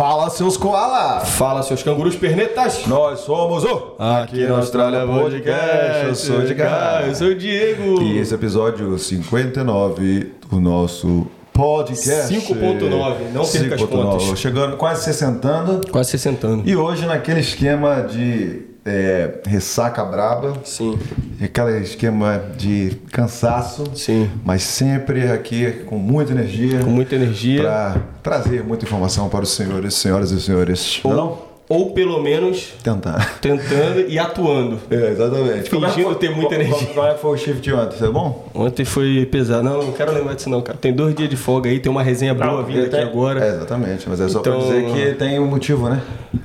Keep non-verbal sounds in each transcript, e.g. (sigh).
Fala, seus koala! Fala, seus cangurus pernetas! Nós somos o Aqui na Austrália Podcast. Eu sou de cá. Eu sou o Diego. E esse é o episódio 59 do nosso podcast. 5.9, não perca as 5.9. contas. Chegando quase 60 Quase 60 anos. E hoje naquele esquema de é, ressaca braba, Sim, aquele esquema de cansaço, sim. mas sempre aqui com muita energia. Com muita energia. para trazer muita informação para os senhores, senhoras e senhores. Ou, Não? Ou pelo menos Tentar. tentando e atuando. (laughs) É, exatamente. Fingindo é foi- ter muita energia. Como é que foi o shift ontem? Foi bom? Ontem foi pesado. Não, não quero lembrar disso não, cara. Tem dois dias de folga aí, tem uma resenha boa vindo aqui Tem- agora. É, exatamente, mas é só Então- pra dizer que tem um motivo, né?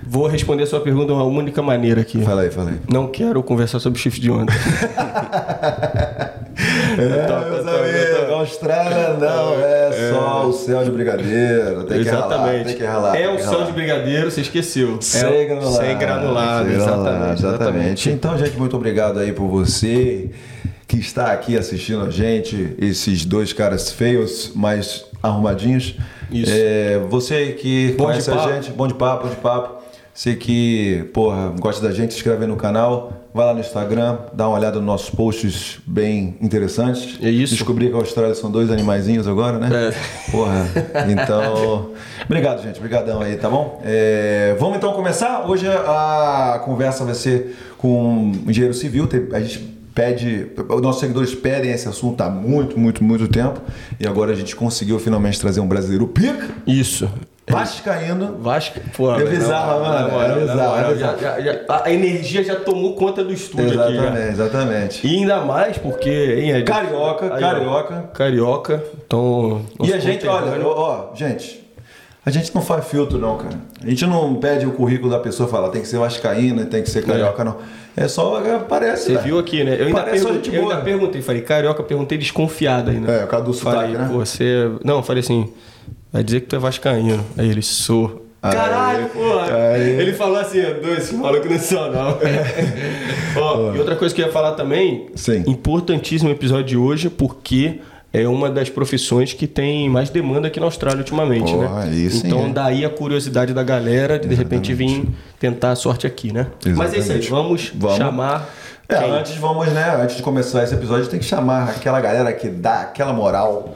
Vou responder a sua pergunta de uma única maneira aqui. Fala aí, fala aí. Não quero conversar sobre o shift de ontem. (laughs) (laughs) É, tá, tá, amigos, tá. Austrália não é, só o céu de brigadeiro. Tem que ralar, exatamente. tem que ralar. é que céu ralar. de brigadeiro, você esqueceu. Sem é, granulado. Sem granulado, Sem granulado, exatamente, exatamente. Então, gente, muito obrigado aí por você que está aqui assistindo a gente, esses dois caras feios, mas arrumadinhos. Isso. É, você que Bom conhece a gente, bom de papo, bom de papo. Você que, porra, gosta da gente, se inscreve no canal, vai lá no Instagram, dá uma olhada nos nossos posts bem interessantes. É isso. Descobri que a Austrália são dois animaizinhos agora, né? É. Porra, então. Obrigado, gente. Obrigadão aí, tá bom? É, vamos então começar. Hoje a conversa vai ser com o engenheiro civil. A gente pede. Os nossos seguidores pedem esse assunto há muito, muito, muito tempo. E agora a gente conseguiu finalmente trazer um brasileiro pica, Isso. Vascaíno. Vasco, pô, É bizarro, mano, é bizarro, é já- já- já- a energia já tomou conta do estúdio aqui. Exatamente, exatamente. E ainda mais porque. Hein, Ed? Carioca, Aí, carioca. Carioca. Então. E a gente, olha, conterrâneo- ó, ó, gente, a gente não faz filtro não, cara. A gente não pede o currículo da pessoa e fala, tem que ser vascaína, tem que ser carioca, não. É só aparece. Você velho. viu aqui, né? Eu ainda, perguntei, eu ainda perguntei, falei, carioca, perguntei desconfiado ainda. É, o cara do sotaque, Falei, né? você. Não, falei assim, vai dizer que tu é vascaíno. Aí ele, sou. Caralho, porra! aí. Ele falou assim, dois, maluco não são, não. (laughs) Ó, e outra coisa que eu ia falar também, Sim. importantíssimo o episódio de hoje, porque é uma das profissões que tem mais demanda aqui na Austrália ultimamente, Porra, né? aí sim, então é. daí a curiosidade da galera de de repente vir tentar a sorte aqui, né? Mas é isso aí, Exatamente. vamos, Vamos. chamar. É, antes vamos, né? Antes de começar esse episódio, tem que chamar aquela galera que dá aquela moral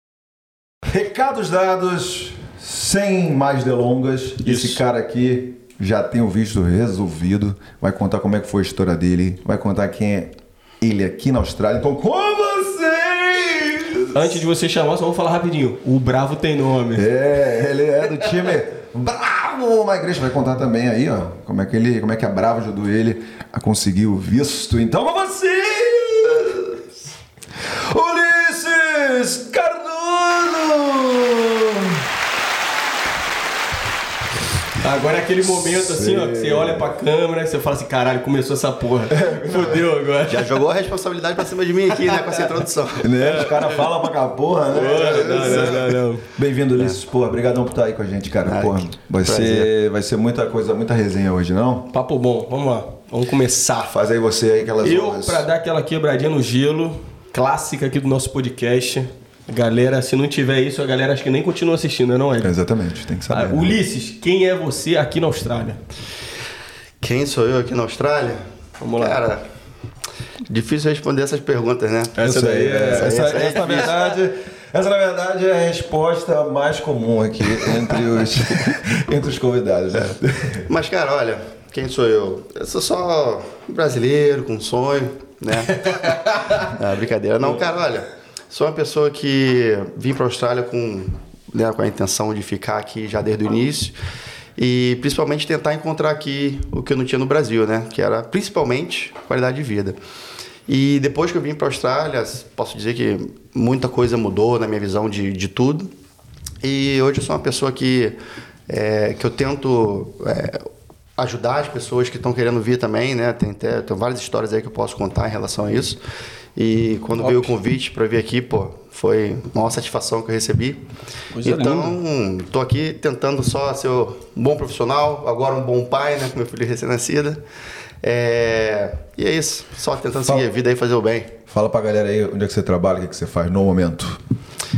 Recados dados, sem mais delongas. Esse Isso. cara aqui já tem o visto resolvido. Vai contar como é que foi a história dele. Vai contar quem é ele aqui na Austrália. Então, com vocês! Antes de você chamar, só vou falar rapidinho. O Bravo tem nome. É, ele é do time Bravo Migration. Vai contar também aí, ó, como é que ele, como é que a Bravo ajudou ele a conseguir o visto. Então, com vocês, Ulisses. Agora é aquele momento assim, ó, que você olha pra câmera e você fala assim, caralho, começou essa porra. (laughs) Fodeu agora. Já jogou a responsabilidade pra cima de mim aqui, né, com essa introdução. (laughs) Né? Os caras falam pra cá, porra, né? Não, não, não, não. Bem-vindo, Ulisses. Porra, obrigadão por estar aí com a gente, cara. Porra, vai prazer. ser, vai ser muita coisa, muita resenha hoje, não? Papo bom, vamos lá. Vamos começar. Faz aí você aí aquelas Eu, honras. pra dar aquela quebradinha no gelo, clássica aqui do nosso podcast. Galera, se não tiver isso, a galera acho que nem continua assistindo, não é? Exatamente, tem que Ah, saber. né? Ulisses, quem é você aqui na Austrália? Quem sou eu aqui na Austrália? Vamos lá. Cara, difícil responder essas perguntas, né? Essa daí é- essa, essa essa, é essa, na verdade, essa, na verdade, é a resposta mais comum aqui entre os, (laughs) entre os convidados. Né? Mas, cara, olha, quem sou eu? Eu sou só um brasileiro com um sonho, né? (laughs) é, brincadeira. Não, cara, olha, sou uma pessoa que vim para a Austrália com, né, com a intenção de ficar aqui já desde o início e principalmente tentar encontrar aqui o que eu não tinha no Brasil, né? Que era principalmente qualidade de vida. E depois que eu vim para a Austrália, posso dizer que muita coisa mudou na minha visão de, de tudo. E hoje eu sou uma pessoa que, é, que eu tento é, ajudar as pessoas que estão querendo vir também, né? Tem, tem, tem, várias histórias aí que eu posso contar em relação a isso. E quando Top. veio o convite para vir aqui, pô, foi uma satisfação que eu recebi. Coisa então, estou aqui tentando só ser um bom profissional, agora um bom pai, né? Com meu filho recém-nascida. É... E é isso, só tentando Fala. seguir a vida e fazer o bem. Fala pra galera aí onde é que você trabalha, o que, você faz no momento.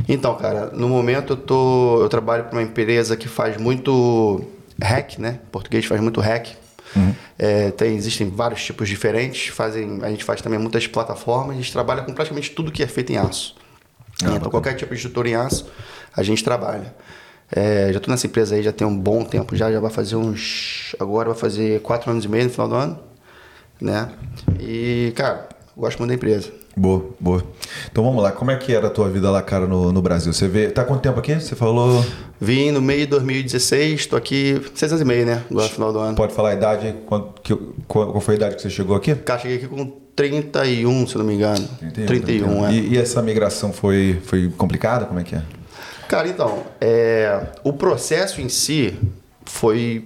Então, cara, no momento eu, tô, eu trabalho para uma empresa que faz muito hack, né? Em português faz muito hack. Uhum. É, tem, existem vários tipos diferentes. Fazem, a gente faz também muitas plataformas. A gente trabalha com praticamente tudo que é feito em aço. Ah, então, qualquer tipo de estrutura em aço, a gente trabalha. É, já estou nessa empresa aí já tem um bom tempo já, já vai fazer uns. Agora vai fazer quatro anos e meio no final do ano. Né? E, cara, gosto muito da empresa. Boa, boa. Então vamos lá, como é que era a tua vida lá, cara, no, no Brasil? Você vê. Tá quanto tempo aqui? Você falou. Vim no meio de 2016, estou aqui seis anos e meio, né? Agora no final do ano. Pode falar a idade? Qual, que, qual, foi a idade que você chegou aqui? Cara, cheguei aqui com 31, se não me engano. 31. 31, 31. É. E, e, essa migração foi, foi complicada? Como é que é? Cara, então, é, o processo em si foi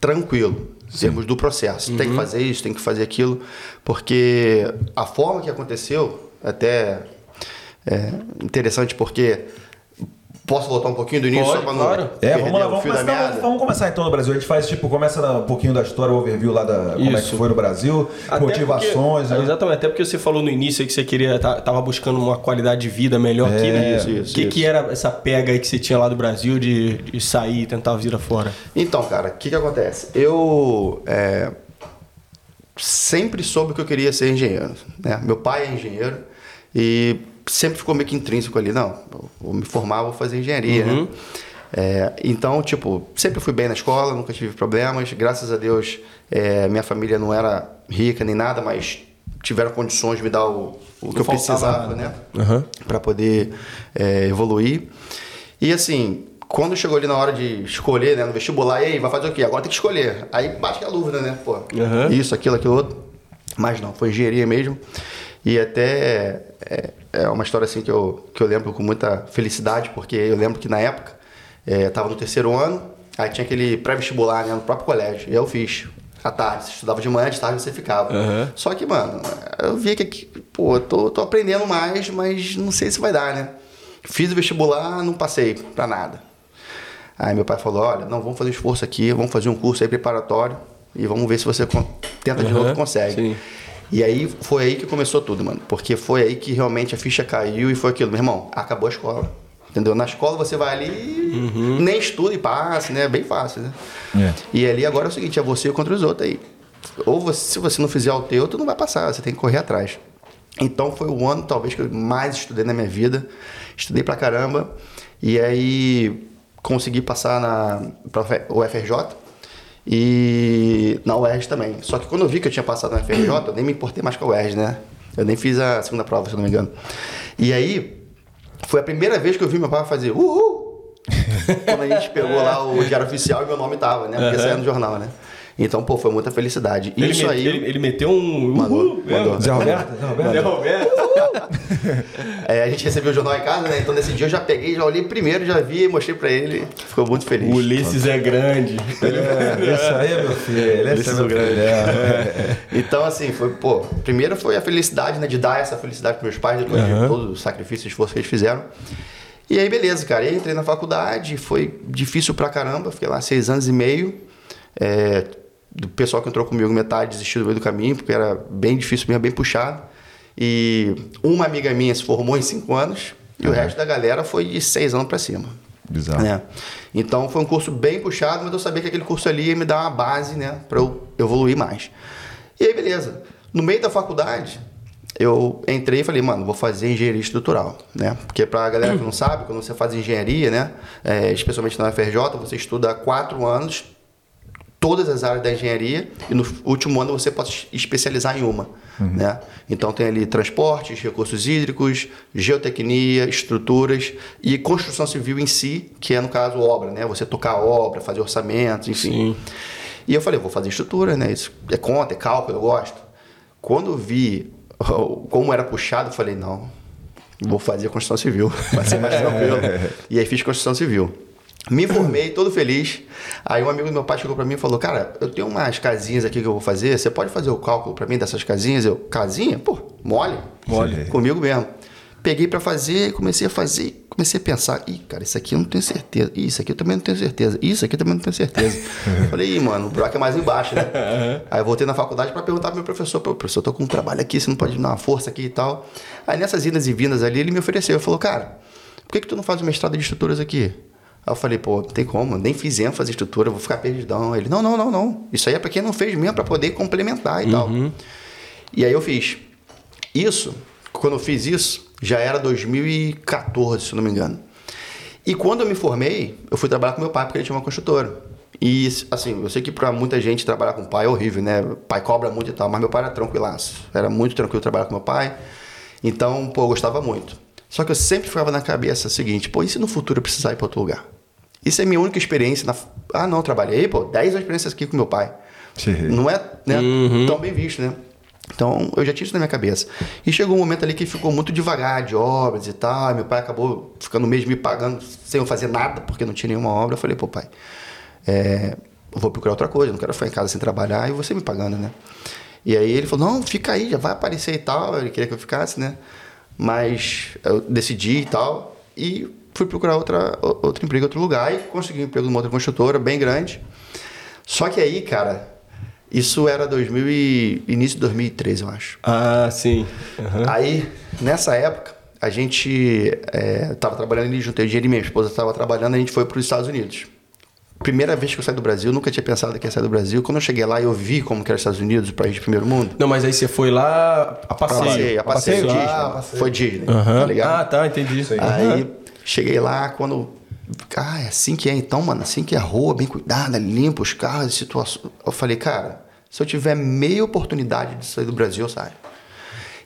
tranquilo em termos do processo. Uhum. Tem que uhum. fazer isso, tem que fazer aquilo, porque a forma que aconteceu, até é interessante porque Posso voltar um pouquinho do início Pode, só para não claro. É, vamos lá, vamos começar, vamos começar então no Brasil. A gente faz tipo, começa um pouquinho da história, o overview lá da Isso. como é que foi no Brasil, até motivações. Porque, né? Exatamente, até porque você falou no início que você queria, tá, tava buscando uma qualidade de vida melhor é, aqui, né? Isso, isso, o que, isso. que era essa pega aí que você tinha lá do Brasil de, de sair e tentar vir fora? Então, cara, o que, que acontece? Eu é, sempre soube que eu queria ser engenheiro. Né? Meu pai é engenheiro e sempre ficou meio que intrínseco ali, não, vou me formar, vou fazer engenharia, né? uhum. né? É, então, tipo, sempre fui bem na escola, nunca tive problemas. Graças a Deus, é, minha família não era rica nem nada, mas tiveram condições de me dar o, o que eu precisava, né? Uhum. Para poder é, evoluir. E assim, quando chegou ali na hora de escolher, né, no vestibular, e aí, vai fazer o quê? Agora tem que escolher. Aí bate a dúvida, né? Pô, uhum. isso, aquilo, aquilo outro. Mas não, foi engenharia mesmo. E até é, é, uma história assim que eu, que eu lembro com muita felicidade, porque eu lembro que na época é, estava no terceiro ano, aí tinha aquele pré-vestibular né, no próprio colégio, e eu fiz. À tarde, você estudava de manhã, de tarde você ficava. Uhum. Só que, mano, eu vi que, pô, tô, tô aprendendo mais, mas não sei se vai dar, né? Fiz o vestibular, não passei pra nada. Aí meu pai falou: olha, não, vamos fazer um esforço aqui, vamos fazer um curso aí preparatório e vamos ver se você tenta de uhum, novo e consegue. Sim. E aí foi aí que começou tudo, mano. Porque foi aí que realmente a ficha caiu e foi aquilo. Meu irmão, acabou a escola. Entendeu? Na escola você vai ali, uhum. nem estuda e passa, né? É bem fácil, né? É. E ali agora é o seguinte, é você contra os outros aí. Ou você, se você não fizer o teu, tu não vai passar, você tem que correr atrás. Então foi o ano talvez que eu mais estudei na minha vida. Estudei pra caramba. E aí consegui passar na pra UFRJ. E na UERJ também. Só que quando eu vi que eu tinha passado na FRJ, eu nem me importei mais com a UERJ, né? Eu nem fiz a segunda prova, se eu não me engano. E aí, foi a primeira vez que eu vi meu pai fazer uhul! (laughs) quando a gente pegou lá o diário oficial e meu nome tava, né? Porque uhum. saía no jornal, né? Então, pô, foi muita felicidade. Ele Isso aí. Ele, ele, meteu um. Mandou. mandou. Zé Roberto? Zé Roberto. Zé Roberto. é, a gente recebeu o jornal em casa, né? Então nesse dia eu já peguei, já olhei primeiro, já vi, mostrei pra ele. Ficou muito feliz. O Ulisses é grande. É, isso aí é meu filho. Ulisses é meu grande. É. (laughs) Então, assim, foi, pô, primeiro foi a felicidade, né? De dar essa felicidade pros meus pais, depois uhum. de todo o sacrifício e esforço que eles fizeram. E aí, beleza, cara. E aí entrei na faculdade, foi difícil pra caramba, fiquei lá seis anos e meio. É, do pessoal que entrou comigo, metade desistiu no meio do caminho, porque era bem difícil mesmo, bem puxado. E uma amiga minha se formou em cinco anos e uhum. o resto da galera foi de seis anos para cima. Bizarro. Né? Então foi um curso bem puxado, mas eu sabia que aquele curso ali ia me dar uma base né, para eu evoluir mais. E aí, beleza. No meio da faculdade, eu entrei e falei, mano, vou fazer engenharia estrutural, né? Porque para a galera que não sabe, quando você faz engenharia, né, é, especialmente na UFRJ, você estuda quatro anos todas as áreas da engenharia e no último ano você pode especializar em uma. Né? Então tem ali transportes, recursos hídricos, geotecnia, estruturas e construção civil em si, que é no caso obra, né? Você tocar a obra, fazer orçamentos, enfim. Sim. E eu falei, vou fazer estrutura, né? Isso é conta, é cálculo, eu gosto. Quando eu vi (laughs) como era puxado, eu falei, não, vou fazer construção civil, (laughs) vai ser mais tranquilo. (laughs) e aí fiz construção civil. Me formei, todo feliz. Aí um amigo do meu pai chegou pra mim e falou: Cara, eu tenho umas casinhas aqui que eu vou fazer. Você pode fazer o cálculo pra mim dessas casinhas? Eu, casinha? Pô, mole. Mole. Comigo mesmo. Peguei pra fazer, comecei a fazer, comecei a pensar: Ih, cara, isso aqui eu não tenho certeza. Ih, isso aqui eu também não tenho certeza. Isso aqui eu também não tenho certeza. (laughs) Falei: Ih, mano, o buraco é mais embaixo, né? Aí eu voltei na faculdade pra perguntar pro meu professor: Pô, professor, eu tô com um trabalho aqui, você não pode me dar uma força aqui e tal. Aí nessas idas e vindas ali, ele me ofereceu. Ele falou: Cara, por que, que tu não faz uma mestrado de estruturas aqui? Aí eu falei, pô, não tem como, nem fiz ênfase em estrutura, vou ficar perdidão. Ele, não, não, não, não. Isso aí é pra quem não fez mesmo, pra poder complementar e tal. E aí eu fiz. Isso, quando eu fiz isso, já era 2014, se não me engano. E quando eu me formei, eu fui trabalhar com meu pai, porque ele tinha uma construtora. E, assim, eu sei que pra muita gente trabalhar com pai é horrível, né? O pai cobra muito e tal, mas meu pai era tranquilaço. Era muito tranquilo trabalhar com meu pai. Então, pô, eu gostava muito. Só que eu sempre ficava na cabeça o seguinte, pô, e se no futuro eu precisar ir para outro lugar? Isso é minha única experiência. Na... Ah, não, trabalhei, pô, 10 anos de experiência aqui com meu pai. Sim. Não é né, tão bem visto, né? Então, eu já tinha isso na minha cabeça. E chegou um momento ali que ficou muito devagar de obras e tal. Meu pai acabou ficando mês me pagando sem eu fazer nada, porque não tinha nenhuma obra. Eu falei, pô, pai, é, eu vou procurar outra coisa, não quero ficar em casa sem trabalhar e você me pagando, né? E aí ele falou, não, fica aí, já vai aparecer e tal. Ele queria que eu ficasse, né? Mas eu decidi e tal. E fui procurar outra, outro emprego em outro lugar e consegui um emprego numa outra construtora bem grande. Só que aí, cara, isso era 2000 e, início de 2013, eu acho. Ah, sim. Aham. Aí, nessa época, a gente estava trabalhando ali, juntei dinheiro e minha esposa estava trabalhando, a gente foi para os Estados Unidos. Primeira vez que eu saí do Brasil, nunca tinha pensado que ia sair do Brasil. Quando eu cheguei lá, eu vi como que era os Estados Unidos, o país de primeiro mundo. Não, mas aí você foi lá a passeio. Passei, a passeio, passeio? Disney. Ah, passeio. Foi Disney, Aham. tá ligado? Ah, tá, entendi. Aí cheguei lá, quando. Ah, é assim que é então, mano. Assim que é a rua, bem cuidada, limpa os carros, situações. Eu falei, cara, se eu tiver meia oportunidade de sair do Brasil, eu saio.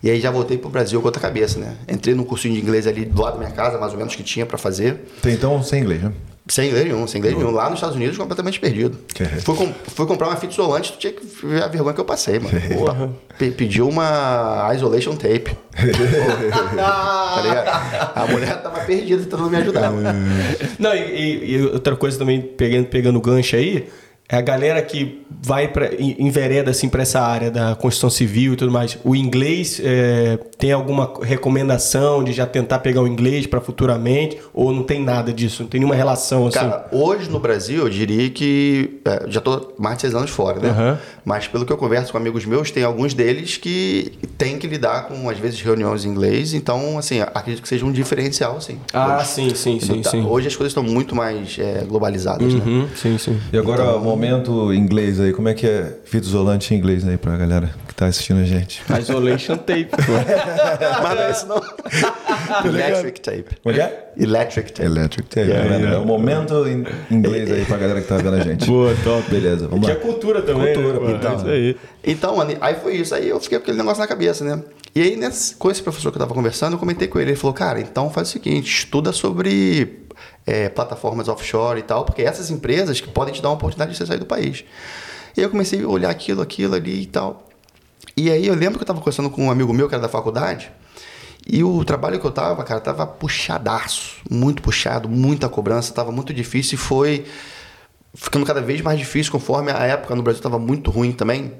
E aí já voltei pro Brasil com outra cabeça, né? Entrei num cursinho de inglês ali do lado da minha casa, mais ou menos, que tinha pra fazer. Tem então sem inglês, né? Sem inglês nenhum, sem inglês nenhum. Lá nos Estados Unidos, completamente perdido. Que- Fui, com- fui comprar uma fita isolante, tu tinha que ver a vergonha que eu passei, mano. Porra. Pe- Pediu uma isolation tape. (laughs) tá? A mulher tava perdida tentando me ajudar. Não, e, e- e outra coisa também, pegando, pegando o gancho aí, é a galera que vai para envereda assim para essa área da construção civil e tudo mais. O inglês é, tem alguma recomendação de já tentar pegar o inglês para futuramente ou não tem nada disso? Não tem nenhuma relação assim? Cara, hoje no Brasil, eu diria que. é, já tô mais de seis anos fora, né? Aham. Mas pelo que eu converso com amigos meus, tem alguns deles que têm que lidar com, às vezes, reuniões em inglês. Então, assim, acredito que seja um diferencial, sim. ah, Hoje. sim, sim, sim, Tá, sim. Hoje as coisas estão muito mais é, globalizadas, né? Uhum, sim, sim. E agora, momento inglês aí, como é que é fita isolante em inglês aí pra galera que tá assistindo a gente? Isolation tape. pô. (laughs) Mas não é isso não. Electric tape. Como é que é? Electric tape. Electric tape. Yeah, vendo? yeah. É o momento em inglês aí pra galera que tá vendo a gente. Boa, top. Beleza, vamos Que lá. é cultura também. Cultura, né, então. É isso aí. Então, mano, aí foi isso. Aí eu fiquei com aquele negócio na cabeça, né? E aí, nesse, com esse professor que eu tava conversando, eu comentei com ele. Ele falou, cara, então faz o seguinte, estuda sobre é, plataformas offshore e tal, porque essas empresas que podem te dar uma oportunidade de você sair do país. E eu comecei a olhar aquilo, aquilo ali e tal. E aí eu lembro que eu tava conversando com um amigo meu que era da faculdade, e o trabalho que eu tava, cara, tava puxadaço, muito puxado, muita cobrança, tava muito difícil e foi ficando cada vez mais difícil conforme a época no Brasil estava muito ruim também.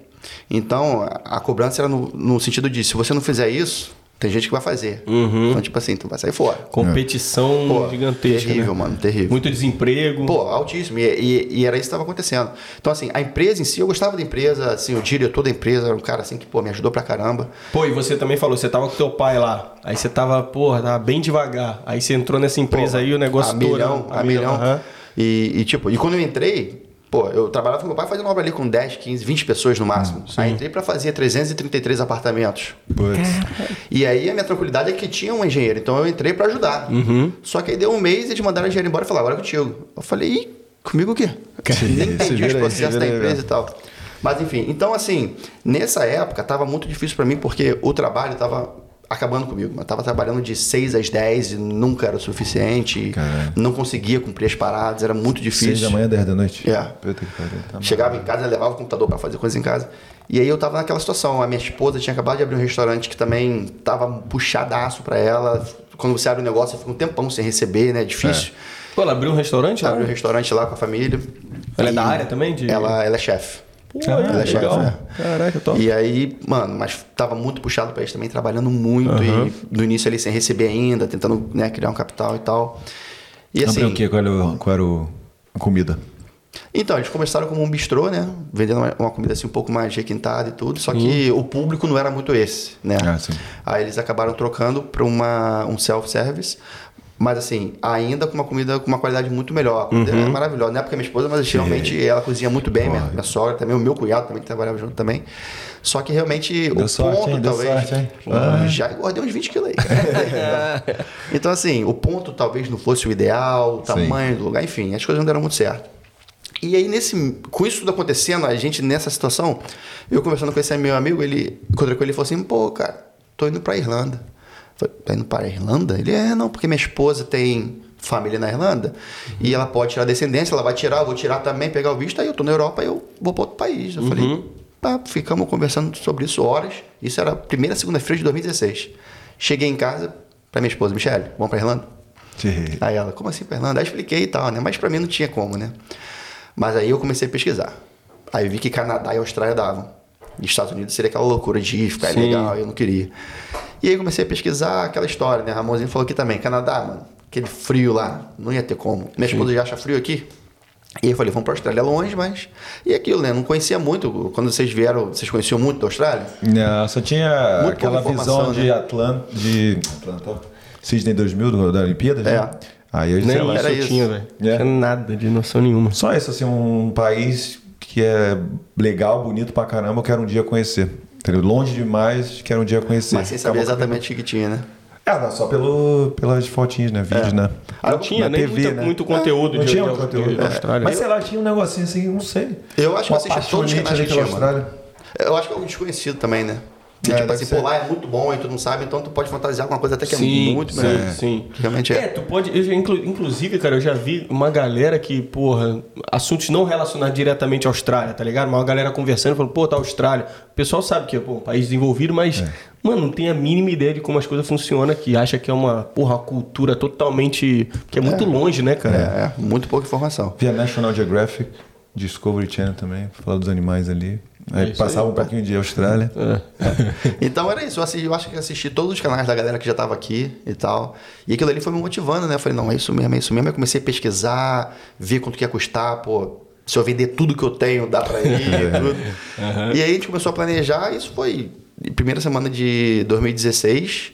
Então, a cobrança era no, no sentido de, se você não fizer isso, tem gente que vai fazer. Então, tipo assim, tu vai sair fora. Competição Pô, gigantesca. terrível, né? mano, terrível. Muito desemprego. Pô, altíssimo. E, e- e era isso que estava acontecendo. Então, assim, a empresa em si, eu gostava da empresa, assim, o diretor da empresa era um cara, assim, que, pô, me ajudou pra caramba. Pô, e você também falou, você tava com teu pai lá. Aí você tava, porra, tava bem devagar. Aí você entrou nessa empresa Pô, aí, o negócio a todo. milhão, a milhão. aham. E, e, tipo, e quando eu entrei, pô, eu trabalhava com meu pai fazendo obra ali com 10, 15, 20 pessoas no máximo. Aí entrei pra fazer 333 apartamentos. Putz. E aí a minha tranquilidade é que tinha um engenheiro, então eu entrei pra ajudar. Uhum. Só que aí deu um mês e eles mandaram o engenheiro embora e falaram, agora é contigo. Eu falei, Ih, Comigo o quê? Nem entendi os processos da empresa e tal. Mas enfim, então assim, nessa época tava muito difícil para mim porque o trabalho tava acabando comigo. Eu tava trabalhando de 6 às 10 e nunca era o suficiente. Não conseguia cumprir as paradas, era muito difícil. Seis da manhã, dez da noite? É. Tá Chegava em casa, levava o computador para fazer coisas em casa. E aí eu tava naquela situação. A minha esposa tinha acabado de abrir um restaurante que também tava puxadaço para ela. Quando você abre um negócio, fica um tempão sem receber, né? É difícil. Pô, ela abriu um restaurante lá? Abre um restaurante lá com a família. Ela é E da área também? De... Ela, ela é chefe. Pô, ela é chefe, legal. Caraca, top. E aí, mano, mas tava muito puxado pra eles também, trabalhando muito. E no início ali sem receber ainda, tentando né, criar um capital e tal. E assim. Abriu o quê? Qual era, o, qual era o- a comida? Então, eles começaram como um bistrô, né? Vendendo uma, uma comida assim um pouco mais requintada e tudo. Só que o público não era muito esse, né? Ah, sim. Aí eles acabaram trocando para uma um self-service. Mas assim, ainda com uma comida com uma qualidade muito melhor. A comida é maravilhosa. Não é porque é minha esposa, mas realmente ela cozinha muito bem. Minha, minha sogra também, o meu cunhado também que trabalhava junto também. Só que realmente Deu o sorte, ponto hein? Talvez. sorte, hein? Ah. Já engordei uns 20 quilos aí. (laughs) então, assim, o ponto talvez não fosse o ideal, o tamanho do lugar, enfim, as coisas não deram muito certo. E aí, nesse, com isso tudo acontecendo, a gente nessa situação, eu conversando com esse meu amigo, ele encontrei com ele e falou assim: pô, cara, tô indo pra Irlanda. Falei, tá indo para a Irlanda? Ele é, não, porque minha esposa tem família na Irlanda e ela pode tirar descendência, ela vai tirar, eu vou tirar também, pegar o visto, aí eu tô na Europa e eu vou para outro país. Eu falei, tá, ficamos conversando sobre isso horas. Isso era a primeira segunda-feira de 2016. Cheguei em casa pra minha esposa, Michelle, vamos pra Irlanda? Sim. Aí ela, como assim pra Irlanda? Aí eu expliquei e tal, né? Mas pra mim não tinha como, né? Mas aí eu comecei a pesquisar. Aí vi que Canadá e Austrália davam. E Estados Unidos seria aquela loucura de ir, ficar Sim. legal, eu não queria. E aí comecei a pesquisar aquela história, né? Ramonzinho falou aqui também, Canadá, mano, aquele frio lá, não ia ter como. Minha esposa já acha frio aqui. E aí eu falei, vamos pra Austrália, é longe, mas... E aquilo, né? Não conhecia muito. Quando vocês vieram, vocês conheciam muito da Austrália? Não, só tinha Muito aquela visão de né? Atlanta, de Atlanta, ó. Sydney 2000 do- da Olimpíada, É. né? Aí eu Nem lá. era isso. tinha, velho. Não É. tinha nada de noção nenhuma. Só isso, assim, um país que é legal, bonito pra caramba, eu quero um dia conhecer. Entendeu? Longe demais, quero um dia conhecer. Mas sem saber exatamente o que tinha, né? É, não, só pelo, pelas fotinhas, né? Vídeos, né? Não tinha Na nem TV, muita- né? muito conteúdo Não de, tinha de- muito conteúdo. de- da É. Austrália. Mas sei lá, tinha um negocinho assim, não sei. Eu acho que assisti todos os canais que tinha, mano. Austrália. Eu acho que é um desconhecido também, né? É, tipo assim, ser. pô, lá é muito bom e tu não sabe, então tu pode fantasiar com uma coisa até que sim, é muito sim, melhor. sim. Realmente é. É, tu pode. Eu já, inclu- inclusive, cara, eu já vi uma galera que, porra, assuntos não relacionados diretamente à Austrália, tá ligado? Mas uma galera conversando, falando, pô, tá Austrália. O pessoal sabe que é, pô, um país desenvolvido, mas, É. mano, não tem a mínima ideia de como as coisas funcionam aqui. Acha que é uma, porra, uma cultura totalmente. que é muito longe, né, cara? É, é, muito pouca informação. Via National Geographic, Discovery Channel também, falar dos animais ali. É Aí isso passava aí. um pouquinho de Austrália. (laughs) Então era isso, eu, assisti- eu acho que assisti todos os canais da galera que já tava aqui e tal. E aquilo ali foi me motivando, né? Eu falei, não, é isso mesmo, é isso mesmo. Aí comecei a pesquisar, ver quanto que ia custar, pô. Se eu vender tudo que eu tenho, dá pra ir e (laughs) tudo. E aí a gente começou a planejar, isso foi primeira semana de 2016.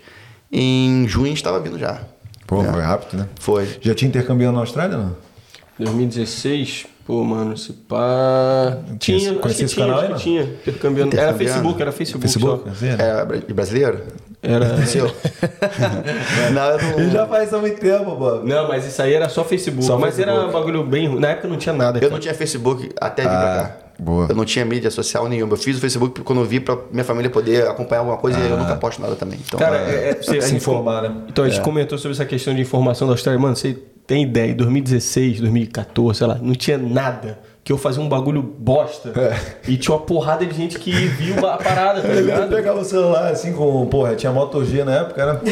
Em junho a gente tava vindo já. Pô, É. foi rápido, né? Foi. Já tinha intercambiado na Austrália, não? 2016, pô, mano, se pá. Tinha- Tinha, acho conhecia que esse tinha, canal acho que tinha. Intercambiando. Era. Facebook, era Facebook. Facebook? só. Era brasileiro? Era. Seu? (laughs) não, eu não... Ele já faz há muito tempo, pô. Não, mas isso aí era só Facebook. Só mas era um Facebook. bagulho bem ruim. Na época não tinha nada. Eu cara. não tinha Facebook até vir Ah, pra cá. boa. Eu não tinha mídia social nenhuma. Eu fiz o Facebook quando eu vi pra minha família poder acompanhar alguma coisa e Ah. eu nunca posto nada também. Então, Cara, é, é, você- (laughs) Se informar, né? Então a gente comentou sobre essa questão de informação da Austrália. Mano, você tem ideia? Em 2016, 2014, sei lá, não tinha nada. Que eu fazia um bagulho bosta. É. E tinha uma porrada de gente que viu a parada, tá Ele ligado? pegava o celular assim com. Porra, tinha Moto G na época, né? (laughs)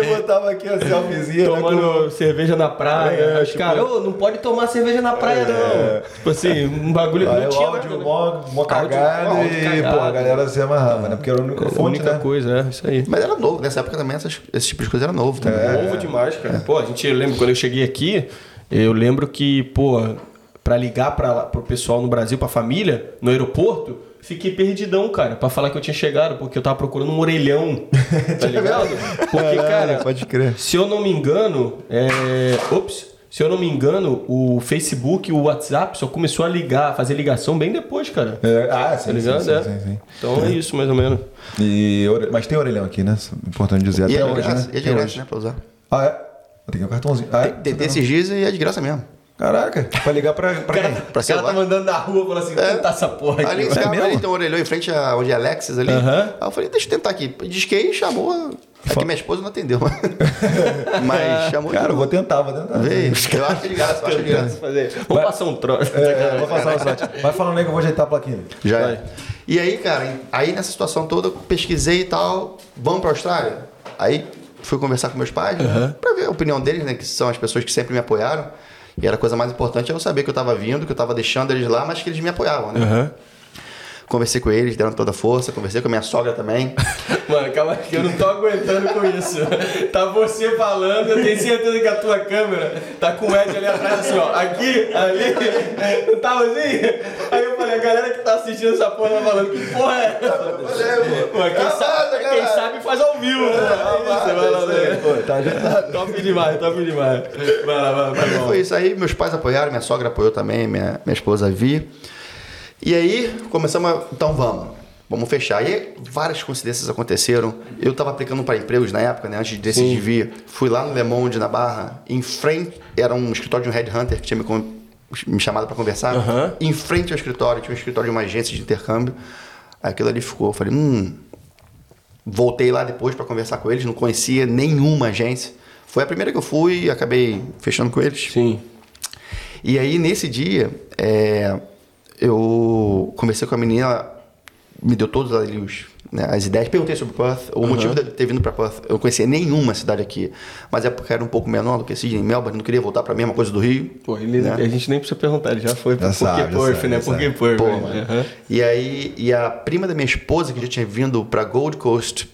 Ele botava aqui a selfiezinha, né? Tomando cerveja na praia. É, Os tipo- caras, ô, não pode tomar cerveja na praia, não. Tipo assim, um bagulho Aí não tinha áudio nada, né? mó, mó cagado áudio e, pô, a galera se amarrava, né? Porque era a única A fonte, única né? coisa, é isso aí. Mas era novo. Nessa época também essas, esse tipo de coisa era novo também. É. Novo demais, cara. Pô, a gente lembra quando eu cheguei aqui, eu lembro que, pô, pra ligar lá- pro pessoal no Brasil, pra família, no aeroporto, fiquei perdidão, cara, pra falar que eu tinha chegado, porque eu tava procurando um orelhão, (laughs) tá ligado? Porque, cara, pode crer. se eu não me engano, é. Ops! Se eu não me engano, o Facebook e o WhatsApp só começou a ligar, a fazer ligação bem depois, cara. É, ah, sim, Tá ligado? sim, É. sim, sim, sim. Então é isso, mais ou menos. E, mas tem orelhão aqui, né? Importante dizer. E Até é de hoje, graça, né? e é de graça, hoje. né, pra usar. Ah, é? Tem que um cartãozinho. Ah, Tem, tem, esses dias e é de graça mesmo. Caraca, pra ligar pra, pra quem? Pra O cara tá celular. mandando na rua falando assim, tentar essa porra aqui. Ali, É mesmo? ali tem um orelhão em frente a onde é Alexis ali. Aham. Aí eu falei, deixa eu tentar aqui. Disquei, chamou. É que minha esposa não atendeu. (laughs) Mas chamou. de Cara, eu vou tentar, vou tentar. Veio. Eu acho que é de graça, eu acho que é de graça. Vou Vai- passar um troço. É, vou passar o site. Vai falando aí que eu vou ajeitar a plaquinha. Já Vai. é. E aí, cara, aí nessa situação toda, eu pesquisei e tal, vamos pra Austrália? Aí fui conversar com meus pais, né, pra ver a opinião deles, né? Que são as pessoas que sempre me apoiaram. E era a coisa mais importante eu saber que eu tava vindo, que eu tava deixando eles lá, mas que eles me apoiavam, né? Conversei com eles, deram toda a força, conversei com a minha sogra também. (laughs) Mano, calma que eu não tô aguentando com isso. Tá você falando, eu tenho certeza que a tua câmera tá com o Ed ali atrás, assim, ó. Aqui, ali. Não tava assim? Aí eu falei, a galera que tá assistindo essa porra tá falando, que porra é essa? Mano, quem, sabe, quem sabe faz ao vivo. né? É isso, vai lá, né? Pô, tá ajeitado. Top demais, top demais. Vai lá, vai lá, vai. Foi isso aí, meus pais apoiaram, minha sogra apoiou também, minha, minha esposa Vi. E aí começamos a. Então vamos, vamos fechar. E aí, várias coincidências aconteceram. Eu estava aplicando para empregos na época, né? Antes de decidir vir. Fui lá no Le Monde, na Barra, em frente. Era um escritório de um headhunter que tinha me, me chamado para conversar. Aham. Em frente ao escritório, tinha um escritório de uma agência de intercâmbio. Aquilo ali ficou. Eu falei, hum. Voltei lá depois para conversar com eles, não conhecia nenhuma agência. Foi a primeira que eu fui e acabei fechando com eles. Sim. E aí, nesse dia, é, eu conversei com a menina, ela me deu todos ali os, né, as ideias, perguntei sobre Perth, o motivo de eu ter vindo para Perth. Eu não conhecia nenhuma cidade aqui, mas é porque era um pouco menor do que Sydney, Melbourne, não queria voltar para a mesma coisa do Rio. Pô, ele, né? a gente nem precisa perguntar, ele já foi. Já Por sabe, que Perth, né? Por que. Perth? Aham. E aí, e a prima da minha esposa, que já tinha vindo para Gold Coast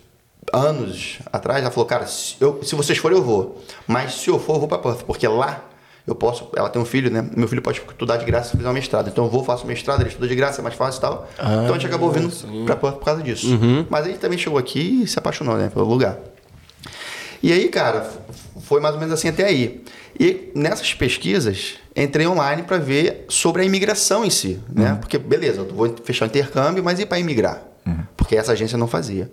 anos atrás, ela falou: Cara, se, eu- se vocês forem, eu vou. Mas se eu for, eu vou para Perth, porque lá eu posso. Ela tem um filho, né? Meu filho pode estudar de graça se fizer uma mestrado. Então eu vou, faço mestrado, ele estuda de graça, é mais fácil e tal. então a gente acabou vindo para Perth por causa disso. Mas a gente também chegou aqui e se apaixonou, né? Pelo lugar. E aí, cara, foi mais ou menos assim até aí. E nessas pesquisas, entrei online para ver sobre a imigração em si, né? Porque, beleza, eu vou fechar o intercâmbio, mas e para imigrar? Porque essa agência não fazia.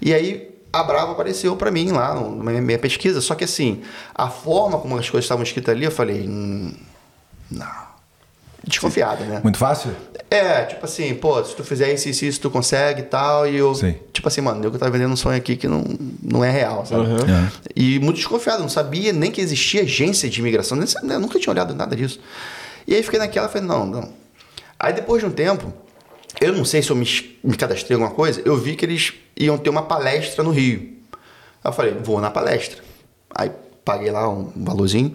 E aí, a Brava apareceu para mim lá, na minha, pesquisa. Só que, assim, a forma como as coisas estavam escritas ali, eu falei, hum, não. Desconfiado, né? Muito fácil? É, tipo assim, pô, se tu fizer isso, isso, isso, tu consegue e tal. E eu, Sim. tipo assim, mano, eu que tava vendendo um sonho aqui que não, não é real, sabe? Uhum. E muito desconfiado, não sabia nem que existia agência de imigração, nem, eu nunca tinha olhado nada disso. E aí fiquei naquela, falei, não, não. Aí depois de um tempo, eu não sei se eu me, me cadastrei em alguma coisa, eu vi que eles iam ter uma palestra no Rio. Eu falei, vou na palestra. Aí paguei lá um valorzinho,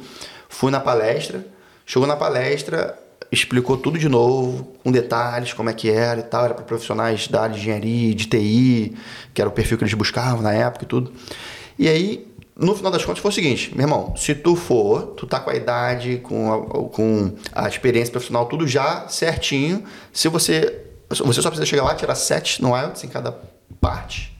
fui na palestra, chegou na palestra, explicou tudo de novo, com detalhes, como é que era e tal, era para profissionais da área de engenharia, de TI, que era o perfil que eles buscavam na época e tudo. E aí, no final das contas, foi o seguinte, meu irmão, se tu for, tu tá com a idade, com a, com a experiência profissional, tudo já certinho, se você, você só precisa chegar lá, tirar sete no IELTS em cada parte,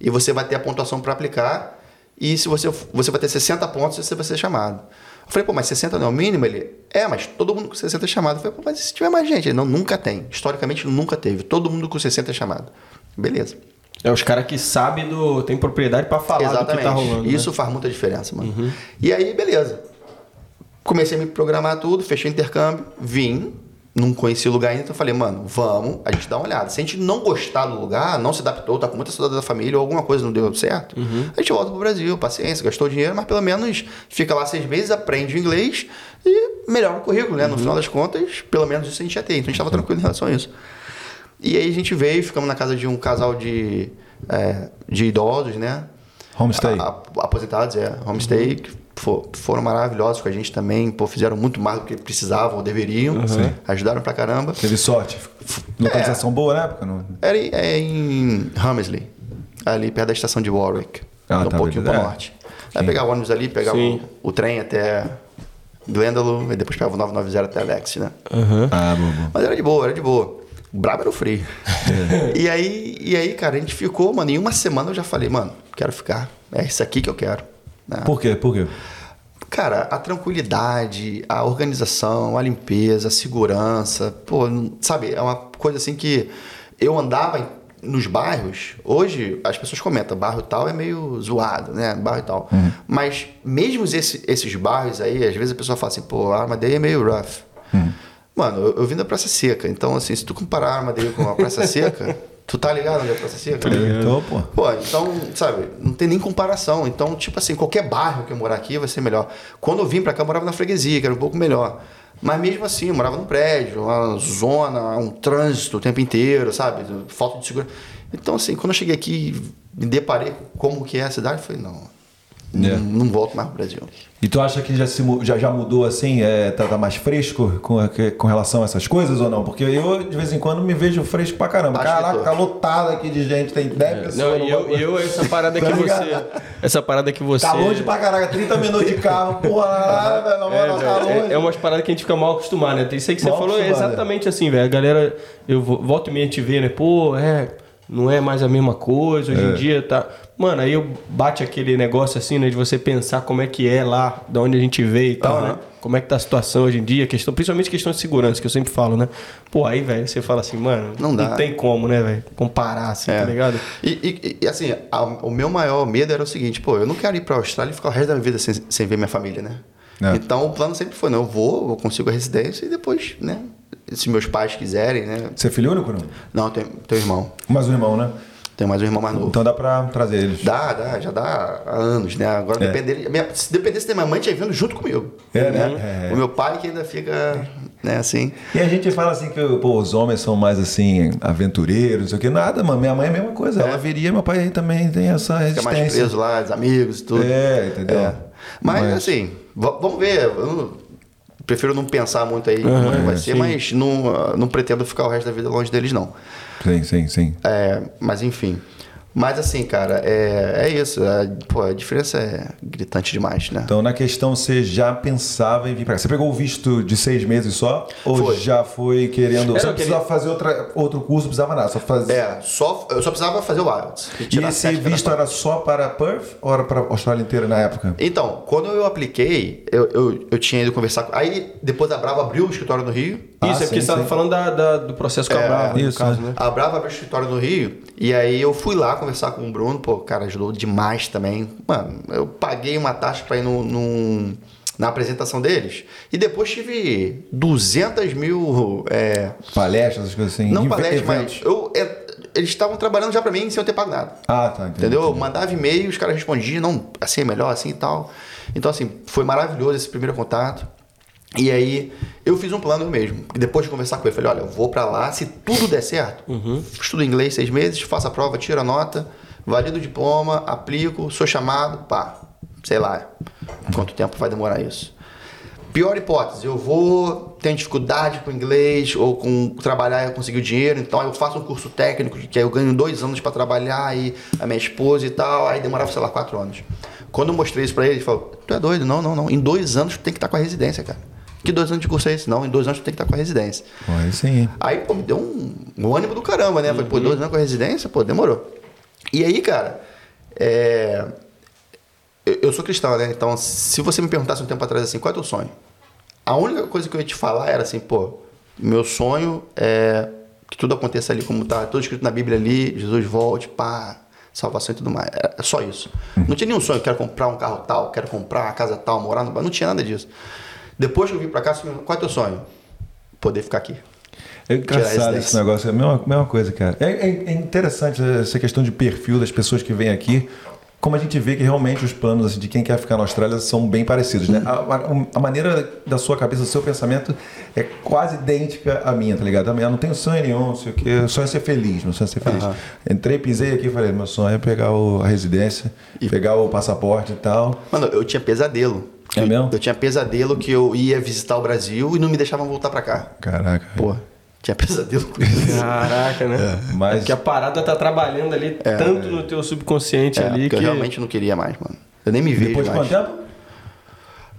e você vai ter a pontuação para aplicar. E se você, você vai ter 60 pontos, você vai ser chamado. Eu falei, pô, mas 60 não é o mínimo? Ele, é, mas todo mundo com 60 é chamado. Eu falei, pô, mas se tiver mais gente? Ele, não, nunca tem. Historicamente, nunca teve. Todo mundo com 60 é chamado. Beleza. É os caras que sabem do. tem propriedade pra falar do que tá rolando. né? Isso faz muita diferença, mano. E aí, beleza. Comecei a me programar tudo, fechei o intercâmbio, vim, não conheci o lugar ainda, então eu falei, mano, vamos, a gente dá uma olhada. Se a gente não gostar do lugar, não se adaptou, tá com muita saudade da família ou alguma coisa não deu certo, a gente volta pro Brasil, paciência, gastou dinheiro, mas pelo menos fica lá seis meses, aprende o inglês e melhora o currículo, né? No final das contas, pelo menos isso a gente já tem. Então a gente tava tranquilo em relação a isso. E aí a gente veio, ficamos na casa de um casal de, é, de idosos, né? Homestay. A- a- aposentados, é, homestay, que fo- foram maravilhosos com a gente também, pô, fizeram muito mais do que precisavam ou deveriam, Sim. ajudaram pra caramba. Teve sorte. Localização boa na época? Não? Era em, é em Hammersley, ali perto da estação de Warwick, Ah, um tá, pouquinho para É. norte. Aí pegava o ônibus ali, pegava o, o trem até Glendalough, e depois pegava o 990 até Alex, né? Ah, boa, boa. Mas era de boa, era de boa. O brabo era o frio. É. (laughs) e, aí, e aí, cara, a gente ficou, mano, em uma semana eu já falei, mano, quero ficar. É isso aqui que eu quero. Né? Por quê? Por quê? Cara, a tranquilidade, a organização, a limpeza, a segurança, pô, sabe, é uma coisa assim que eu andava nos bairros, hoje as pessoas comentam, bairro tal é meio zoado, né? Bairro tal. Uhum. Mas mesmo esse- esses bairros aí, às vezes a pessoa fala assim, pô, a Armadilha é meio rough. Uhum. Mano, eu, eu vim da Praça Seca, então assim, se tu comparar a Armadilha com a Praça (laughs) Seca, tu tá ligado onde é Praça Seca? Então, pô. Pô, então, sabe, não tem nem comparação. Então, tipo assim, qualquer bairro que eu morar aqui vai ser melhor. Quando eu vim pra cá, eu morava na freguesia, que era um pouco melhor. Mas mesmo assim, eu morava num prédio, uma zona, um trânsito o tempo inteiro, sabe? Falta de segurança. Então, assim, quando eu cheguei aqui, me deparei com como que é a cidade, eu falei, não, É. não, não volto mais pro Brasil. E tu acha que já, se, já, já mudou assim? É, tá, tá mais fresco com, com relação a essas coisas ou não? Porque eu, de vez em quando, me vejo fresco pra caramba. Acho Caraca, tá lotado aqui de gente, tem 10 pessoas. Não, e eu, eu, essa parada (laughs) Tá que você. Essa parada que você. Tá longe pra caraca, 30 minutos de carro, porra, velho, na É, moral, tá velho, longe. é, é umas paradas que a gente fica mal acostumado, né? Isso aí que você Mal falou é acostumado, exatamente assim, velho. A galera, eu vo- volto e meia te ver, né? Pô, é, não é mais a mesma coisa, hoje em dia tá. Mano, aí eu bate aquele negócio assim, né? De você pensar como é que é lá, de onde a gente veio e tal, Aham. né? Como é que tá a situação hoje em dia, questão, principalmente questão de segurança, que eu sempre falo, né? Pô, aí, velho, você fala assim, mano, Não dá. tem como, né, velho? Comparar, assim, É. tá ligado? E, e- e, assim, a- o meu maior medo era o seguinte, pô, eu não quero ir pra Austrália e ficar o resto da minha vida sem, sem ver minha família, né? É. Então o plano sempre foi, não, eu vou, eu consigo a residência e depois, né? Se meus pais quiserem, né? Você é filho único, não? Não, eu tenho, tenho irmão. Mais um irmão, né? Tenho mais um irmão mais novo. Então dá pra trazer eles. Dá, dá, já dá há anos, né? Agora É. depende dele. minha- se dependesse da minha mãe, tinha vindo junto comigo. É, né? É. O meu pai que ainda fica, né, assim. E a gente fala assim que pô, os homens são mais assim, aventureiros, não sei o que. Nada, mano. Minha mãe é a mesma coisa. Ela viria, meu pai também tem essa Fica mais resistência. preso lá, os amigos e tudo. É, entendeu? É. Mas, Mas- assim, vamos ver. Não- prefiro não pensar muito aí como é que vai ser, sim. mas não, ah, não pretendo ficar o resto da vida longe deles, não. Sim, sim, sim. É, mas enfim. Mas assim, cara, é, é isso. A, pô, a diferença é gritante demais, né? Então, na questão, você já pensava em vir pra cá. Você pegou o visto de seis meses só? Ou Foi. já foi querendo. Era Você não precisava fazer outra, outro curso, não precisava nada. Só fazer. É, só, eu só precisava fazer o IELTS. E esse visto era só para Perth ou era para a Austrália inteira na época? Então, quando eu apliquei, eu, eu, eu tinha ido conversar com. Aí, depois a Brava abriu o escritório no Rio. Ah, Isso, é porque sim, você tava sim. falando da, da- do processo com a É, Brava, no isso, caso, né? né? A Brava abriu o escritório no Rio. E aí eu fui lá conversar com o Bruno. Pô, cara, ajudou demais também. Mano, eu paguei uma taxa pra ir no, num- na apresentação deles. E depois tive 200 mil. é, Palestras, coisas assim? não palestras, mas eventos. eu, é, eles estavam trabalhando já pra mim sem eu ter pago nada. Ah, tá. entendi, Entendeu? Eu entendi. mandava e-mail, os caras respondiam, não, assim é melhor, assim e tal. Então, assim, foi maravilhoso esse primeiro contato. E aí, eu fiz um plano eu mesmo. Depois de conversar com ele, falei, olha, eu vou pra lá, se tudo der certo, estudo inglês seis meses, faço a prova, tiro a nota, valido o diploma, aplico, sou chamado, pá, sei lá quanto tempo vai demorar isso. Pior hipótese, eu vou, tenho dificuldade com inglês ou com trabalhar e conseguir o dinheiro, então eu faço um curso técnico que aí eu ganho dois anos para trabalhar e a minha esposa e tal, aí demorava, sei lá, quatro anos. Quando eu mostrei isso para ele, ele falou: Tu é doido? Não, não, não. Em dois anos tu tem que estar com a residência, cara. Que dois anos de curso é esse? Não, em dois anos tu tem que estar com a residência. Aí sim. Aí, pô, me deu um, um ânimo do caramba, né? Falei, pô, dois anos com a residência, pô, demorou. E aí, cara, é... eu, eu sou cristão, né? Então, se você me perguntasse um tempo atrás assim, qual é o teu sonho? A única coisa que eu ia te falar era assim, pô, meu sonho é que tudo aconteça ali como tá, tudo escrito na Bíblia ali, Jesus volte, pá, salvação e tudo mais. É só isso. Não tinha nenhum sonho, quero comprar um carro tal, quero comprar uma casa tal, morar no... Não tinha nada disso. Depois que eu vim pra cá, qual é o teu sonho? Poder ficar aqui. É engraçado residência. esse negócio, é a mesma, mesma coisa, cara. É, é- é interessante essa questão de perfil das pessoas que vêm aqui. Como a gente vê que realmente os planos assim, de quem quer ficar na Austrália são bem parecidos, né? A, a- a maneira da sua cabeça, do seu pensamento é quase idêntica à minha, tá ligado? A minha não tenho sonho nenhum, sei o quê. O sonho é ser feliz, meu sonho é ser feliz. Aham. Entrei, pisei aqui e falei, meu sonho é pegar o- a residência, pegar o passaporte e tal. Mano, eu tinha pesadelo. É mesmo? Eu tinha pesadelo que eu ia visitar o Brasil e não me deixavam voltar pra cá. Caraca. Pô, tinha pesadelo com isso. Caraca, né? mas- É porque a parada tá trabalhando ali tanto no teu subconsciente É, ali que. eu realmente não queria mais, mano. Eu nem me vejo Depois de mais. quanto tempo?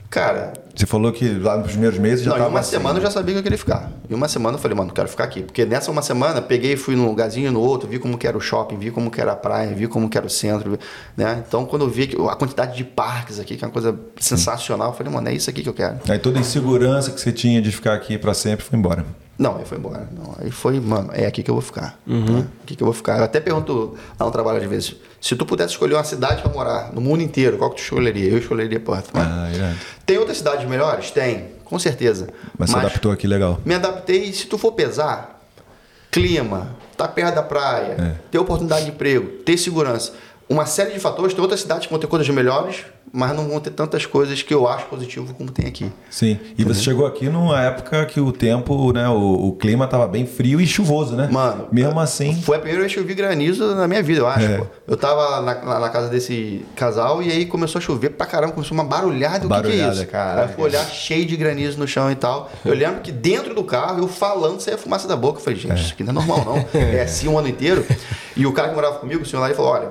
Cara, Você falou que lá nos primeiros meses já não, tava uma assim, semana eu né? já sabia que eu queria ficar. Em uma semana eu falei, mano, quero ficar aqui. Porque nessa uma semana, peguei, fui num lugarzinho, no outro, vi como que era o shopping, vi como que era a praia, vi como que era o centro, né? Então, quando eu vi que- a quantidade de parques aqui, que é uma coisa sensacional, eu falei, mano, é isso aqui que eu quero. Aí toda a insegurança que você tinha de ficar aqui pra sempre foi embora. Não, aí foi embora. Não, aí foi, mano, é aqui que eu vou ficar. Né? Aqui que eu vou ficar. Eu até pergunto lá no trabalho às vezes, se tu pudesse escolher uma cidade pra morar no mundo inteiro, qual que tu escolheria? Eu escolheria Porto. Ah, irado. Tem outras cidades melhores? Tem, com certeza. Mas, se adaptou aqui legal. Me adaptei, se tu for pesar, clima, tá perto da praia, É. ter oportunidade de emprego, ter segurança. Uma série de fatores, tem outras cidades que vão ter coisas melhores, mas não vão ter tantas coisas que eu acho positivo como tem aqui. Sim. E você chegou aqui numa época que o tempo, né? O, o clima tava bem frio e chuvoso, né? Mano, Mesmo assim. Foi a primeira vez que eu vi granizo na minha vida, eu acho. É. Eu tava na, na- casa desse casal e aí começou a chover pra caramba, começou uma barulhada. O que que, é Barulhada, isso? caraca. Aí fui olhar cheio de granizo no chão e tal. Eu lembro que dentro do carro, eu falando, saia fumaça da boca. Eu falei, gente, isso aqui não é normal, não. (laughs) É assim o ano inteiro. E o cara que morava comigo, o senhor lá, ele falou: olha,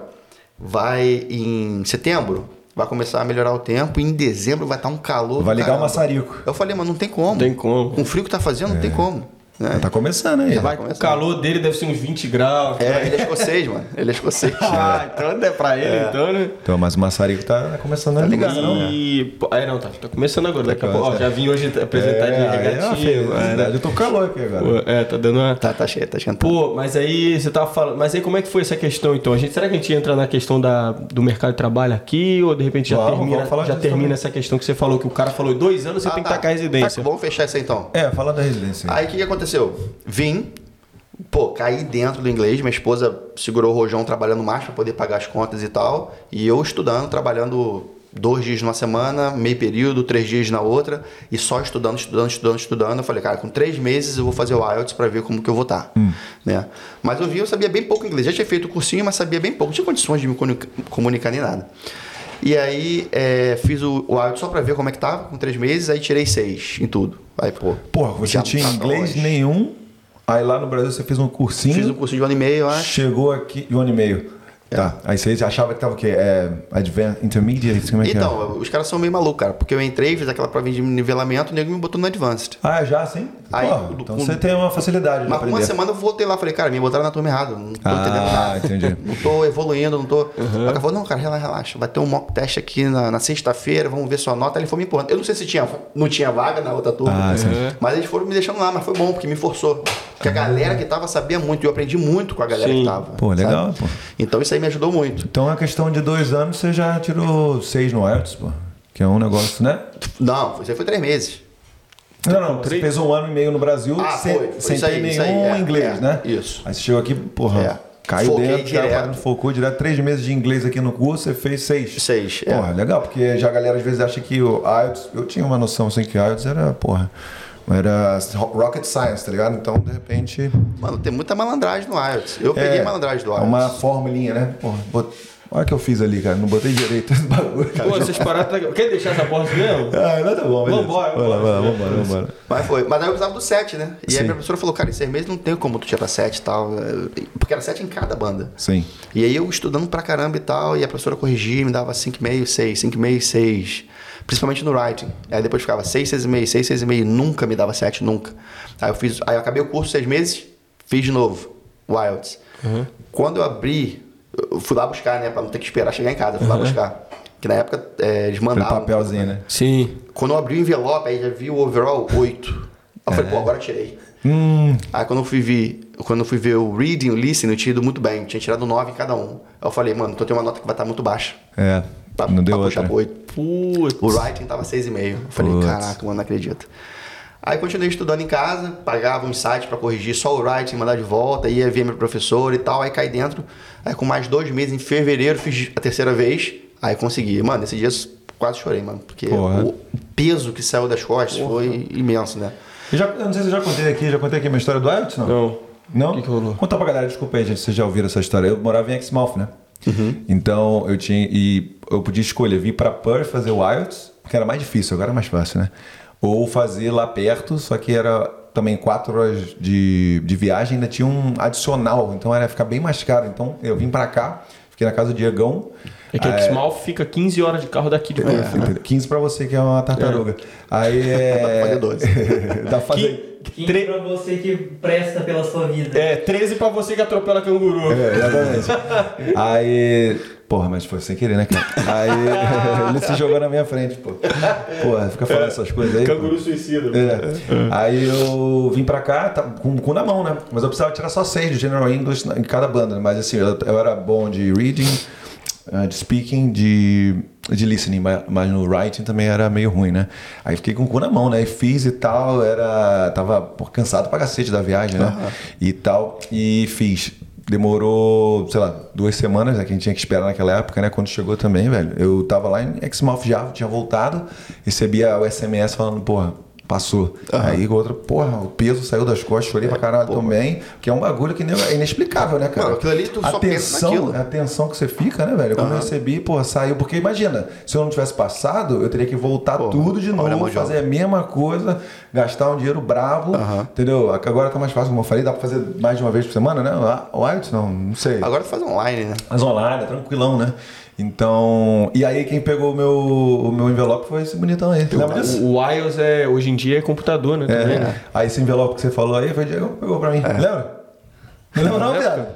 vai em setembro. Vai começar a melhorar o tempo e em dezembro vai estar um calor. Vai ligar o caramba. maçarico. Eu falei, mas não tem como. Não tem como. Com o frio que tá fazendo, não tem como. Né? Tá começando aí. Já Vai, o calor dele deve ser uns 20 graus. É, ele é escocês, mano. Ele é escocês. (laughs) Ah, então é pra ele, então, né? Então, mas o maçarico tá começando a ligar, não? E. pô, É, não, tá, tá começando agora. Daqui a pouco. Ó, começando. já vim hoje apresentar de É, aí é uma regatinho. felicidade. Eu tô com calor aqui agora. Pô, É, tá dando uma. Tá, tá cheio, tá esquentando. Pô, mas aí você tava falando. Mas aí como é que foi essa questão então? A gente, será que a gente entra na questão da, do mercado de trabalho aqui? Ou de repente já Vamos, termina, já termina também. essa questão que você falou, que o cara falou dois anos você Ah, tem que tá. estar com a residência. Tá, vamos fechar isso aí então. É, fala da residência. Aí o que, que aconteceu? Vim, pô, caí dentro do inglês. Minha esposa segurou o rojão trabalhando mais para poder pagar as contas e tal. E eu estudando, trabalhando dois dias numa semana, meio período, três dias na outra. E só estudando, estudando, estudando, estudando. Eu falei, cara, com três meses eu vou fazer o IELTS para ver como que eu vou estar. Né? Mas eu vi, eu sabia bem pouco inglês. Já tinha feito o cursinho, mas sabia bem pouco. Não tinha condições de me comunica- comunicar nem nada. E aí é, fiz o, o IELTS só para ver como é que tava, com três meses. Aí tirei seis em tudo. Aí, pô... Porra, você tinha tá inglês longe. nenhum. Aí lá no Brasil você fez um cursinho. Fiz um curso de um ano e meio, eu acho. Chegou aqui de um ano e meio. Tá. Aí você achava que tava o quê? É, advanced, intermediate? Como é que é? Então, os caras são meio malucos, cara. Porque eu entrei, fiz aquela prova de nivelamento, o nego me botou no Advanced. Ah, já sim? Aí, Porra, então com- você tem uma facilidade de Mas uma semana eu voltei lá, falei, cara, me botaram na turma errada. Não tô Ah, entendendo nada. entendi. (laughs) Não tô evoluindo, não tô. Aí O cara falou, não, cara, relaxa, relaxa. Vai ter um mock test aqui na, na sexta-feira, vamos ver sua nota. Aí ele foi me empurrando. Eu não sei se tinha, não tinha vaga na outra turma. Ah. Mas eles foram me deixando lá, mas foi bom, porque me forçou. Porque a galera que tava sabia muito, e eu aprendi muito com a galera Sim. que tava. Pô, legal, sabe? pô. Então isso aí me ajudou muito. Então, a questão de dois anos, você já tirou seis no IELTS, pô. Que é um negócio, né? Não, isso aí foi três meses. Não, não, você três- fez um ano e meio no Brasil Ah, sem, foi, foi sem isso ter aí, isso nenhum aí, é, inglês, é, né? isso. Aí você chegou aqui, porra, É. caiu Foquei dentro, direto. direto. focou direto, três meses de inglês aqui no curso, você fez seis. Seis, é. Porra, legal, porque já a galera às vezes acha que o IELTS, eu tinha uma noção assim que o IELTS era, porra, era rocket science, tá ligado? Então, de repente... Mano, tem muita malandragem no IELTS. Eu peguei é, malandragem do É IELTS. uma formulinha, né? Porra, bot... olha o que eu fiz ali, cara, não botei direito esse bagulho. Pô, essas paradas. tá- Quer deixar essa assim mesmo? (laughs) Ah, não tá bom, beleza. Vambora, vambora. lá, vambora, vambora. Mas foi. Mas aí eu precisava do 7, né? E Sim. aí a professora falou, cara, em seis meses não tem como tu tirar 7 e tal. Porque era 7 em cada banda. Sim. E aí eu estudando pra caramba e tal, e a professora corrigia, me dava 5,5, 6, 5,5, 6. Principalmente no writing. Aí depois ficava 6, 6,5, 6, 6,5, nunca me dava 7, nunca. Aí eu fiz, aí eu acabei o curso seis meses, fiz de novo, o IELTS. Quando eu abri, eu fui lá buscar, né, pra não ter que esperar chegar em casa, eu fui lá buscar. Que na época é, eles mandavam. papelzinho, né? Sim. Quando eu abri o envelope, aí já vi o overall 8. Aí eu falei, pô, agora tirei. Hum, Aí quando eu fui ver, quando eu fui ver o reading, o listening, eu tinha ido muito bem. Tinha tirado 9 em cada um. Aí eu falei, mano, então tem uma nota que vai estar muito baixa. é, Pra, não deu pra outra. puxar pro 8. Putz. O writing tava 6,5. Eu falei, Putz. caraca, mano, não acredito. Aí continuei estudando em casa, pagava um site pra corrigir só o writing, mandar de volta, ia ver meu professor e tal, aí caí dentro. Aí com mais dois meses, em fevereiro, fiz a terceira vez, aí consegui. Mano, nesse dia eu quase chorei, mano, porque Porra. o peso que saiu das costas foi imenso, né? Eu, já, eu não sei se eu já contei aqui, já contei aqui a minha história do IELTS, não? Não. Não? O que que rolou? Conta pra galera, desculpa aí, gente, vocês já ouviram essa história. Eu morava em Exmouth, né? Uhum. Então, eu tinha... E eu podia escolher vir pra Perth fazer o IELTS, que era mais difícil, agora é mais fácil, né? Ou fazer lá perto, só que era também quatro horas de, de viagem, ainda tinha um adicional, então era ficar bem mais caro. Então, eu vim pra cá, fiquei na casa do Diegão. É que Ah, Exmouth fica 15 horas de carro daqui de né? 15 pra você que é uma tartaruga. Aí (laughs) é. Dá pra fazer 12. (laughs) Dá pra fazer. Que- 15 pra você que presta pela sua vida. É, 13 pra você que atropela canguru. É, exatamente. (laughs) Aí Porra, mas foi sem querer, né, cara? Aí ele se jogou na minha frente, pô. Porra, fica falando essas coisas aí. pô. Canguru suicida. É. Aí eu vim pra cá tá, com o cu na mão, né? Mas eu precisava tirar só seis de General English em cada banda. né? Mas assim, eu, eu era bom de reading, eh, de speaking, de, de listening, mas, no writing também era meio ruim, né? Aí fiquei com o cu na mão, né? E fiz e tal, era. Tava pô, cansado pra cacete da viagem, né? E tal. E fiz. Demorou, sei lá, duas semanas, né, que a gente tinha que esperar naquela época, né? Quando chegou também, velho. Eu tava lá em Exmouth já, tinha voltado, recebia o SMS falando, porra, passou. Aí o outro, porra, o peso saiu das costas, chorei pra caralho também, que é um bagulho que nem- é inexplicável, né, cara? Mano, aquilo ali tu a só pensa tensão, naquilo. A tensão que você fica, né, velho? Quando eu recebi, porra, saiu. Porque imagina, se eu não tivesse passado, eu teria que voltar Porra, tudo de olha novo, de fazer a mesma coisa, gastar um dinheiro brabo, Aham. entendeu? Agora tá mais fácil, como eu falei, dá pra fazer mais de uma vez por semana, né? O não, não sei. Agora tu faz online, né? Mas online, é tranquilão, né? Então, e aí quem pegou o meu, o meu envelope foi esse bonitão aí. Lembra disso? O, o iOS é, hoje em dia é computador, né? também, É. né? Aí esse envelope que você falou aí foi o Diego que pegou pra mim. Lembra? Não lembra não, viado?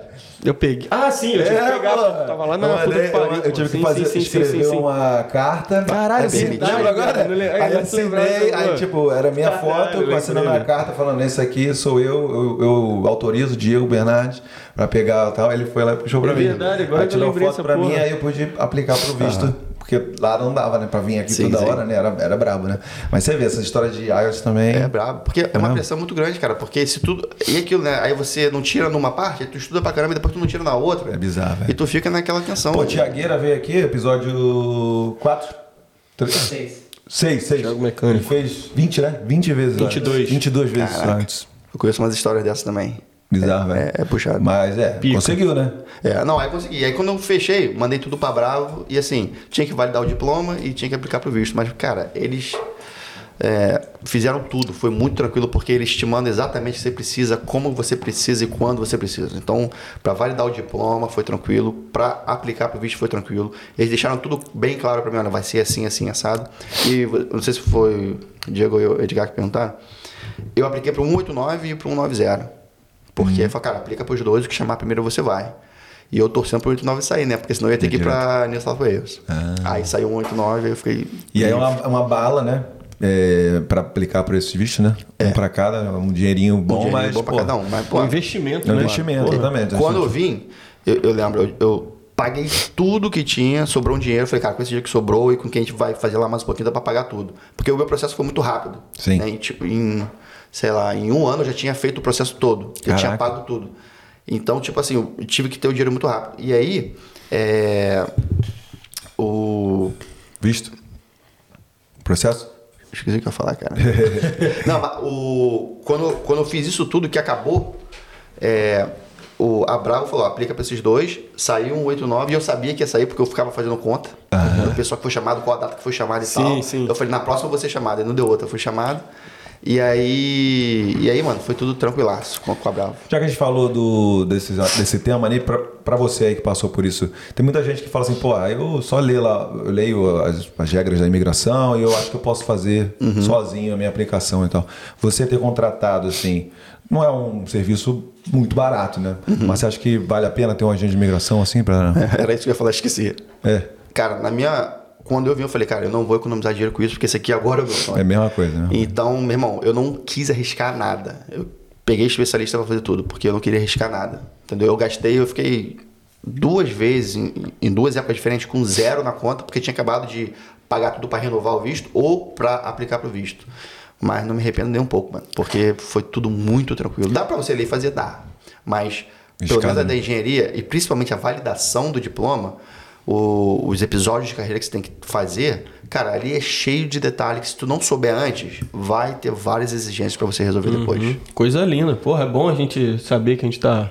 Eu peguei. Ah, sim, eu tive que pegar. pô. Tava lá na puta mandei- que pariu. Eu, tive que Sim, fazer, sim, escrever sim, uma carta. Caralho, assim, verdade, lembra agora? não. Aí Aí eu assinei, aí tipo, era minha Caralho, foto, assinando a carta falando, esse aqui sou eu, eu, eu autorizo o Diego Bernardes pra pegar e tal. Ele foi lá e puxou pra É mim. verdade, agora aí tirou foto pra mim, aí eu pude aplicar pro visto. Porque lá não dava, né? Pra vir aqui Sim, toda sim. hora, né? Era, era brabo, né? Mas você vê, essa história de iOS também. É brabo. Porque é uma mesmo? pressão muito grande, cara. Porque se tudo. E aquilo, né? Aí você não tira numa parte, aí tu estuda pra caramba e depois tu não tira na outra. É bizarro, velho. E tu fica naquela tensão. Pô, Tiagueira veio aqui, episódio 4? Seis. 6, 6. Thiago Mecânico. Ele fez 20, né? 20 vezes. eu acho. 22. 22 vezes Caraca. antes. Eu conheço umas histórias dessas também. Bizarro, É- velho. é puxado. Mas é, Pica. conseguiu, né? É, não, aí consegui. Aí quando eu fechei, mandei tudo pra Bravo e assim, tinha que validar o diploma e tinha que aplicar pro visto. Mas, cara, eles é, fizeram tudo, foi muito tranquilo, porque eles te mandam exatamente o que você precisa, como você precisa e quando você precisa. Então, para validar o diploma foi tranquilo, para aplicar pro visto foi tranquilo. Eles deixaram tudo bem claro para mim, olha, vai ser assim, assim, assado. E não sei se foi o Diego ou o Edgar que perguntaram. Eu apliquei para 189 e para 190. Porque, uhum. cara, aplica para os dois, o que chamar primeiro você vai. E eu torcendo pro 89 sair, né? Porque senão eu ia ter que ir pra New South Wales. Aí saiu um 89 eu fiquei. E aí é uma, uma bala, né? É, pra aplicar por esse visto, né? Um pra cada, um dinheirinho bom, um dinheirinho mas. bom pô, cada um. Mas, pô, Um investimento, É um né? investimento, Porra. exatamente. Quando eu vim, eu, eu lembro, eu, eu paguei tudo que tinha, sobrou um dinheiro. Falei, cara, com esse dinheiro que sobrou e com quem a gente vai fazer lá mais um pouquinho, dá pra pagar tudo. Porque o meu processo foi muito rápido. Sim. Né? E, tipo, em, sei lá, em um ano eu já tinha feito o processo todo. Eu tinha pago tudo. Então, tipo assim, eu tive que ter o dinheiro muito rápido. E aí, é, o. Visto? Processo? Esqueci o que eu ia falar, cara. (laughs) Não, mas o, quando, quando eu fiz isso tudo que acabou, é, o, a Bravo falou, aplica para esses dois, saiu um 89 e eu sabia que ia sair porque eu ficava fazendo conta. O pessoal que foi chamado, qual a data que foi chamado e Sim, tal. sim. Eu falei, na próxima eu vou ser chamado. E não deu outra, eu fui chamado. E aí, e aí, mano, foi tudo tranquilaço com, com a Bravo. Já que a gente falou do, desse, desse tema ali, pra, pra você aí que passou por isso, tem muita gente que fala assim, pô, eu só leio lá, eu leio as, as regras da imigração e eu acho que eu posso fazer sozinho a minha aplicação e tal. Você ter contratado, assim, não é um serviço muito barato, né? Mas você acha que vale a pena ter um agente de imigração assim pra. (laughs) Era isso que eu ia falar, esqueci. É, Cara, na minha. Quando eu vim, eu falei, cara, eu não vou economizar dinheiro com isso, porque esse aqui agora é o meu sonho. é a mesma coisa, né? Então, meu irmão, eu não quis arriscar nada. Eu peguei especialista pra fazer tudo, porque eu não queria arriscar nada. Entendeu? Eu gastei, eu fiquei duas vezes, em, em duas épocas diferentes, com zero na conta, porque tinha acabado de pagar tudo pra renovar o visto ou pra aplicar pro visto. Mas não me arrependo nem um pouco, mano, porque foi tudo muito tranquilo. Dá pra você ler e fazer? Dá. Mas, pelo menos a da engenharia, e principalmente a validação do diploma, o- os episódios de carreira que você tem que fazer, cara, ali é cheio de detalhes que se tu não souber antes, vai ter várias exigências pra você resolver depois. Uhum. Coisa linda. Porra, é bom a gente saber que a gente tá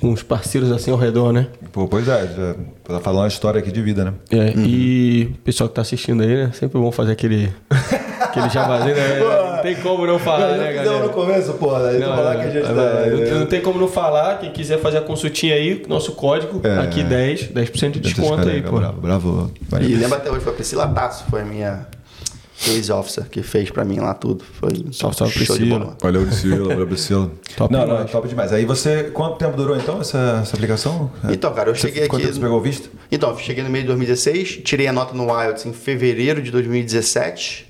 com os parceiros assim ao redor, né? Pô, pois é, já tá falando uma história aqui de vida, né? É, E o pessoal que tá assistindo aí, né? Sempre bom fazer aquele, (laughs) aquele jabazinho, né? (laughs) Não tem como não falar, né, galera? no começo, pô, aí Não, não, não, não, não tem como não falar. Quem quiser fazer a consultinha aí, nosso código, É. aqui 10, 10% de desconto aí, pô. Bravo. Vai. E lembra até hoje, foi a Priscila Tasso, foi a minha case officer, que fez pra mim lá tudo. Foi Salve, salve, show de Priscila. bola. Valeu, Priscila. Valeu, Priscila. (laughs) Top não, não, demais. top demais. Aí você, quanto tempo durou então essa, essa aplicação? Então, cara, eu Você- cheguei Quanto aqui- tempo você pegou o visto? Então, eu cheguei no meio de 2016, tirei a nota no IELTS em fevereiro de 2017.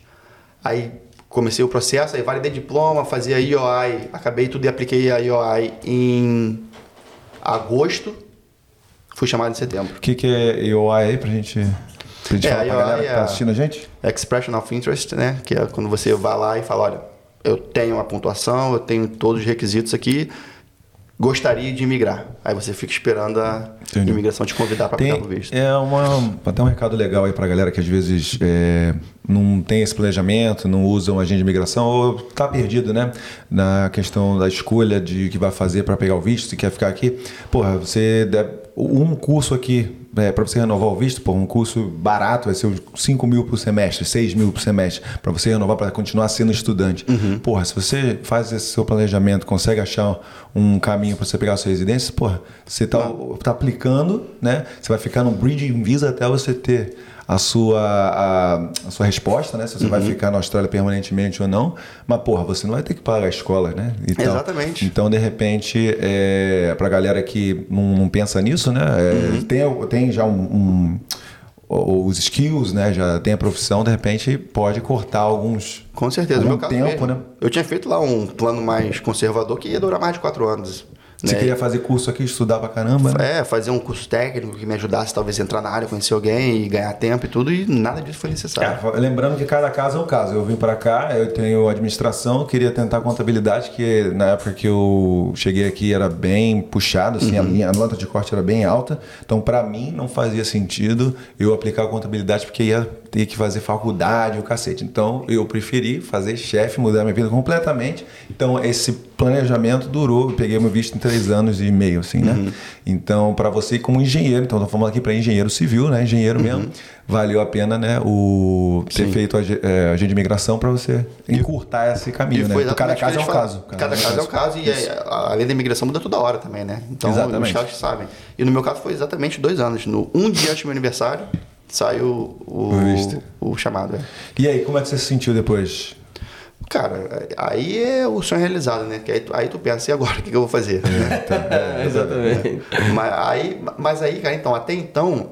Aí comecei o processo, aí validei diploma, fazia IOI, acabei tudo e apliquei a IOI em agosto. Fui chamado em setembro. O que, que é EOI aí pra gente, pra gente É, falar pra galera que é tá a- assistindo a gente? Expression of Interest, né? Que é quando você vai lá e fala, olha, eu tenho a pontuação, eu tenho todos os requisitos aqui, gostaria de imigrar. Aí você fica esperando a Entendi. imigração te convidar para aplicar pro visto. é uma, até um recado legal aí pra galera que às vezes é, não tem esse planejamento, não usa um agente de imigração ou tá perdido, né? Na questão da escolha de o que vai fazer para pegar o visto, se quer ficar aqui. Porra, você deve, um curso aqui é, para você renovar o visto, pô, um curso barato vai ser uns 5 mil por semestre, 6 mil por semestre, para você renovar, para continuar sendo estudante. Porra, se você faz esse seu planejamento, consegue achar um caminho para você pegar a sua residência, porra, você tá, tá aplicando, né? Você vai ficar no Bridging Visa até você ter a sua, a, a sua resposta, né? Se você vai ficar na Austrália permanentemente ou não. Mas, porra, você não vai ter que pagar a escola, né? Então, Exatamente. Então, de repente, é, pra galera que não, não pensa nisso, né? é, tem, tem já um, um- os skills, né? Já tem a profissão, de repente pode cortar alguns Com certeza. Algum meu tempo, né? Eu tinha feito lá um plano mais conservador que ia durar mais de quatro anos. Você né? queria fazer curso aqui, estudar pra caramba, né? É, fazer um curso técnico que me ajudasse talvez a entrar na área, conhecer alguém e ganhar tempo e tudo, e nada disso foi necessário. É, lembrando que cada caso é um caso. Eu vim para cá, eu tenho administração, queria tentar contabilidade, que na época que eu cheguei aqui era bem puxado, assim, a minha a nota de corte era bem alta. Então, para mim, não fazia sentido eu aplicar contabilidade, porque ia ter que fazer faculdade, o cacete. Então, eu preferi fazer chefe, mudar minha vida completamente. Então, esse planejamento durou, eu peguei meu visto três anos e meio, assim, né? Então, para você como engenheiro, então, falando aqui para engenheiro civil, né? Engenheiro mesmo, valeu a pena, né? O ter Sim. feito a é, agente de imigração para você encurtar esse caminho, né? Porque Cada caso é um caso. falam. Cada caso é um caso e é, a lei da imigração muda toda hora também, né? Então Exatamente. os caras sabem. E no meu caso foi exatamente dois anos. No, um dia antes do meu aniversário, saiu o, O o chamado. é. E aí, como é que você se sentiu depois? Cara, aí é o sonho realizado, né? Que aí, tu- aí tu pensa, e agora? O que, que eu vou fazer? né? É, (laughs) exatamente. mas, aí, mas aí, cara, então, até então,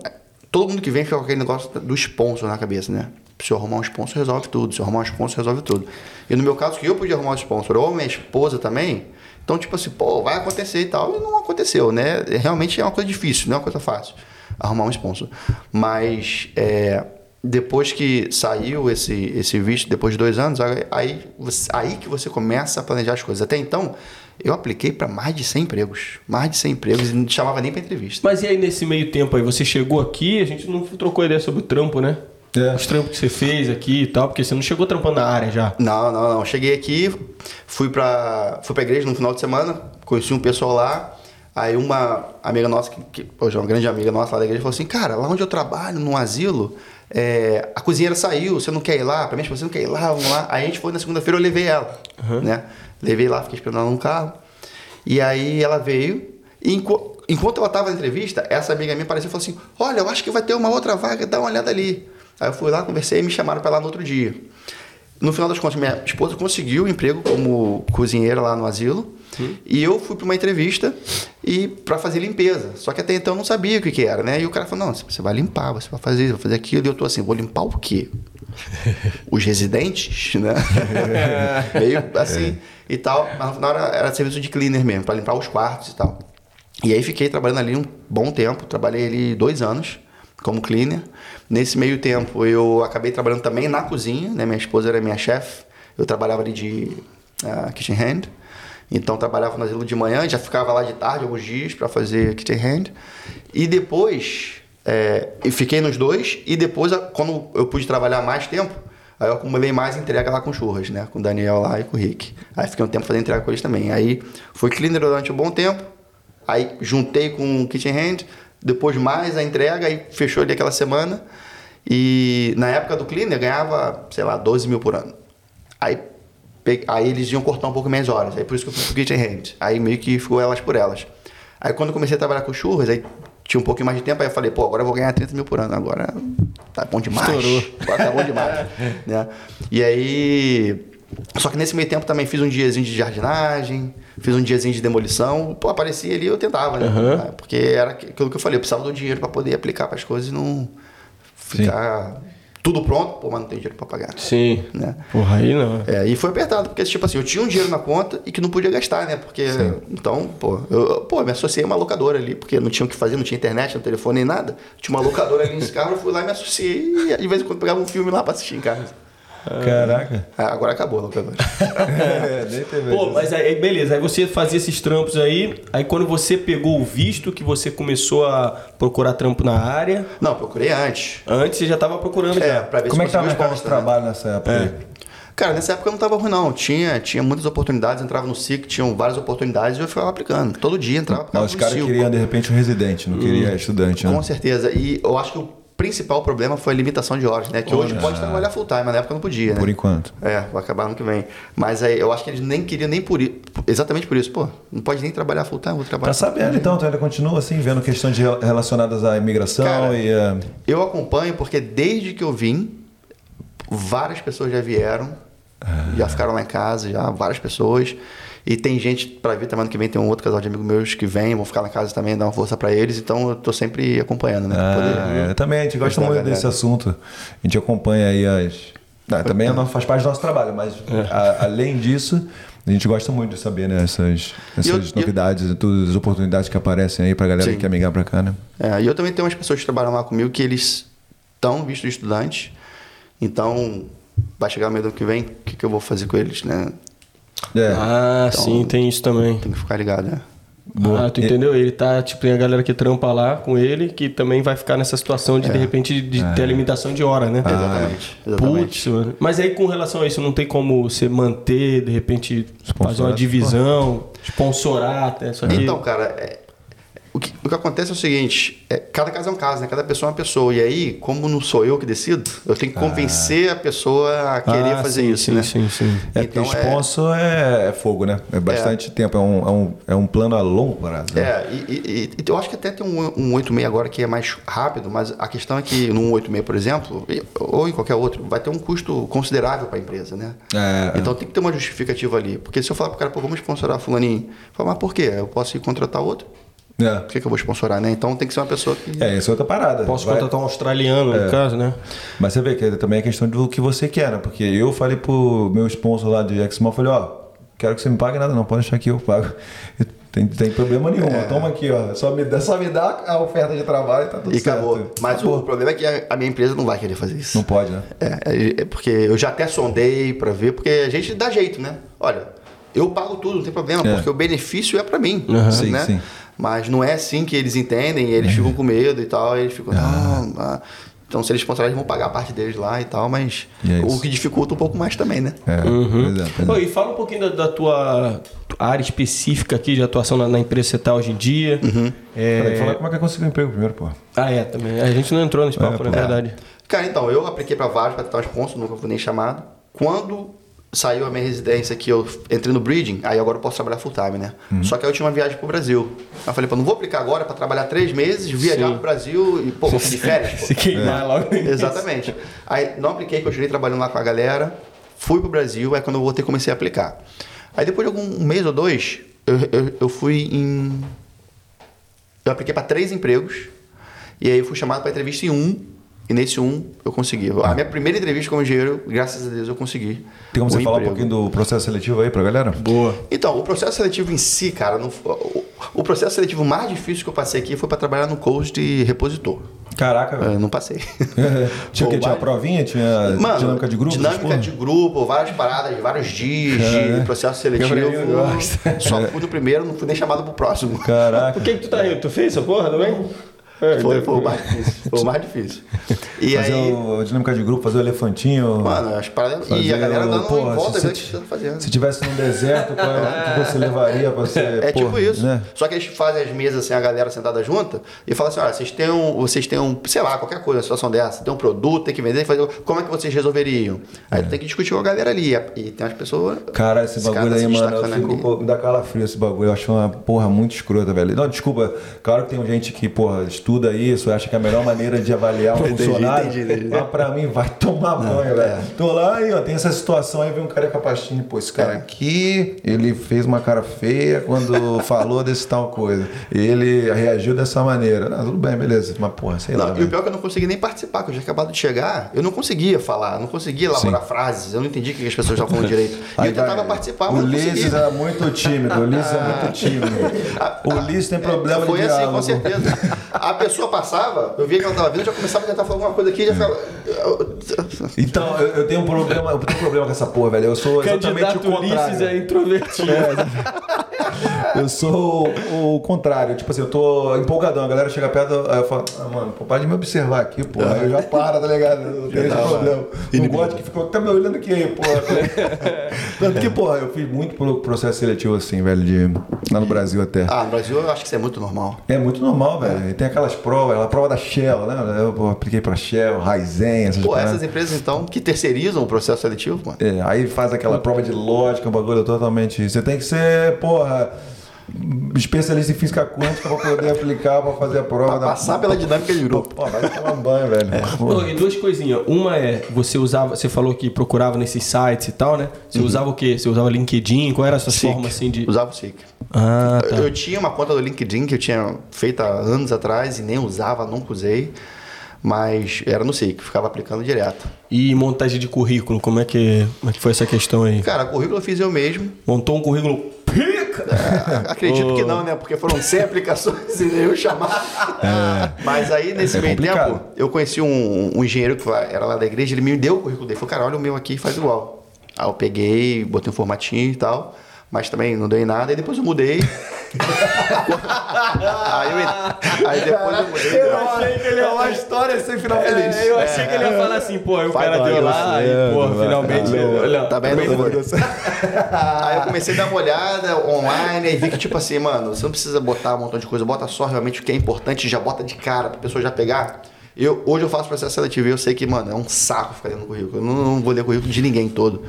todo mundo que vem fica com aquele negócio do sponsor na cabeça, né? Se eu arrumar um sponsor, resolve tudo. Se eu arrumar um sponsor, resolve tudo. E no meu caso, que eu podia arrumar um sponsor, ou minha esposa também, então, tipo assim, pô, vai acontecer e tal. E não aconteceu, né? Realmente é uma coisa difícil, não é uma coisa fácil arrumar um sponsor. Mas, é, depois que saiu esse, esse visto, depois de dois anos, aí, aí, que você começa a planejar as coisas. Até então, eu apliquei para mais de 100 empregos. Mais de 100 empregos e não chamava nem para entrevista. Mas e aí, nesse meio tempo aí, você chegou aqui, a gente não trocou ideia sobre o trampo, né? É. Os trampos que você fez aqui e tal, porque você não chegou trampando na área já. Não, não, não. Cheguei aqui, fui pra, fui pra igreja no final de semana, conheci um pessoal lá. Aí uma amiga nossa, que, que hoje é uma grande amiga nossa lá da igreja, falou assim, cara, lá onde eu trabalho, num asilo, é, a cozinheira saiu, você não quer ir lá? Pra mim, você não quer ir lá, vamos lá. Aí a gente foi na segunda-feira, eu levei ela, né? Levei lá, fiquei esperando ela no carro. E aí ela veio, e enqu- enquanto ela tava na entrevista, essa amiga minha apareceu e falou assim, olha, eu acho que vai ter uma outra vaga, dá uma olhada ali. Aí eu fui lá, conversei e me chamaram pra lá no outro dia. No final das contas, minha esposa conseguiu um emprego como cozinheira lá no asilo. E eu fui para uma entrevista e para fazer limpeza. Só que até então eu não sabia o que, que era, né? E o cara falou: não, você vai limpar, você vai fazer isso, vai fazer aquilo. E eu tô assim: vou limpar o quê? (laughs) Os residentes, né? (laughs) Meio assim e tal. Mas na hora era serviço de cleaner mesmo, para limpar os quartos e tal. E aí fiquei trabalhando ali um bom tempo. Trabalhei ali dois anos como cleaner. Nesse meio tempo eu acabei trabalhando também na cozinha, né? Minha esposa era minha chefe. Eu trabalhava ali de ah, kitchen hand. Então trabalhava no asilo de manhã, já ficava lá de tarde alguns dias para fazer kitchen hand. E depois é, eu fiquei nos dois e depois quando eu pude trabalhar mais tempo, aí eu acumulei mais entrega lá com churras, né? Com o Daniel lá e com o Rick. Aí fiquei um tempo fazendo entrega com eles também. Aí fui cleaner durante um bom tempo. Aí juntei com o Kitchen Hand, depois mais a entrega, aí fechou ali aquela semana. E na época do cleaner ganhava, sei lá, 12 mil por ano. Aí, aí eles iam cortar um pouco minhas horas. Aí por isso que eu fui pro Kitchen Hand. Aí meio que ficou elas por elas. Aí quando eu comecei a trabalhar com churras, aí tinha um pouquinho mais de tempo, aí eu falei, pô, agora eu vou ganhar 30 mil por ano. Agora tá bom demais. Estourou. Agora tá bom demais. (laughs) né? E aí. Só que nesse meio tempo também fiz um diazinho de jardinagem, fiz um diazinho de demolição. Pô, aparecia ali eu tentava, né? Aham. Porque era aquilo que eu falei, eu precisava do dinheiro para poder aplicar para as coisas e não ficar tudo pronto, pô, mas não tem dinheiro para pagar. Sim. Né? Porra, aí não. É, e foi apertado, porque tipo assim, eu tinha um dinheiro na conta e que não podia gastar, né? Porque. Então, pô, eu pô, me associei a uma locadora ali, porque não tinha o que fazer, não tinha internet, não tinha telefone nem nada. Tinha uma locadora ali nesse carro, eu fui lá e me associei e de vez em quando pegava um filme lá pra assistir em casa. Caraca. Ah, Agora acabou a locadora. (laughs) É, nem teve Pô, isso. mas aí, beleza, aí você fazia esses trampos aí, aí quando você pegou o visto, que você começou a procurar trampo na área, não, procurei antes. antes você já tava procurando É, já. pra ver Como é se que tava o mercado de né? trabalho nessa época? aí? Cara, nessa época não tava ruim, não. Tinha, tinha muitas oportunidades, entrava no SIC, tinham várias oportunidades e eu ficava aplicando. Todo dia entrava Mas os caras queriam, de repente, um residente, não queria estudante, né? Com certeza. E eu acho que o principal problema foi a limitação de horas, né? Que hoje pode trabalhar full time, mas na época não podia, né? Por enquanto. É, vai acabar ano que vem. Mas aí eu acho que eles nem queriam nem por isso. Exatamente por isso. Pô, não pode nem trabalhar full time, vou trabalhar. Tá sabendo, então? Tu ainda continua assim, vendo questões relacionadas à imigração Cara, e... eh, Eu acompanho porque desde que eu vim, várias pessoas já vieram, já ficaram lá em casa, já várias pessoas. E tem gente para vir também ano que vem, tem um outro casal de amigos meus que vem, vão ficar em casa também, dar uma força para eles. Então eu tô sempre acompanhando, né? Ah, é, também a gente gosta muito desse assunto. A gente acompanha aí as. Não, também não faz parte do nosso trabalho, mas É. a- além disso, a gente gosta muito de saber né, essas, essas E eu- e eu- novidades, todas as oportunidades que aparecem aí pra galera Sim. que quer migrar pra cá, né? É, e eu também tenho umas pessoas que trabalham lá comigo que eles estão vistos de estudante. Então, vai chegar o meio do ano que vem, o que, que eu vou fazer com eles, né? É. Ah, Então- sim, tem isso também. Tem que ficar ligado, né? Boa. Ah, tu entendeu? Ele tá, tipo, tem a galera que trampa lá com ele, que também vai ficar nessa situação de, de repente, de ter a limitação de hora, né? exatamente. exatamente. Putz, mano. Mas aí com relação a isso, não tem como você manter, de repente, fazer uma divisão, sponsorar até isso aqui? Então, cara, é, o, que, o que acontece é o seguinte: é, cada caso é um caso, né? Cada pessoa é uma pessoa. E aí, como não sou eu que decido, eu tenho que convencer a pessoa a querer Ah, fazer sim, isso, sim, né? Sim, sim. É Então, porque sponsor é, é fogo, né? É bastante tempo, é um, é, um, é um plano a longo prazo. né? É, e, e- e eu acho que até tem um, um 86 agora que é mais rápido, mas a questão é que no 186, por exemplo, ou em qualquer outro, vai ter um custo considerável para a empresa, né? É, então tem que ter uma justificativa ali. Porque se eu falar pro cara, pô, vamos sponsorar fulaninho, fala, mas por quê? Eu posso ir contratar outro? É. Por que, que eu vou sponsorar, né? Então tem que ser uma pessoa que. É, isso é outra parada. Posso Vai- contratar um australiano, É. no caso, né? Mas você vê que também é questão do que você quer, né? Porque eu falei pro meu sponsor lá de Exmol, falei, ó, quero que você me pague nada não, pode deixar que eu pago. (laughs) Tem, tem problema nenhum, É. toma aqui, ó. Só me, dá- só me dá a oferta de trabalho e tá tudo E certo. acabou. Mas o problema é que a, a minha empresa não vai querer fazer isso. Não pode, né? É, é, é porque eu já até sondei pra ver, porque a gente dá jeito, né? Olha, eu pago tudo, não tem problema, É. porque o benefício é pra mim, Sim, né? sim. Mas não é assim que eles entendem, eles ficam com medo e tal, eles ficam, não, ah. então se eles eles vão pagar a parte deles lá e tal, mas E é o que dificulta um pouco mais também, né? É, pois é, pois é. E fala um pouquinho da, da tua área específica aqui de atuação na, na empresa que você tá hoje em dia. Uhum. É... Peraí, fala como é que eu consegui um emprego primeiro, pô. Ah, é, também. A gente não entrou nesse papo, É, na pô. verdade. Cara, então, eu apliquei pra vários para tentar um sponsor, nunca fui nem chamado. Quando saiu a minha residência aqui, eu entrei no Breeding, aí agora eu posso trabalhar full time, né? Uhum. Só que aí eu tinha uma viagem pro Brasil. Aí eu falei, pô, não vou aplicar agora para trabalhar três meses, viajar Sim. pro Brasil e, pô, vou de férias, pô. Se queimar logo no início. Exatamente. Aí não apliquei, continuei trabalhando lá com a galera, fui pro Brasil, aí quando eu voltei comecei a aplicar. Aí depois de algum um mês ou dois, eu, eu, eu fui em. Eu apliquei para três empregos, e aí eu fui chamado para entrevista em um, e nesse um eu consegui. A minha primeira entrevista como engenheiro, graças a Deus, eu consegui. Tem como o você falar um emprego. pouquinho do processo seletivo aí pra galera? Boa. Então, o processo seletivo em si, cara, não, o, o processo seletivo mais difícil que eu passei aqui foi para trabalhar no coach de repositor. Caraca, velho. Eu não passei. (laughs) Tinha o quê? Pô, Tinha vai- provinha? Tinha Mano, dinâmica de grupo? Dinâmica de grupo, várias paradas, vários dias É. de processo seletivo. Só fui no primeiro, não fui nem chamado pro próximo. Caraca. (laughs) Por que, que tu tá aí? Tu fez essa porra também? Foi, foi o mais difícil. Foi o mais difícil. E fazer aí, o, a dinâmica de grupo, fazer o elefantinho. mano, as paradas. E a galera dando porra, em volta se, se, você tá fazendo. se tivesse num deserto, qual é o que (laughs) você levaria pra ser. É tipo porra, isso. Né? Só que eles fazem as mesas assim, a galera sentada junta, e falam assim: olha, vocês têm um, vocês têm um, sei lá, qualquer coisa, uma situação dessa, tem um produto, tem que vender, fazer, como é que vocês resolveriam? Aí tu tem que discutir com a galera ali. E tem as pessoas. Cara, esse bagulho aí, mano, eu fico, ali. pô, me dá calafrio esse bagulho. Eu acho uma porra muito escrota, velho. Não, desculpa. Claro que tem gente que, porra, estuda isso, acha que é a melhor maneira de avaliar um funcionário. entendi, entendi. Mas pra mim, vai tomar banho, velho. Tô lá e, ó, tem essa situação aí, vem um careca pastinho. Pô, esse cara É. aqui, ele fez uma cara feia quando (laughs) falou desse tal coisa. Ele reagiu dessa maneira. Não, tudo bem, beleza. Mas, porra, sei lá. Não, e o pior é que eu não consegui nem participar, que eu tinha acabado de chegar, eu não conseguia falar, não conseguia elaborar frases, eu não entendi o que as pessoas estavam falando (laughs) direito. E Aí eu tentava vai- participar, mas não Ulisses conseguia. é muito tímido. O Ulisses é muito (laughs) tímido. O Ulisses tem problema É, Foi de assim, diálogo. com certeza. A pessoa passava, eu via que ela estava vindo, já começava a tentar falar alguma coisa aqui e já ficava. Então, eu, eu tenho um problema, eu tenho um problema com essa porra, velho. Eu sou exatamente o Candidato Ulisses contrário. é introvertido. Eu sou o, o contrário. Tipo assim, eu tô empolgadão. A galera chega perto, aí eu falo, ah, mano, pô, para de me observar aqui, pô. Aí eu já paro, tá ligado? Eu não tenho esse problema. Não gosto que ficou, tá me olhando aqui, pô. (laughs) Tanto que, porra, eu fiz muito pro processo seletivo assim, velho, de, lá no Brasil até. Ah, no Brasil eu acho que isso é muito normal. É muito normal, velho. E tem aquelas provas, a prova da Shell, né? Eu apliquei pra Shell, Raizen, essas Pô, paradas. essas empresas então que terceirizam o processo seletivo, mano. É, aí faz aquela prova de lógica, um bagulho totalmente. Você tem que ser, porra, especialista em física quântica pra poder aplicar, pra fazer a prova. Pra da- passar pela dinâmica de grupo. Pô, vai tomar um banho, velho. Pô. Ô, e duas coisinhas. Uma é, você usava, você falou que procurava nesses sites e tal, né? Você usava o quê? Você usava LinkedIn? Qual era a sua SIC. forma assim de. Usava o SIC. Ah, tá. Eu tinha uma conta do LinkedIn que eu tinha feito há anos atrás e nem usava, nunca usei. Mas era no SIC, ficava aplicando direto. E montagem de currículo, como é que, como é que foi essa questão aí? Cara, currículo eu fiz eu mesmo. Montou um currículo pica! Acredito que não, né? Porque foram 100 aplicações e nenhum chamado. Mas aí, nesse É meio complicado. tempo, eu conheci um, um engenheiro que era lá da igreja, ele me deu o currículo dele. Falou, cara, olha o meu aqui e faz igual. Aí eu peguei, botei um formatinho e tal. Mas também não deu em nada. E depois eu mudei. (laughs) aí, eu, aí depois eu mudei. Eu achei que ele é uma história sem final feliz. eu achei que ele ia falar assim, pô, aí o Vai cara lá, deu lá e, pô, finalmente. Olha, Tá bem, não foi. (laughs) Aí eu comecei a dar uma olhada online e vi que, tipo assim, mano, você não precisa botar um montão de coisa, bota só realmente o que é importante e já bota de cara pra pessoa já pegar. Eu, hoje eu faço processo seletivo e eu sei que, mano, é um saco ficar lendo currículo. Eu não, não vou ler currículo de ninguém todo.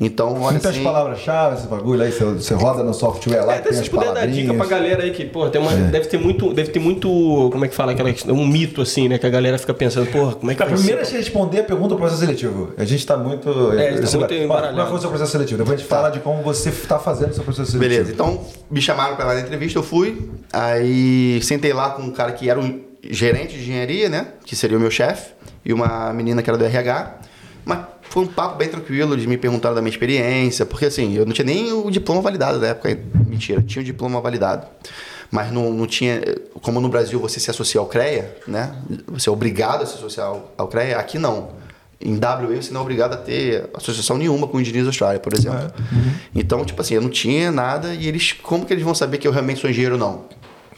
Então, olha Muitas assim, palavras-chave, esse bagulho aí, você, você roda no software lá, É, que tem se as puder dar dica pra galera aí que, pô, tem uma, deve ter muito, deve ter muito, como é que fala aquela questão, um mito assim, né, que a galera fica pensando, porra, como é que Cara, primeiro ser? deixa eu responder a pergunta do processo seletivo. A gente tá muito. É, a gente tá muito vai- embaralhado. Qual foi o seu processo seletivo? Depois a gente fala de como você tá fazendo o seu processo seletivo. Beleza, então me chamaram pra lá na entrevista, eu fui. Aí sentei lá com um cara que era um gerente de engenharia, né? Que seria o meu chefe, e uma menina que era do RH. Mas foi um papo bem tranquilo, eles me perguntaram da minha experiência, porque assim, eu não tinha nem o diploma validado na época. Mentira, tinha o diploma validado. Mas não, não tinha. Como no Brasil você se associa ao CREA, né? Você é obrigado a se associar ao, ao CREA, aqui não. Em WE você não é obrigado a ter associação nenhuma com o Engineers Australia, por exemplo. Então, tipo assim, eu não tinha nada e eles, como que eles vão saber que eu realmente sou engenheiro ou não?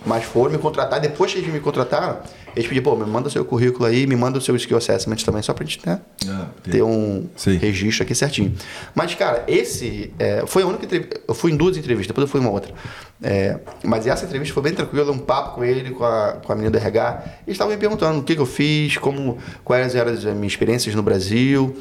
Mas foram me contratar, depois que eles me contrataram, eles pediram, pô, me manda o seu currículo aí, me manda o seu skill assessment também, só pra gente né, Ah, ter um Sim. registro aqui certinho. Mas, cara, esse é, foi a única entrevista. Eu fui em duas entrevistas, depois eu fui em uma outra. É, mas essa entrevista foi bem tranquila, um papo com ele, com a, com a menina do RH. Eles estavam me perguntando o que, que eu fiz, como, quais eram as minhas experiências no Brasil.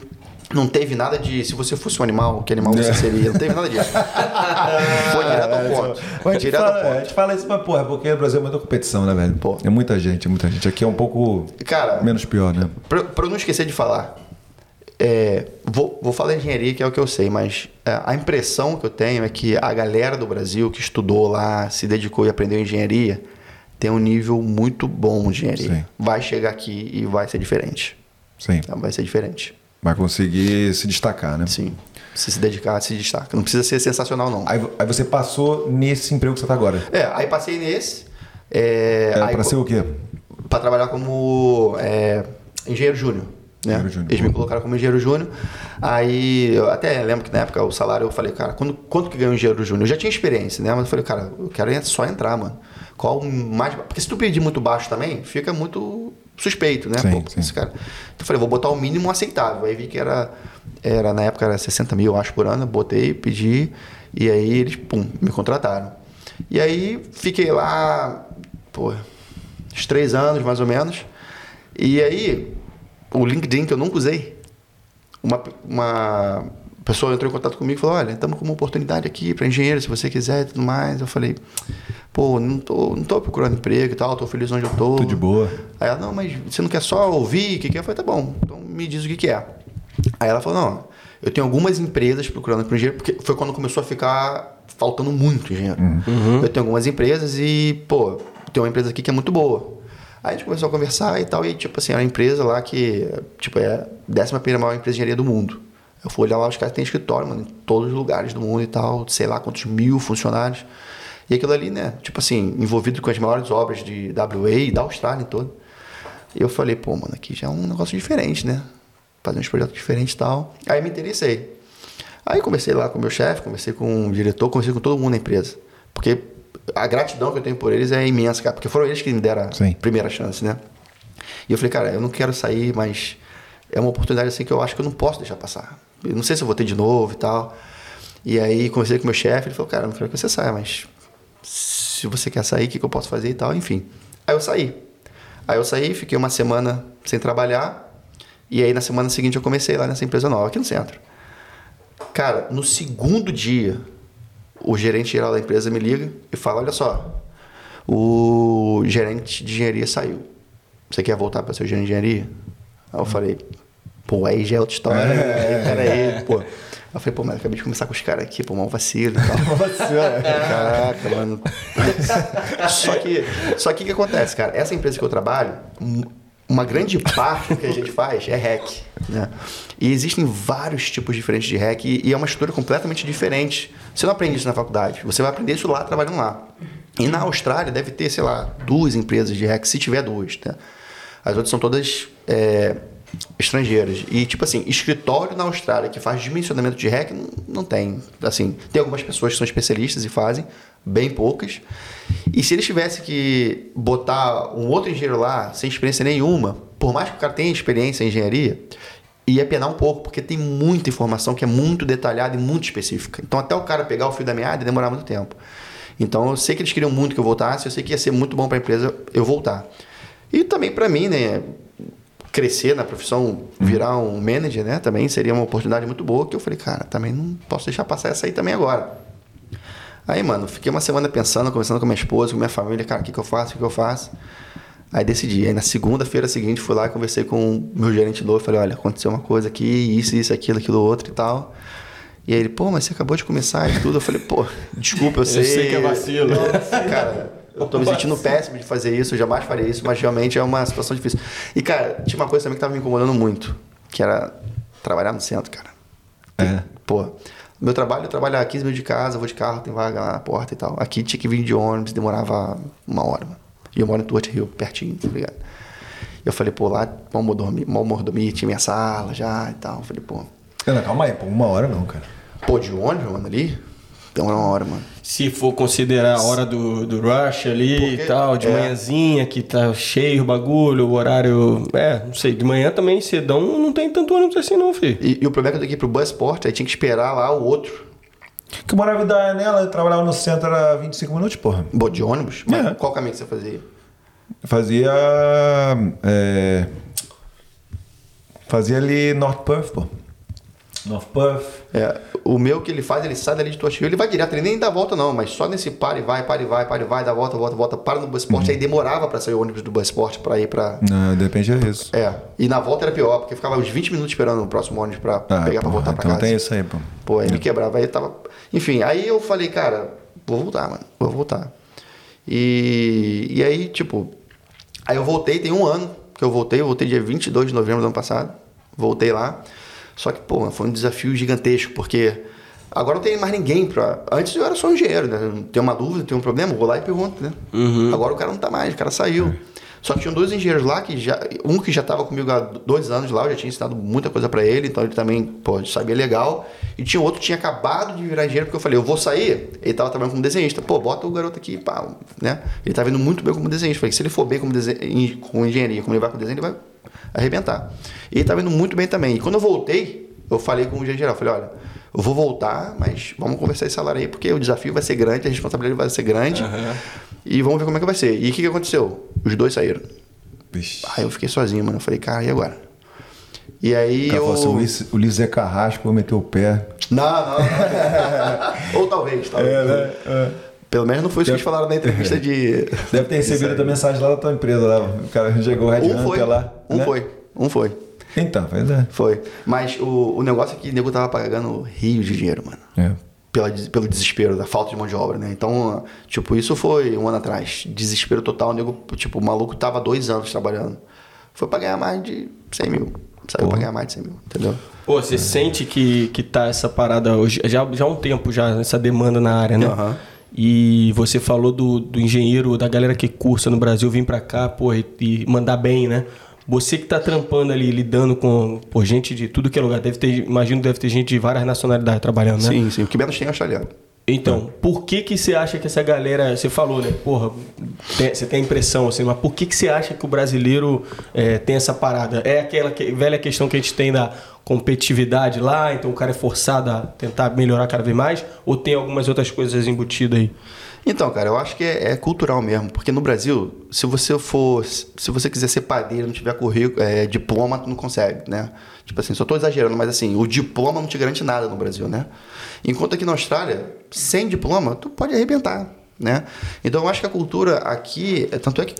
Não teve nada de se você fosse um animal, que animal você seria. Não teve nada disso. (laughs) foi direto ao ponto. Mas a, gente direto fala, a ponto. gente fala isso, mas porra, porque o Brasil é muita competição, né, velho? Pô. É muita gente, é muita gente. Aqui é um pouco Cara, menos pior, né? Pra, pra eu não esquecer de falar, é, vou, vou falar engenharia, que é o que eu sei, mas é, a impressão que eu tenho é que a galera do Brasil que estudou lá, se dedicou e aprendeu engenharia, tem um nível muito bom de engenharia. Sim. Vai chegar aqui e vai ser diferente. Sim. Vai ser diferente. Vai conseguir se destacar, né? Sim. Se se dedicar, se destaca. Não precisa ser sensacional, não. Aí, aí você passou nesse emprego que você tá agora. É, aí passei nesse. É, É, co- ser o quê? para trabalhar como é, engenheiro júnior. Né? Engenheiro júnior. Eles me colocaram como engenheiro júnior. Aí eu até lembro que na época o salário eu falei, cara, quanto, quanto que ganha um engenheiro júnior? Eu já tinha experiência, né? Mas eu falei, cara, eu quero en- só entrar, mano. qual o mais. Porque se tu pedir muito baixo também, fica muito suspeito, né? Sim, Pô, sim. esse cara. Então eu falei, vou botar o mínimo aceitável. Aí vi que era, era na época era 60 mil, acho, por ano. Botei, pedi, e aí eles, pum, me contrataram. E aí fiquei lá, pô, uns três anos mais ou menos. E aí, o LinkedIn que eu nunca usei, uma, uma pessoa entrou em contato comigo e falou: Olha, estamos com uma oportunidade aqui para engenheiro, se você quiser e tudo mais. Eu falei: Pô, não tô, não tô procurando emprego e tal, tô feliz onde eu tô. Tudo de boa. Aí ela: Não, mas você não quer só ouvir? O que, que é? Eu falei: Tá bom, então me diz o que, que é. Aí ela falou: Não, eu tenho algumas empresas procurando para engenheiro, porque foi quando começou a ficar faltando muito engenheiro. Eu tenho algumas empresas e, pô, tem uma empresa aqui que é muito boa. Aí a gente começou a conversar e tal, e tipo assim, era uma empresa lá que, tipo, é a décima primeira maior empresa de engenharia do mundo. Eu fui olhar lá, os caras têm escritório, mano, em todos os lugares do mundo e tal, sei lá quantos mil funcionários. E aquilo ali, né, tipo assim, envolvido com as maiores obras de WA e da Austrália toda. E eu falei, pô, mano, aqui já é um negócio diferente, né? Fazer uns projetos diferentes e tal. Aí me interessei. Aí conversei lá com o meu chefe, conversei com o diretor, conversei com todo mundo na empresa. Porque a gratidão que eu tenho por eles é imensa, cara. Porque foram eles que me deram Sim. a primeira chance, né? E eu falei, cara, eu não quero sair, mas é uma oportunidade assim que eu acho que eu não posso deixar passar. Não sei se eu vou ter de novo e tal. E aí conversei com meu chefe, ele falou, cara, não quero que você saia, mas se você quer sair, o que, que eu posso fazer e tal, enfim. Aí eu saí. Aí eu saí, fiquei uma semana sem trabalhar. E aí na semana seguinte eu comecei lá nessa empresa nova, aqui no centro. Cara, no segundo dia, o gerente geral da empresa me liga e fala: Olha só, o gerente de engenharia saiu. Você quer voltar para ser gerente de engenharia? Aí eu falei: Pô, aí já é outra história. Aí, Pera aí, pô. Eu falei: Pô, mas acabei de começar com os caras aqui, pô, mal vacilo e tal. (laughs) Caraca, mano. só que, só que o que acontece, cara? Essa empresa que eu trabalho, um- uma grande parte do que a gente faz é hack, né? E existem vários tipos diferentes de hack e, e é uma estrutura completamente diferente. Você não aprende isso na faculdade, você vai aprender isso lá trabalhando lá. E na Austrália deve ter, sei lá, duas empresas de hack, se tiver duas, né? As outras são todas é, estrangeiras. E, tipo assim, escritório na Austrália que faz dimensionamento de hack não, não tem. Assim, tem algumas pessoas que são especialistas e fazem, bem poucas. E se eles tivessem que botar um outro engenheiro lá, sem experiência nenhuma, por mais que o cara tenha experiência em engenharia, ia penar um pouco, porque tem muita informação que é muito detalhada e muito específica. Então, até o cara pegar o fio da meada ia demorar muito tempo. Então, eu sei que eles queriam muito que eu voltasse, eu sei que ia ser muito bom para a empresa eu voltar. E também para mim, né? Crescer na profissão, virar um manager, né? Também seria uma oportunidade muito boa. Que eu falei, cara, também não posso deixar passar essa aí também agora. Aí, mano, fiquei uma semana pensando, conversando com minha esposa, com minha família, cara, o que, que eu faço, o que, que eu faço. Aí decidi. Aí na segunda-feira seguinte fui lá e conversei com o meu gerente novo. Falei, olha, aconteceu uma coisa aqui, isso, isso, aquilo, aquilo, outro e tal. E aí ele, pô, mas você acabou de começar e tudo. Eu falei, pô, desculpa, eu sei. sei que é vacilo. (laughs) Cara, eu tô me sentindo péssimo de fazer isso, eu jamais faria isso, mas realmente é uma situação difícil. E, cara, tinha uma coisa também que tava me incomodando muito, que era trabalhar no centro, cara. É. Pô, meu trabalho, eu trabalho a 15 minutos de casa, vou de carro, tem vaga na porta e tal. Aqui tinha que vir de ônibus, demorava uma hora, mano. E eu moro em Tuat Rio, pertinho, tá ligado? Eu falei, pô, lá, mal mordomia, mal mordomia, tinha minha sala já e tal. Eu falei, pô, Não, calma aí, pô, uma hora não, cara. pô, de ônibus, mano, ali? Demora uma hora, mano. Se for considerar a hora do, do rush ali Porque- e tal, de é. manhãzinha, que tá cheio o bagulho, o horário. É, não sei, de manhã também, cedão, não tem tanto ônibus assim, não, filho. E, e o problema é que eu tenho que ir pro Busport, aí tinha que esperar lá o outro. Que eu morava em Nela, eu trabalhava no centro, era 25 minutos, porra. Bom, de ônibus? Mas É. qual caminho que você fazia? Eu Fazia. é, fazia ali North Perth, pô. North Perth. É, o meu que ele faz, ele sai dali de Tuaxil, ele vai direto, ele nem dá volta não, mas só nesse para e vai, para e vai, para e vai, dá volta, volta, volta, para no Busport, aí demorava pra sair o ônibus do Busport pra ir pra... Não, depende é isso. É, e na volta era pior, porque ficava uns 20 minutos esperando o próximo ônibus pra Ah, pegar pra porra, voltar pra então casa. tem isso aí, pô. Pô, aí me quebrava, aí tava... Enfim, aí eu falei, cara, vou voltar, mano, vou voltar. E, e aí, tipo, aí eu voltei, tem um ano que eu voltei, eu voltei dia 22 de novembro do ano passado, voltei lá. Só que, pô, foi um desafio gigantesco, porque Agora não tem mais ninguém pra. Antes eu era só um engenheiro, né? Tem uma dúvida, tem um problema, vou lá e pergunto, né? Agora o cara não tá mais, o cara saiu. Só que tinham dois engenheiros lá que já. Um que já estava comigo há dois anos lá, eu já tinha ensinado muita coisa para ele, então ele também, pô, sabia legal. E tinha outro que tinha acabado de virar engenheiro, porque eu falei, eu vou sair. Ele tava trabalhando como desenhista. Pô, bota o garoto aqui, pá, né? Ele tá vindo muito bem como desenhista. Falei, se ele for bem como desen... com engenharia, como ele vai com desenho, ele vai arrebentar. E ele tá vindo muito bem também. E quando eu voltei, eu falei com o gerente geral, falei, olha, eu vou voltar, mas vamos conversar esse salário aí, porque o desafio vai ser grande, a responsabilidade vai ser grande. E vamos ver como é que vai ser. E o que, que aconteceu? Os dois saíram. Vixe. Aí eu fiquei sozinho, mano. Eu falei, cara, e agora? E aí O cara eu. falou assim, o Luiz Zé Carrasco vai meter o pé. Não, não, não. (laughs) Ou talvez, talvez. É, né? É. Pelo menos não foi isso que eles falaram na entrevista de. (laughs) Deve ter recebido a mensagem lá da tua empresa lá. O cara chegou o Red Um foi. Lá. Um né? foi. Um foi. Então, pois é. Foi. Mas o, o negócio é que o nego tava pagando rios de dinheiro, mano. É. Pela, pelo desespero, da falta de mão de obra, né? Então, tipo, isso foi um ano atrás. Desespero total. O nego, tipo, o maluco tava dois anos trabalhando. Foi pra ganhar mais de 100 mil. Saiu pra ganhar mais de 100 mil, entendeu? Pô, você sente que, que tá essa parada hoje, já, já há um tempo já, essa demanda na área, né? Aham. E você falou do, do engenheiro, da galera que cursa no Brasil vir pra cá, pô, e, e mandar bem, né? Você que tá trampando ali, lidando com pô, gente de tudo que é lugar, deve ter, imagino que deve ter gente de várias nacionalidades trabalhando, né? Sim, sim. O que menos tem é australiano. Então, por que que você acha que essa galera, você falou, né? Porra, tem- você tem a impressão assim, mas por que que você acha que o brasileiro é, tem essa parada? É aquela que- velha questão que a gente tem da competitividade lá, então o cara é forçado a tentar melhorar cada vez mais, ou tem algumas outras coisas embutidas aí? Então, cara, eu acho que é, é cultural mesmo, porque no Brasil, se você for, se você quiser ser padeiro, não tiver currículo, é, diploma, tu não consegue, né? Tipo assim, só tô exagerando, mas assim, o diploma não te garante nada no Brasil, né? Enquanto aqui na Austrália, sem diploma, tu pode arrebentar, né? Então eu acho que a cultura aqui, é- tanto é que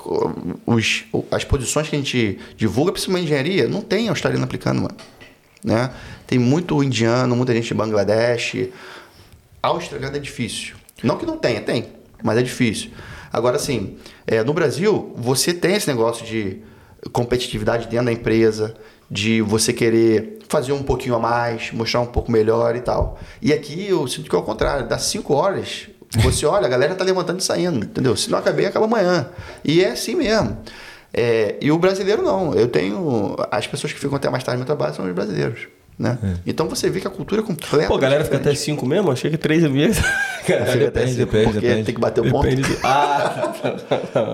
os, as posições que a gente divulga, principalmente engenharia, não tem australiano aplicando, mano. Né? Tem muito indiano, muita gente de Bangladesh, australiano é difícil. Não que não tenha, tem, mas é difícil. Agora, assim, é, no Brasil, você tem esse negócio de competitividade dentro da empresa, de você querer fazer um pouquinho a mais, mostrar um pouco melhor e tal. E aqui eu sinto que é o contrário, das 5 horas, você (laughs) olha, a galera tá levantando e saindo, entendeu? Se não acabei, acaba amanhã. E é assim mesmo. É, e o brasileiro não. Eu tenho. As pessoas que ficam até mais tarde no meu trabalho são os brasileiros. Né? Então você vê que a cultura é completa. Pô, a galera fica até 5 mesmo? Achei que 3 é mesmo. Fica até Depende, depende, porque depende. tem que bater o ponto. Depende Ah,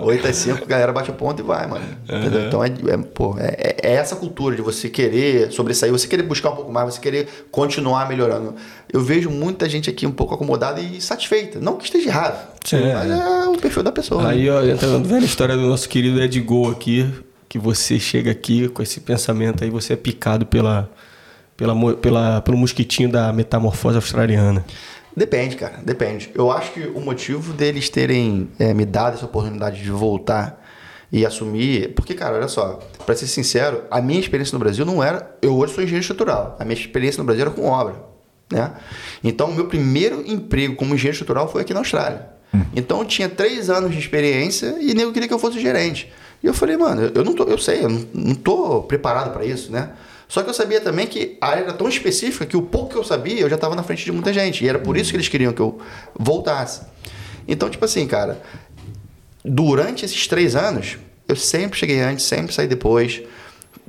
8 às 5, a galera bate o ponto e vai, mano. Entendeu? Então é, é, pô, é, é- é essa cultura de você querer sobressair, você querer buscar um pouco mais, você querer continuar melhorando. Eu vejo muita gente aqui um pouco acomodada e satisfeita. Não que esteja errado, Sim. mas é o perfil da pessoa. Aí, ó, entra na velha história do nosso querido Ed Gol aqui, que você chega aqui com esse pensamento aí, você é picado pela, pela, pela, pelo mosquitinho da metamorfose australiana. Depende, cara, depende. Eu acho que o motivo deles terem é, me dado essa oportunidade de voltar e assumir. Porque, cara, olha só, pra ser sincero, a minha experiência no Brasil não era. Eu hoje sou engenheiro estrutural. A minha experiência no Brasil era com obra. Né? Então, o meu primeiro emprego como engenheiro estrutural foi aqui na Austrália. Então, eu tinha três anos de experiência e nego queria que eu fosse gerente. E eu falei, mano, eu não tô, eu sei, eu não, não tô preparado para isso, né? Só que eu sabia também que a área era tão específica que o pouco que eu sabia, eu já estava na frente de muita gente. E era por isso que eles queriam que eu voltasse. Então, tipo assim, cara, durante esses três anos, eu sempre cheguei antes, sempre saí depois.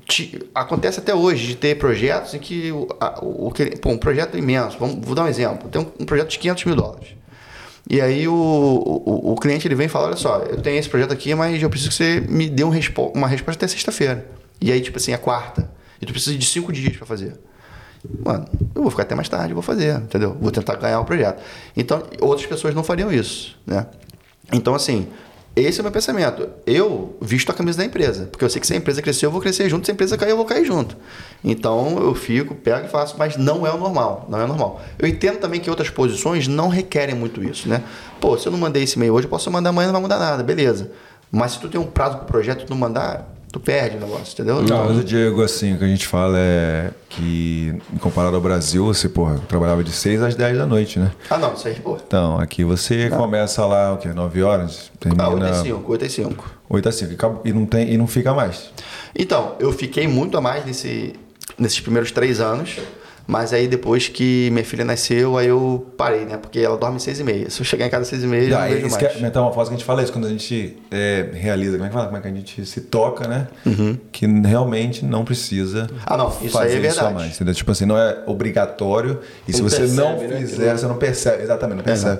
Ti- Acontece até hoje de ter projetos em que o, a- o, pô, um projeto imenso. Vamos, vou dar um exemplo. Tem um, um projeto de 500 mil dólares. E aí o, o, o cliente ele vem e fala, olha só, eu tenho esse projeto aqui, mas eu preciso que você me dê um respo uma resposta até sexta-feira. E aí, tipo assim, é quarta. E tu precisa de cinco dias para fazer. Mano, eu vou ficar até mais tarde, vou fazer, entendeu? Vou tentar ganhar o projeto. Então, outras pessoas não fariam isso, né? Então, assim, esse é o meu pensamento. Eu visto a camisa da empresa, porque eu sei que se a empresa crescer, eu vou crescer junto, se a empresa cair, eu vou cair junto. Então, eu fico, pego e faço, mas não é o normal, não é o normal. Eu entendo também que outras posições não requerem muito isso, né? Pô, se eu não mandei esse e-mail hoje, eu posso mandar amanhã, não vai mudar nada, beleza. Mas se tu tem um prazo pro projeto, tu não mandar, tu perde o negócio, entendeu? Não, Então, mas o Diego, assim, o que a gente fala é que, comparado ao Brasil, você, porra, trabalhava de 6 às 10 da noite, né? Ah, não, isso aí, pô. Então, aqui você começa lá, o quê? 9 horas? Ah, Termina 8 às 5, 8 às 5. 8 às 5. E, e não, tem, e não fica mais. Então, eu fiquei muito a mais nesse, nesses primeiros três anos, Mas aí depois que minha filha nasceu, aí eu parei, né? Porque ela dorme seis e meia. Se eu chegar em casa às seis e meia, já Ah, não vejo isso mais. que é metamorfose que a gente fala isso, quando a gente é, realiza, como é que fala? Como é que a gente se toca, né? Que realmente não precisa Uhum. Ah, não, isso aí fazer é verdade. a mais, entendeu? Tipo assim, não é obrigatório e se Não você não percebe, né? fizer, você não percebe, exatamente, não percebe.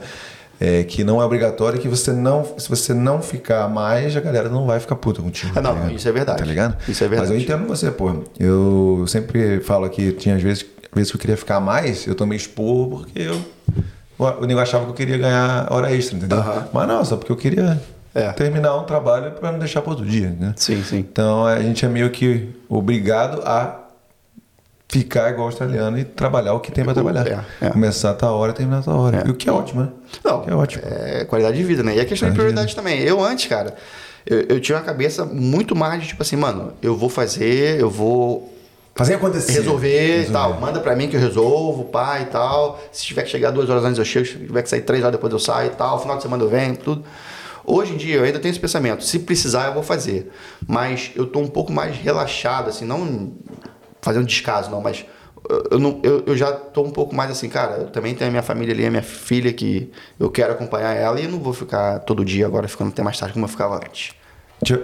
É, que não é obrigatório e que você não, se você não ficar mais, a galera não vai ficar puta contigo. Ah, não, tá isso é verdade. Tá ligado? Isso é verdade. Mas eu entendo você, pô. Eu sempre falo que tinha às vezes, vezes que eu queria ficar mais, eu tomei expor porque eu, o nego achava que eu queria ganhar hora extra, entendeu? Aham. Mas não, só porque eu queria É. terminar um trabalho para não deixar para outro dia, né? Sim, sim. Então a gente é meio que obrigado a ficar igual australiano e trabalhar o que tem para trabalhar. É, é. Começar a tua hora e terminar a tua hora. É. E o que é ótimo, né? Não, que é ótimo. É qualidade de vida, né? E a questão de prioridade também. Eu antes, cara, eu, eu tinha uma cabeça muito mais de tipo assim, mano, eu vou fazer, eu vou Fazer acontecer. resolver e tal. Manda pra mim que eu resolvo, pai e tal. Se tiver que chegar duas horas antes eu chego, se tiver que sair três horas depois eu saio e tal. Final de semana eu venho, tudo. Hoje em dia eu ainda tenho esse pensamento. Se precisar eu vou fazer. Mas eu tô um pouco mais relaxado, assim, não fazendo descaso não, mas eu, eu não, eu, eu já tô um pouco mais assim, cara, eu também tenho a minha família ali, a minha filha que eu quero acompanhar ela e eu não vou ficar todo dia agora ficando até mais tarde como eu ficava antes.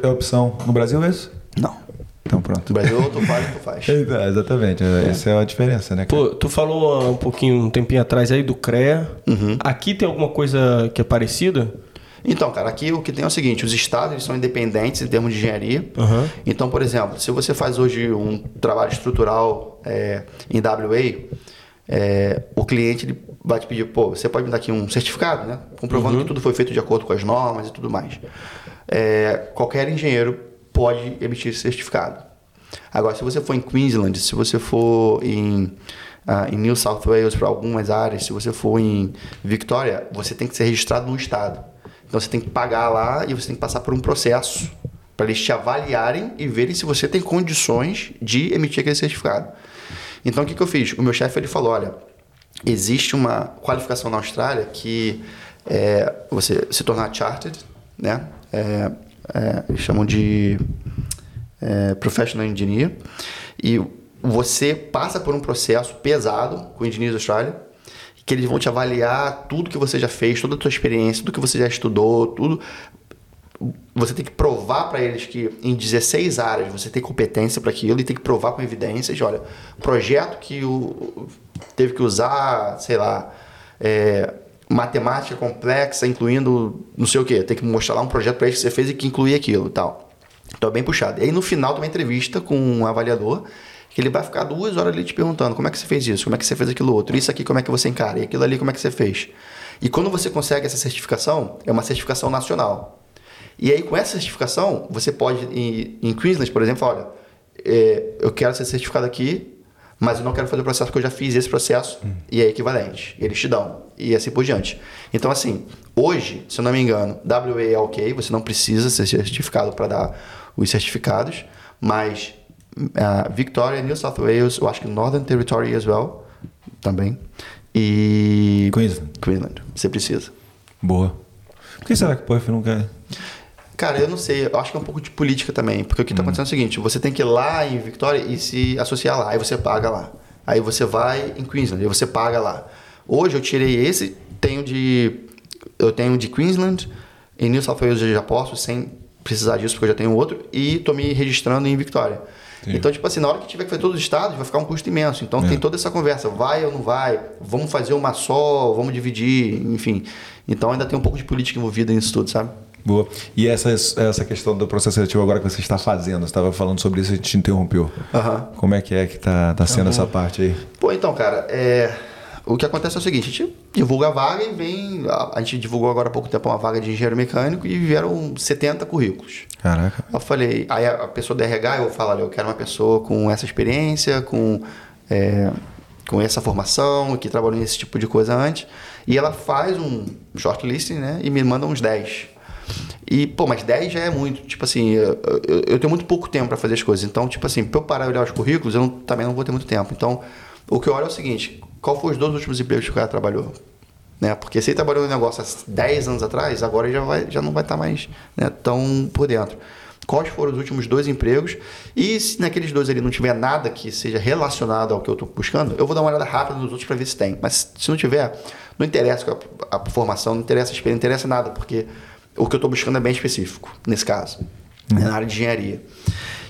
É opção no Brasil é isso? Não. Então pronto. No Brasil ou tu faz ou tu faz. (laughs) É, exatamente. Essa é a diferença, né? cara? Pô, tu falou um pouquinho, um tempinho atrás aí do CREA. Uhum. Aqui tem alguma coisa que é parecida? Então, cara, aqui o que tem é o seguinte: os estados eles são independentes em termos de engenharia. Aham. Então, por exemplo, se você faz hoje um trabalho estrutural é, em WA, é, o cliente ele vai te pedir, pô, você pode me dar aqui um certificado, né? Comprovando que tudo foi feito de acordo com as normas e tudo mais. É, qualquer engenheiro pode emitir esse certificado. Agora, se você for em Queensland, se você for em, ah, em New South Wales para algumas áreas, se você for em Victoria, você tem que ser registrado no estado. Então você tem que pagar lá e você tem que passar por um processo para eles te avaliarem e verem se você tem condições de emitir aquele certificado. Então o que, que eu fiz? O meu chefe ele falou, olha, existe uma qualificação na Austrália que é você se tornar chartered, né? É, é, chamam de é, professional engineer e você passa por um processo pesado com o Engineers Australia que eles vão te avaliar tudo que você já fez, toda a tua experiência, tudo que você já estudou, tudo você tem que provar para eles que em 16 áreas você tem competência para aquilo e tem que provar com evidências. Olha, projeto que o teve que usar, sei lá, é, matemática complexa, incluindo não sei o que, tem que mostrar lá um projeto para eles que você fez e que incluía aquilo e tal. Então é bem puxado. E aí no final de uma entrevista com um avaliador, que ele vai ficar duas horas ali te perguntando como é que você fez isso, como é que você fez aquilo outro, isso aqui como é que você encara, e aquilo ali como é que você fez. E quando você consegue essa certificação, é uma certificação nacional. E aí, com essa certificação, você pode, em, em Queensland, por exemplo, olha, é, eu quero ser certificado aqui, mas eu não quero fazer o processo porque eu já fiz esse processo e é equivalente. Eles te dão. E assim por diante. Então, assim, hoje, se eu não me engano, WA é ok, você não precisa ser certificado para dar os certificados, mas uh, Victoria, New South Wales, eu acho que Northern Territory as well, também. E. Queensland. Queensland, você precisa. Boa. Por que será que o Puff não quer? Cara, eu não sei, eu acho que é um pouco de política também, porque o que está acontecendo é o seguinte, você tem que ir lá em Victoria e se associar lá, aí você paga lá. Aí você vai em Queensland, aí você paga lá. Hoje eu tirei esse, tenho de eu tenho de Queensland, em New South Wales eu já posso sem precisar disso porque eu já tenho outro e tô me registrando em Victoria. Sim. Então, tipo assim, na hora que tiver que fazer todos os estados, vai ficar um custo imenso. Então, É. tem toda essa conversa, vai ou não vai, vamos fazer uma só, vamos dividir, enfim. Então, ainda tem um pouco de política envolvida nisso tudo, sabe? Boa. E essa, essa questão do processo seletivo agora que você está fazendo, você estava falando sobre isso e a gente te interrompeu. Aham. Como é que é que tá, tá sendo essa parte aí? Pô, então, cara, é... o que acontece é o seguinte, a gente divulga a vaga e vem... A a gente divulgou agora há pouco tempo uma vaga de engenheiro mecânico e vieram 70 currículos. Caraca. Eu falei, aí a pessoa da RH, eu falar, olha, eu quero uma pessoa com essa experiência, com, é, com essa formação, que trabalhou nesse tipo de coisa antes. E ela faz um shortlisting, né? E me manda uns 10. E, pô, mas 10 já é muito. Tipo assim, eu, eu- eu tenho muito pouco tempo para fazer as coisas. Então, tipo assim, pra eu parar e olhar os currículos, eu não- também não vou ter muito tempo. Então, o que eu olho é o seguinte: qual foi os dois últimos empregos que o cara trabalhou? Né? Porque se ele trabalhou no negócio há 10 anos atrás, agora ele já, vai, já não vai estar mais né, tão por dentro. quais foram os últimos dois empregos e se naqueles dois ali não tiver nada que seja relacionado ao que eu estou buscando, eu vou dar uma olhada rápida nos outros para ver se tem. Mas se não tiver, não interessa a, a formação, não interessa a experiência, não interessa nada, porque o que eu estou buscando é bem específico, nesse caso, é na área de engenharia.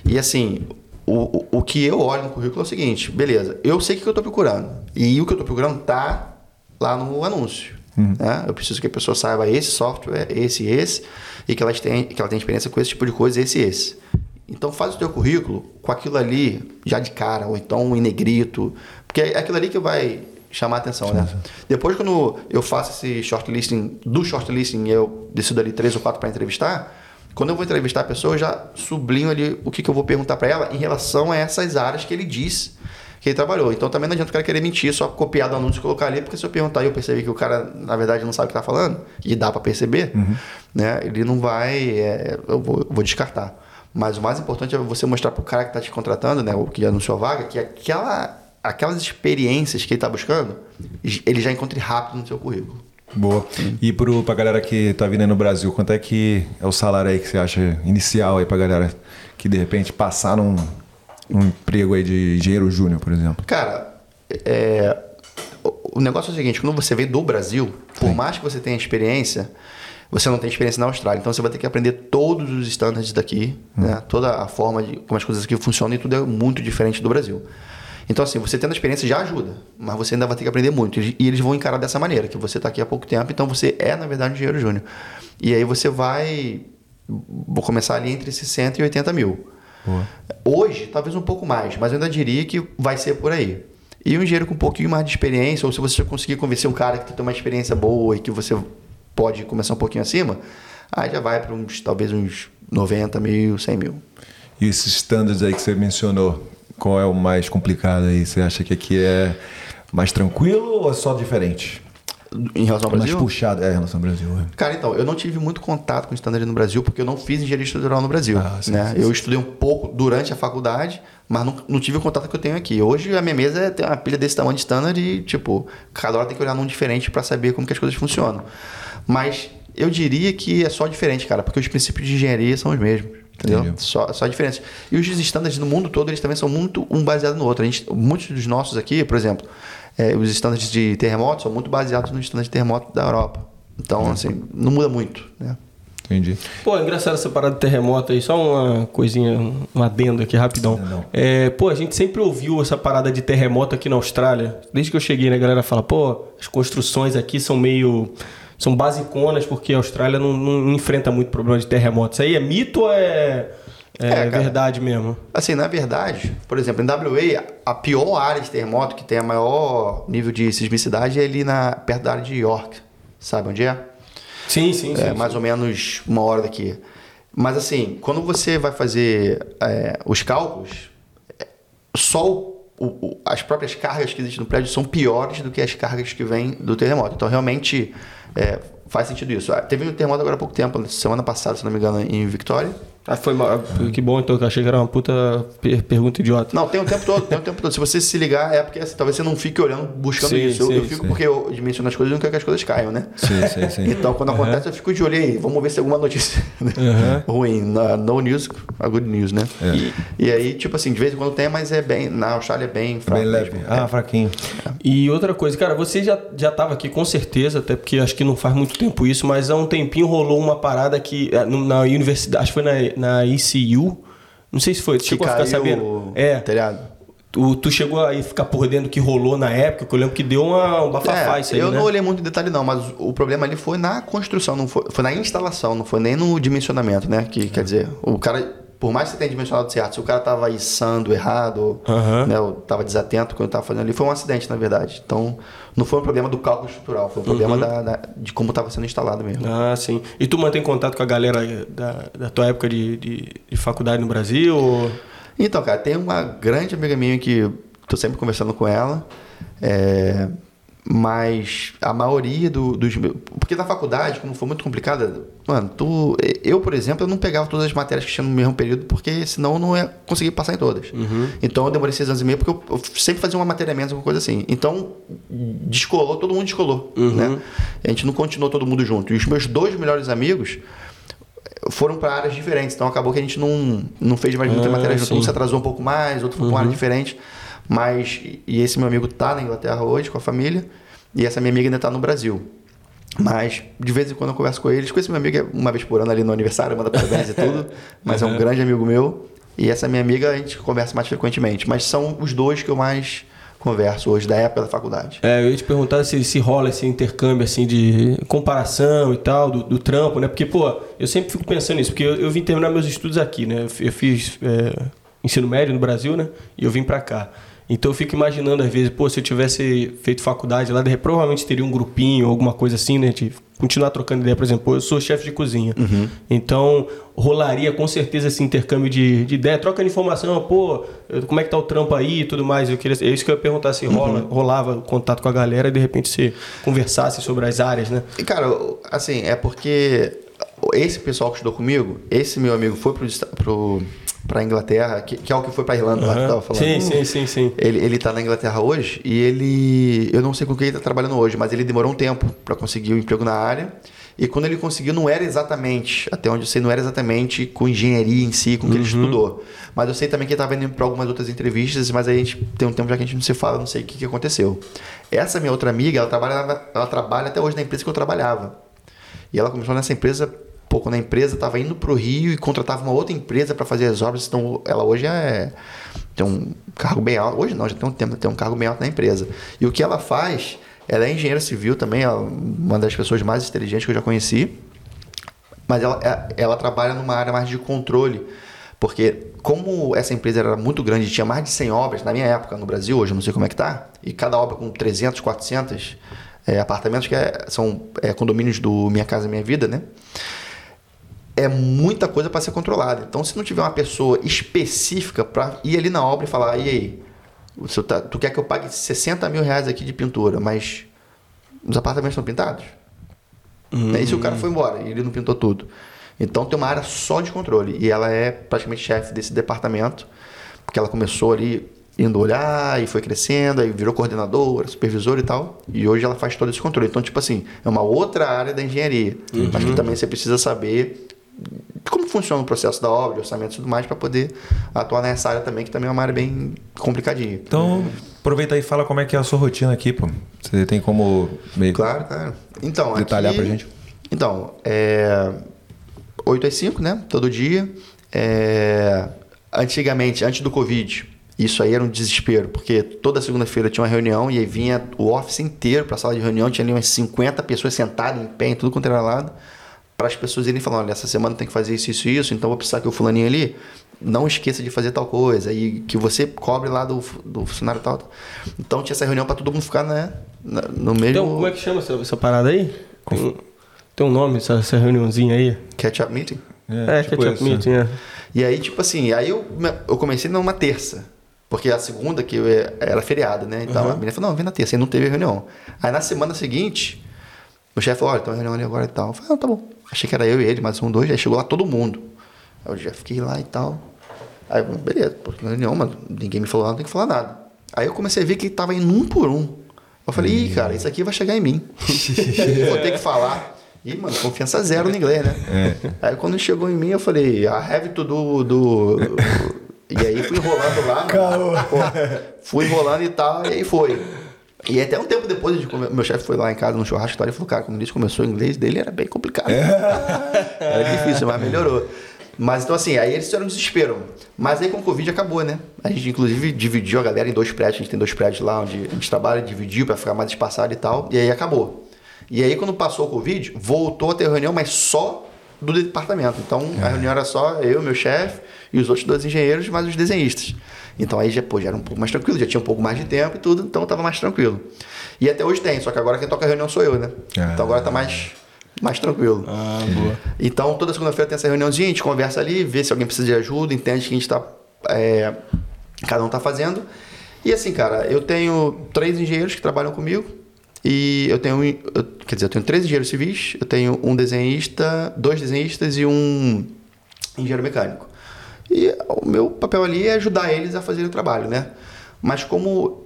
E assim, o, o, o que eu olho no currículo é o seguinte, beleza, eu sei o que eu estou procurando, e o que eu estou procurando está lá no anúncio. Né? Eu preciso que a pessoa saiba esse software, esse e esse, e que ela, tenha, que ela tenha experiência com esse tipo de coisa, esse e esse. Então faz o teu currículo com aquilo ali já de cara, ou então em negrito, porque é aquilo ali que vai chamar a atenção, né? Depois quando eu faço esse shortlisting, do shortlisting eu decido ali três ou quatro para entrevistar, quando eu vou entrevistar a pessoa, eu já sublinho ali o que, que eu vou perguntar para ela em relação a essas áreas que ele diz que ele trabalhou. Então também não adianta o cara querer mentir, só copiar do anúncio e colocar ali, porque se eu perguntar e eu perceber que o cara, na verdade, não sabe o que está falando, e dá para perceber, né? Ele não vai. é, eu, vou, eu vou descartar. Mas o mais importante é você mostrar para o cara que está te contratando, né? O que anunciou a vaga, que aquela, aquelas experiências que ele está buscando, ele já encontre rápido no seu currículo. Boa. E pro, pra galera que tá vindo aí no Brasil, quanto é que é o salário aí que você acha inicial aí pra galera que de repente passar num, num emprego aí de engenheiro júnior, por exemplo? Cara, é, o- negócio é o seguinte: quando você vem do Brasil, por mais que você tenha experiência, você não tem experiência na Austrália. Então você vai ter que aprender todos os standards daqui, né? toda a forma de como as coisas aqui funcionam e tudo é muito diferente do Brasil. Então, assim, você tendo a experiência já ajuda, mas você ainda vai ter que aprender muito. E eles vão encarar dessa maneira, que você está aqui há pouco tempo, então você é, na verdade, um engenheiro júnior. E aí você vai. Vou começar ali entre 60 e 80 mil. Hoje, talvez um pouco mais, mas eu ainda diria que vai ser por aí. E um engenheiro com um pouquinho mais de experiência, ou se você conseguir convencer um cara que tem uma experiência boa e que você pode começar um pouquinho acima, aí já vai para uns, talvez uns 90 mil, 100 mil. E esses standards aí que você mencionou, qual é o mais complicado aí? Você acha que aqui é mais tranquilo ou é só diferente? Em relação ao mais Brasil? puxado, é, em relação ao Brasil. é. Cara, então, eu não tive muito contato com standard no Brasil porque eu não fiz engenharia estrutural no Brasil. Ah, sim, né? sim, eu estudei um pouco durante a faculdade, mas não, não tive o contato que eu tenho aqui. Hoje a minha mesa é- tem uma pilha desse tamanho de standard e, tipo, cada hora tem que olhar num diferente para saber como que as coisas funcionam. Mas eu diria que é só diferente, cara, porque os princípios de engenharia são os mesmos. Entendeu? Entendi. Só, só diferentes. E os standards no mundo todo, eles também são muito um baseado no outro. A gente, muitos dos nossos aqui, por exemplo, é, os standards de terremoto são muito baseados nos standards de terremoto da Europa. Então, assim, não muda muito, né? Entendi. Pô, é engraçado essa parada de terremoto aí, só uma coisinha, um- adendo aqui rapidão. Adendão. É, pô, a gente sempre ouviu essa parada de terremoto aqui na Austrália. Desde que eu cheguei, né, a galera fala, pô, as construções aqui são meio. São basiconas porque a Austrália não, não enfrenta muito problema de terremoto. Isso aí é mito ou é, é, É, cara. verdade mesmo? Assim, na verdade, por exemplo, em WA, a pior área de terremoto, que tem a maior nível de sismicidade, é ali na, perto da área de York. Sabe onde é? Sim, sim, sim. É, mais ou menos uma hora daqui. Mas assim, quando você vai fazer é, os cálculos, é, só o- o- as próprias cargas que existem no prédio são piores do que as cargas que vêm do terremoto. Então, realmente, é, faz sentido isso. Ah, Teve um terremoto agora há pouco tempo, semana passada, se não me engano, em Victoria. Ah, foi mal. Que bom, então, que eu achei que era uma puta per- pergunta idiota. Não, tem o tempo todo, tem o tempo todo. Se você se ligar, é porque assim, talvez você não fique olhando, buscando Sim, isso. Eu, sim, eu fico sim. porque eu dimensiono as coisas e não quero que as coisas caiam, né? Sim, sim, sim. (laughs) Então, quando acontece, eu fico de olho aí. Vamos ver se tem alguma notícia (laughs) ruim. Na- No news, a good news, né? É. E, e aí, tipo assim, de vez em quando tem, mas é bem. Na Austrália é bem fraco. Bem leve. Ah, fraquinho. E outra coisa, cara, você já, já tava aqui com certeza, até porque acho que não faz muito tempo isso, mas há um tempinho rolou uma parada que no- na universidade, acho que foi na, na ECU, não sei se foi, tu Que chegou a ficar sabendo? o É, telhado. tu, tu chegou a ficar por dentro do que rolou na época, que eu lembro que deu uma, um bafafá É, isso aí, eu né? não olhei muito em detalhe, não, mas o problema ali foi na construção, não foi, foi na instalação, não foi nem no dimensionamento, né? Que quer dizer, o cara, por mais que você tenha dimensionado certo, se o cara tava içando errado, Aham. né? Ou tava desatento quando tava fazendo ali, foi um acidente, na verdade. Então, não foi um problema do cálculo estrutural, foi um problema Uhum. da, da- de como estava sendo instalado mesmo. Ah, sim. E tu mantém contato com a galera da, da tua época de, de, de faculdade no Brasil? ou- Então, cara, tem uma grande amiga minha que tô sempre conversando com ela, é, mas a maioria do- dos meus. Porque na faculdade, como foi muito complicada, mano, tu. Eu, por exemplo, eu não pegava todas as matérias que tinha no mesmo período, porque senão eu não ia conseguir passar em todas. Então eu demorei seis anos e meio, porque eu, eu sempre fazia uma matéria menos, alguma coisa assim. Então, descolou, todo mundo descolou, né? A gente não continuou todo mundo junto. E os meus dois melhores amigos foram para áreas diferentes. Então acabou que a gente não, não fez mais muita Ah, matéria junto. Um se atrasou um pouco mais, outro foi para uma área diferente. Mas, e esse meu amigo tá na Inglaterra hoje com a família, e essa minha amiga ainda tá no Brasil. Mas de vez em quando eu converso com eles. Com esse meu amigo é uma vez por ano ali no aniversário, manda parabéns e tudo. (laughs) Mas é um grande amigo meu. E essa minha amiga a gente conversa mais frequentemente. Mas são os dois que eu mais converso hoje, da época da faculdade. É, eu ia te perguntar se, se rola esse intercâmbio assim de comparação e tal, do, do trampo, né? Porque, pô, eu sempre fico pensando nisso, porque eu, eu vim terminar meus estudos aqui, né? Eu Eu fiz é, ensino médio no Brasil, né? E eu vim pra cá. Então eu fico imaginando, às vezes, pô, se eu tivesse feito faculdade lá, provavelmente teria um grupinho, alguma coisa assim, né? De continuar trocando ideia, por exemplo, eu sou chefe de cozinha. Então, rolaria com certeza esse intercâmbio de, de ideia, troca de informação, pô, como é que tá o trampo aí e tudo mais. Eu queria, é isso que eu ia perguntar, se rola, rolava o contato com a galera e de repente você conversasse sobre as áreas, né? E, cara, assim, é porque esse pessoal que estudou comigo, esse meu amigo foi pro, esta- pro, pra Inglaterra, que, que é o que foi pra Irlanda lá que tava falando. Sim, sim, sim, sim. Ele, ele tá na Inglaterra hoje e ele. Eu não sei com quem ele tá trabalhando hoje, mas ele demorou um tempo para conseguir o emprego na área. E quando ele conseguiu, não era exatamente, até onde eu sei, não era exatamente com engenharia em si, com o que ele estudou. Mas eu sei também que ele estava indo para algumas outras entrevistas, mas aí a gente tem um tempo já que a gente não se fala, não sei o que, que aconteceu. Essa minha outra amiga, ela trabalha, ela trabalha até hoje na empresa que eu trabalhava. E ela começou nessa empresa, pô, quando a empresa estava indo para o Rio e contratava uma outra empresa para fazer as obras. Então, ela hoje é tem um cargo bem alto. Hoje não, já tem um tempo, tem um cargo bem alto na empresa. E o que ela faz, ela é engenheira civil também, é uma das pessoas mais inteligentes que eu já conheci. Mas ela, é- ela trabalha numa área mais de controle. Porque como essa empresa era muito grande tinha mais de 100 obras, na minha época no Brasil, hoje eu não sei como é que tá, e cada obra com 300, 400 é, apartamentos, que é- são é, condomínios do Minha Casa Minha Vida, né? É muita coisa para ser controlada. Então, se não tiver uma pessoa específica para ir ali na obra e falar, e aí, o seu tá- tu quer que eu pague 60 mil reais aqui de pintura, mas os apartamentos estão pintados? E se o cara foi embora e ele não pintou tudo? Então, tem uma área só de controle. E ela é praticamente chefe desse departamento, porque ela começou ali indo olhar e foi crescendo, aí virou coordenadora, supervisora e tal. E hoje ela faz todo esse controle. Então, tipo assim, é uma outra área da engenharia. Mas que também você precisa saber como funciona o processo da obra, orçamento e tudo mais, para poder atuar nessa área também, que também é uma área bem complicadinha. Então, aproveita aí e fala como é que é a sua rotina aqui, pô. Você tem como meio Claro, claro. Então, detalhar aqui, pra gente? Então, é 8 às 5, né? Todo dia. É, antigamente, antes do Covid, isso aí era um desespero, porque toda segunda-feira tinha uma reunião e aí vinha o office inteiro para a sala de reunião, tinha ali umas 50 pessoas sentadas em pé, em tudo quanto era lado, para as pessoas irem falando, olha, essa semana tem que fazer isso, isso isso, então vou precisar que o fulaninho ali não esqueça de fazer tal coisa e que você cobre lá do, do funcionário tal. tal. Então tinha essa reunião para todo mundo ficar né, no mesmo Então, como é que chama essa, essa parada aí? Tem, um- tem um nome, essa, essa reuniãozinha aí? catch-up meeting. É, tipo catch-up isso, meeting, é. E aí, tipo assim, aí eu, eu comecei numa terça. Porque a segunda, que eu, era feriado, né? Então a menina falou, não, vem na terça. E não teve reunião. Aí na semana seguinte, o chefe falou, olha, tem uma reunião ali agora e tal. Eu falei, ah, tá bom. Achei que era eu e ele, mais um, dois. Aí chegou lá todo mundo. Aí eu já fiquei lá e tal. Aí, eu, beleza, pô, reunião, mas ninguém me falou nada, não tem que falar nada. Aí eu comecei a ver que tava indo um por um. Eu falei, ih, cara, isso aqui vai chegar em mim. Vou ter que falar. Ih, mano, confiança zero no inglês, né? Aí quando chegou em mim, eu falei, I have to do. do... E aí fui enrolando lá. Pô, fui enrolando e tal, e aí foi. E até um tempo depois, meu chefe foi lá em casa no churrasco e ele falou, cara, quando isso começou o inglês dele era bem complicado. (laughs) era difícil, mas melhorou. Mas então assim, aí eles fizeram um desespero. Mas aí com o Covid acabou, né? A gente inclusive dividiu a galera em dois prédios, a gente tem dois prédios lá onde a gente trabalha, dividiu pra ficar mais espaçado e tal, e aí acabou. E aí quando passou o Covid, voltou a ter reunião, mas só do departamento. Então a reunião era só eu, meu chefe e os outros dois engenheiros, mais os desenhistas. Então aí já, pô, já era um pouco mais tranquilo, já tinha um pouco mais de tempo e tudo, então tava mais tranquilo. E até hoje tem, só que agora quem toca a reunião sou eu, né? Ah. Então agora tá mais, mais tranquilo. Ah, boa. Então, toda segunda-feira tem essa reuniãozinha, a gente conversa ali, vê se alguém precisa de ajuda, entende o que a gente tá. é, cada um tá fazendo. E assim, cara, eu tenho três engenheiros que trabalham comigo. E eu tenho. eu- quer dizer, eu tenho três engenheiros civis, eu tenho um desenhista, dois desenhistas e um engenheiro mecânico. E o meu papel ali é ajudar eles a fazerem o trabalho, né? Mas como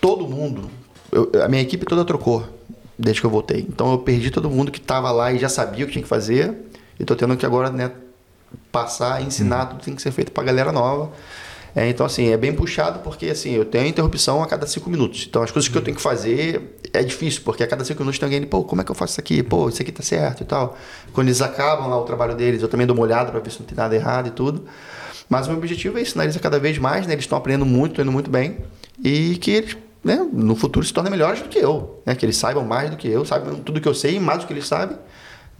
todo mundo, eu- a minha equipe toda trocou desde que eu voltei. Então eu perdi todo mundo que estava lá e já sabia o que tinha que fazer. e tô tendo que agora, né, passar, ensinar tudo que tem que ser feito pra galera nova. É, então, assim, é bem puxado porque, assim, eu tenho interrupção a cada cinco minutos. Então, as coisas que eu tenho que fazer é difícil, porque a cada cinco minutos tem alguém, pô, como é que eu faço isso aqui? Pô, isso aqui tá certo e tal. Quando eles acabam lá o trabalho deles, eu também dou uma olhada para ver se não tem nada errado e tudo. Mas o meu objetivo é ensinar eles a cada vez mais, né? Eles estão aprendendo muito, estão indo muito bem. E que eles, né, no futuro se tornem melhores do que eu. Né? Que eles saibam mais do que eu, saibam tudo que eu sei e mais do que eles sabem.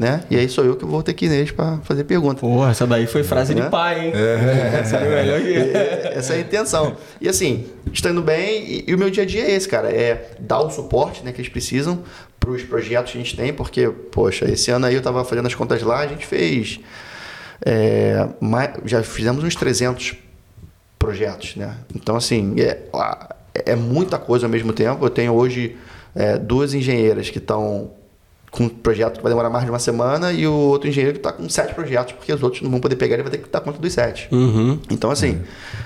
Né? E aí sou eu que vou ter que ir neles para fazer pergunta. Porra, essa daí foi frase Né? de pai, hein? Essa é melhor que... Essa é a intenção. E assim, está indo bem e, e o meu dia a dia é esse, cara. É dar o suporte né, que eles precisam para os projetos que a gente tem, porque, poxa, esse ano aí eu estava fazendo as contas lá, a gente fez. é, mais- já fizemos uns 300 projetos, né? Então, assim, é, é muita coisa ao mesmo tempo. Eu tenho hoje é, duas engenheiras que estão com um projeto que vai demorar mais de uma semana e o outro engenheiro que está com sete projetos, porque os outros não vão poder pegar, ele vai ter que dar conta dos sete. Uhum. Então, assim,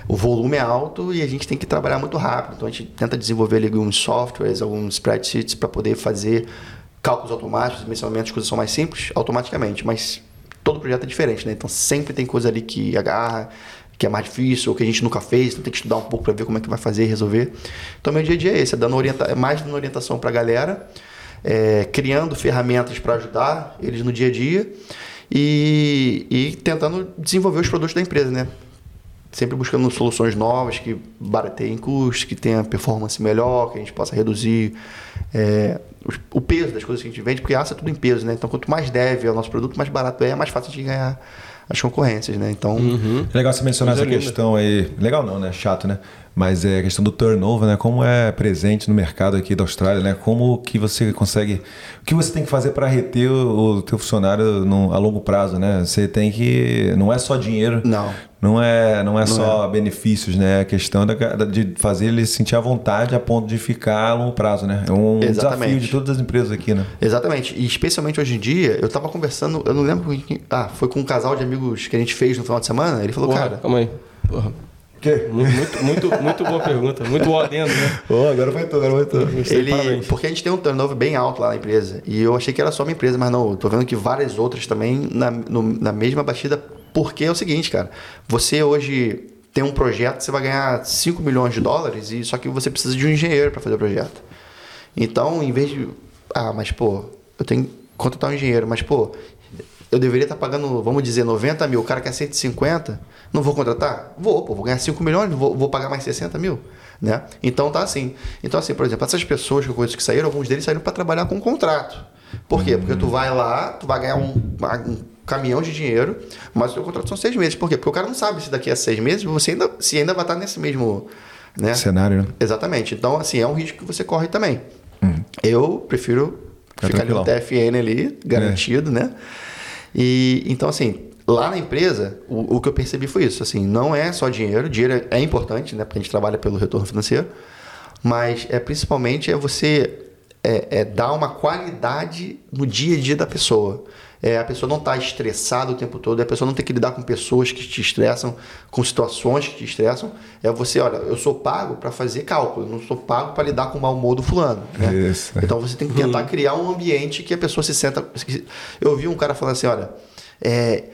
o volume é alto e a gente tem que trabalhar muito rápido. Então, a gente tenta desenvolver ali alguns softwares, alguns spreadsheets para poder fazer cálculos automáticos, dimensionamentos, coisas são mais simples, automaticamente. Mas todo projeto é diferente, né? Então, sempre tem coisa ali que agarra, que é mais difícil, ou que a gente nunca fez, então tem que estudar um pouco para ver como é que vai fazer e resolver. Então, meu dia a dia é esse, é, dando orienta é mais dando orientação para a galera, é, criando ferramentas para ajudar eles no dia a dia e, e tentando desenvolver os produtos da empresa, né? sempre buscando soluções novas que barateiem custos, que tenha performance melhor, que a gente possa reduzir é, o peso das coisas que a gente vende, porque aço é tudo em peso, né? Então, quanto mais deve é o nosso produto, mais barato é, mais fácil de ganhar as concorrências, né? Então, Legal você mencionar essa questão aí. Legal não, né? Chato, né? Mas é a questão do turnover, né? Como é presente no mercado aqui da Austrália, né? Como que você consegue... O que você tem que fazer para reter o, o teu funcionário no, a longo prazo, né? Você tem que... Não é só dinheiro. Não. Não é, não é só benefícios, né? A questão da, da- de fazer ele se sentir à vontade a ponto de ficar a longo prazo, né? É um Exatamente. desafio de todas as empresas aqui, né? Exatamente. E especialmente hoje em dia, eu tava conversando, eu não lembro com quem. Ah, foi com um casal de amigos que a gente fez no final de semana. Ele falou, Porra, cara. calma aí. Porra. Que? Muito, muito, muito, boa pergunta. Muito boa adendo, né? Oh, agora vai tu, agora vai tu. Gostei, Ele, parabéns. porque a gente tem um turnover bem alto lá na empresa. E eu achei que era só uma empresa, mas não. Eu tô vendo que várias outras também na, no- na mesma batida. Porque é o seguinte, cara. Você hoje tem um projeto, você vai ganhar 5 milhões de dólares, e só que você precisa de um engenheiro para fazer o projeto. Então, em vez de. Ah, mas pô, eu tenho que contratar um engenheiro, mas pô, eu deveria estar pagando, vamos dizer, 90 mil, o cara quer 150, não vou contratar? Vou, pô, vou ganhar 5 milhões, vou, vou pagar mais 60 mil, né? Então tá assim. Então, assim, por exemplo, essas pessoas que eu conheço que saíram, alguns deles saíram para trabalhar com um contrato. Por quê? Porque tu vai lá, tu vai ganhar um, um caminhão de dinheiro, mas o teu contrato são seis meses. Por quê? Porque o cara não sabe se daqui a seis meses você ainda, se ainda vai estar nesse mesmo. Né? Cenário, né? Exatamente. Então, assim, é um risco que você corre também. Eu prefiro Fica ficar ali no tranquilão. TFN ali, garantido, né? E então, assim, lá na empresa, o, o que eu percebi foi isso. Assim, não é só dinheiro, dinheiro é importante, né? Porque a gente trabalha pelo retorno financeiro, mas é principalmente é você é, é dar uma qualidade no dia a dia da pessoa. É, a pessoa não estar estressada o tempo todo, a pessoa não ter que lidar com pessoas que te estressam, com situações que te estressam. É você, olha, eu sou pago para fazer cálculo, eu não sou pago para lidar com o mau humor do fulano. Né? Isso. Então você tem que tentar criar um ambiente que a pessoa se senta. Eu ouvi um cara falando assim: olha, é,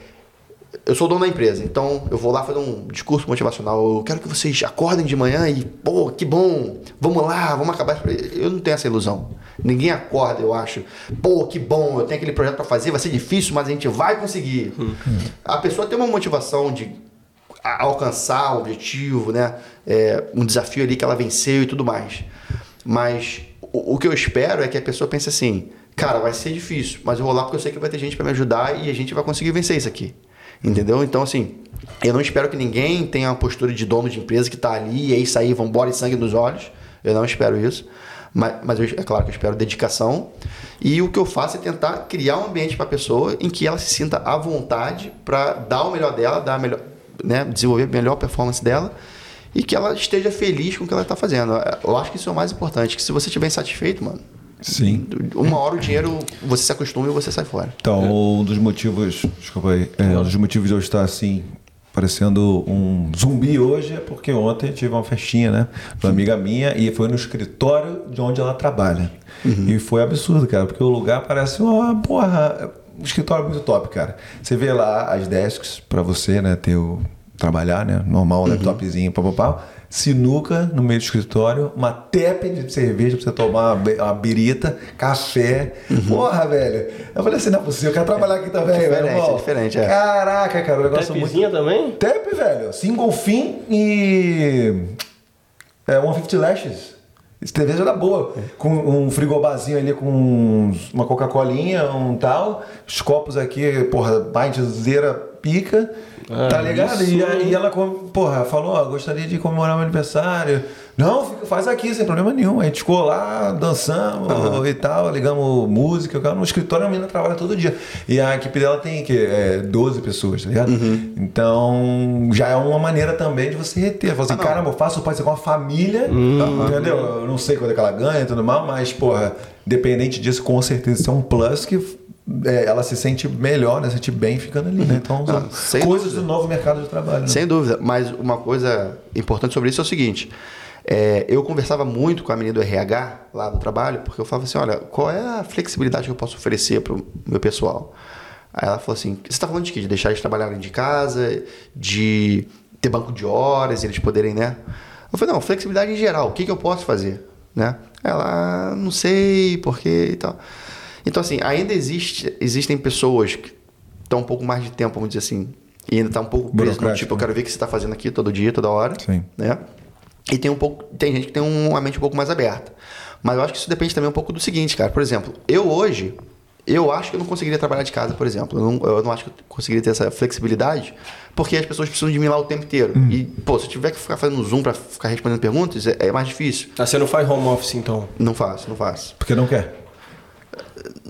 eu sou dono da empresa, então eu vou lá fazer um discurso motivacional. Eu quero que vocês acordem de manhã e, pô, que bom, vamos lá, vamos acabar. esse projeto." Eu não tenho essa ilusão. Ninguém acorda, eu acho. Pô, que bom, eu tenho aquele projeto para fazer, vai ser difícil, mas a gente vai conseguir. A pessoa tem uma motivação de alcançar o objetivo, né? É, um desafio ali que ela venceu e tudo mais. Mas o, o que eu espero é que a pessoa pense assim, cara, vai ser difícil, mas eu vou lá porque eu sei que vai ter gente para me ajudar e a gente vai conseguir vencer isso aqui. Entendeu? Então, assim, eu não espero que ninguém tenha uma postura de dono de empresa que tá ali e é isso aí, vambora e sangue nos olhos. Eu não espero isso. Mas, mas eu- é claro que eu espero dedicação. E o que eu faço é tentar criar um ambiente para a pessoa em que ela se sinta à vontade para dar o melhor dela, dar melhor, né, desenvolver a melhor performance dela e que ela esteja feliz com o que ela está fazendo. Eu acho que isso é o mais importante. Que se você estiver insatisfeito, mano, Sim. uma hora o dinheiro você se acostuma e você sai fora. Então, um dos motivos, desculpa aí, é, um dos motivos de eu estar assim, parecendo um zumbi hoje é porque ontem eu tive uma festinha, né? De uma amiga minha e foi no escritório de onde ela trabalha. E foi absurdo, cara, porque o lugar parece uma porra. um escritório muito top, cara. Você vê lá as desks pra você, né, ter o trabalhar, né, normal, um laptopzinho, papapá. Sinuca no meio do escritório, uma tepe de cerveja pra você tomar uma, birita, café. Porra, velho. Eu falei assim, não é possível, eu quero trabalhar aqui também, Diferente, velho. é diferente, é. Caraca, cara, o negócio é muito Tapzinha também? Tap, velho. Single fin e. É, 150 Lashes. Cerveja da boa. Com um frigobarzinho ali com uns- uma Coca-Colinha, um tal. Os copos aqui, porra, pintzeira pica. Tá ligado? E, e ela, porra, falou: ó, gostaria de comemorar meu aniversário. Não, fica- faz aqui, sem problema nenhum. A gente ficou lá, dançamos e tal, ligamos música. cara, No escritório a menina trabalha todo dia. E a equipe dela tem que é, 12 pessoas, tá ligado? Então já é uma maneira também de você reter. Falar assim, caramba, eu faço pode ser com uma família, entendeu? Eu não sei quando é que ela ganha e tudo mais, mas, porra, dependente disso, com certeza isso é um plus que é, ela se sente melhor, né? Se sente bem ficando ali, né? Então, são Não, sem coisas dúvida. do novo mercado de trabalho. Né? Sem dúvida, mas uma coisa importante sobre isso é o seguinte: é, eu conversava muito com a menina do RH lá do trabalho, porque eu falava assim: olha, qual é a flexibilidade que eu posso oferecer para o meu pessoal? Aí ela falou assim: você está falando de quê? De deixar eles trabalharem de casa, de ter banco de horas, eles poderem, né? Eu falei: não, flexibilidade em geral, o que, que eu posso fazer? Né? Ela, não sei, porquê e tal. Então, assim, ainda existe, existem pessoas que estão um pouco mais de tempo, vamos dizer assim, e ainda está um pouco preso no tipo, eu né? quero ver o que você está fazendo aqui todo dia, toda hora. Sim. Né? E tem um pouco. Tem gente que tem um- uma mente um pouco mais aberta. Mas eu acho que isso depende também um pouco do seguinte, cara. Por exemplo, eu hoje, eu acho que eu não conseguiria trabalhar de casa, por exemplo. Eu não, eu não acho que eu conseguiria ter essa flexibilidade, porque as pessoas precisam de mim lá o tempo inteiro. Hum. E, pô, se eu tiver que ficar fazendo Zoom para ficar respondendo perguntas, é, é mais difícil. Ah, você não faz home office então? Não faço, não faço. Porque não quer.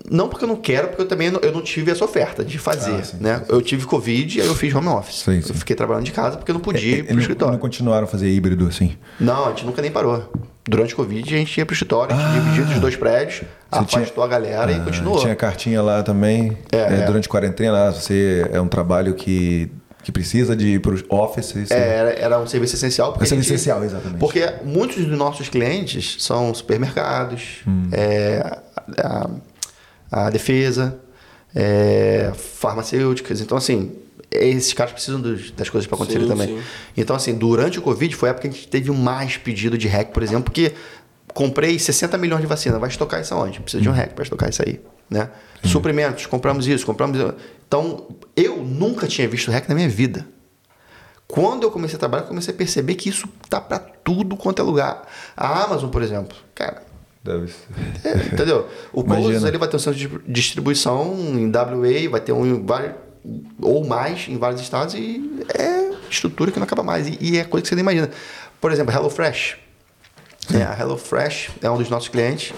Não porque eu não quero, porque eu também não, eu não tive essa oferta de fazer. Ah, sim, né? Eu tive Covid e aí eu fiz home office. Sim, sim. Eu fiquei trabalhando de casa porque eu não podia ir E- pro e não- escritório. não continuaram a fazer híbrido assim. Não, a gente nunca nem parou. Durante o Covid a gente ia pro escritório, a gente dividiu entre os dois prédios, Ah. Afastou tinha- a galera e Ah, continuou. Tinha cartinha lá também. É, É, é. Durante a quarentena, lá, você é um trabalho que, que precisa de ir pro office. isso É, era, era um serviço essencial. É serviço a gente- essencial, exatamente. Porque muitos dos nossos clientes são supermercados, Hum. é, a, a defesa, é, farmacêuticas. Então, assim, esses caras precisam dos- das coisas para acontecerem Sim, também. sim. Então, assim, durante o Covid foi a época que a gente teve mais pedido de REC, por exemplo, porque comprei 60 milhões de vacina, vai estocar isso aonde? Precisa de Hum. um REC para estocar isso aí. Né? Suprimentos, compramos isso, compramos isso. Então, eu nunca tinha visto REC na minha vida. Quando eu comecei a trabalhar, eu comecei a perceber que isso tá para tudo quanto é lugar. A Amazon, por exemplo, cara, Deve ser. é, entendeu? O. Coles ele vai ter um centro de distribuição em WA, vai ter um ou mais em vários estados e é estrutura que não acaba mais. E, e é coisa que você nem imagina. Por exemplo, HelloFresh. É, a HelloFresh é um dos nossos clientes.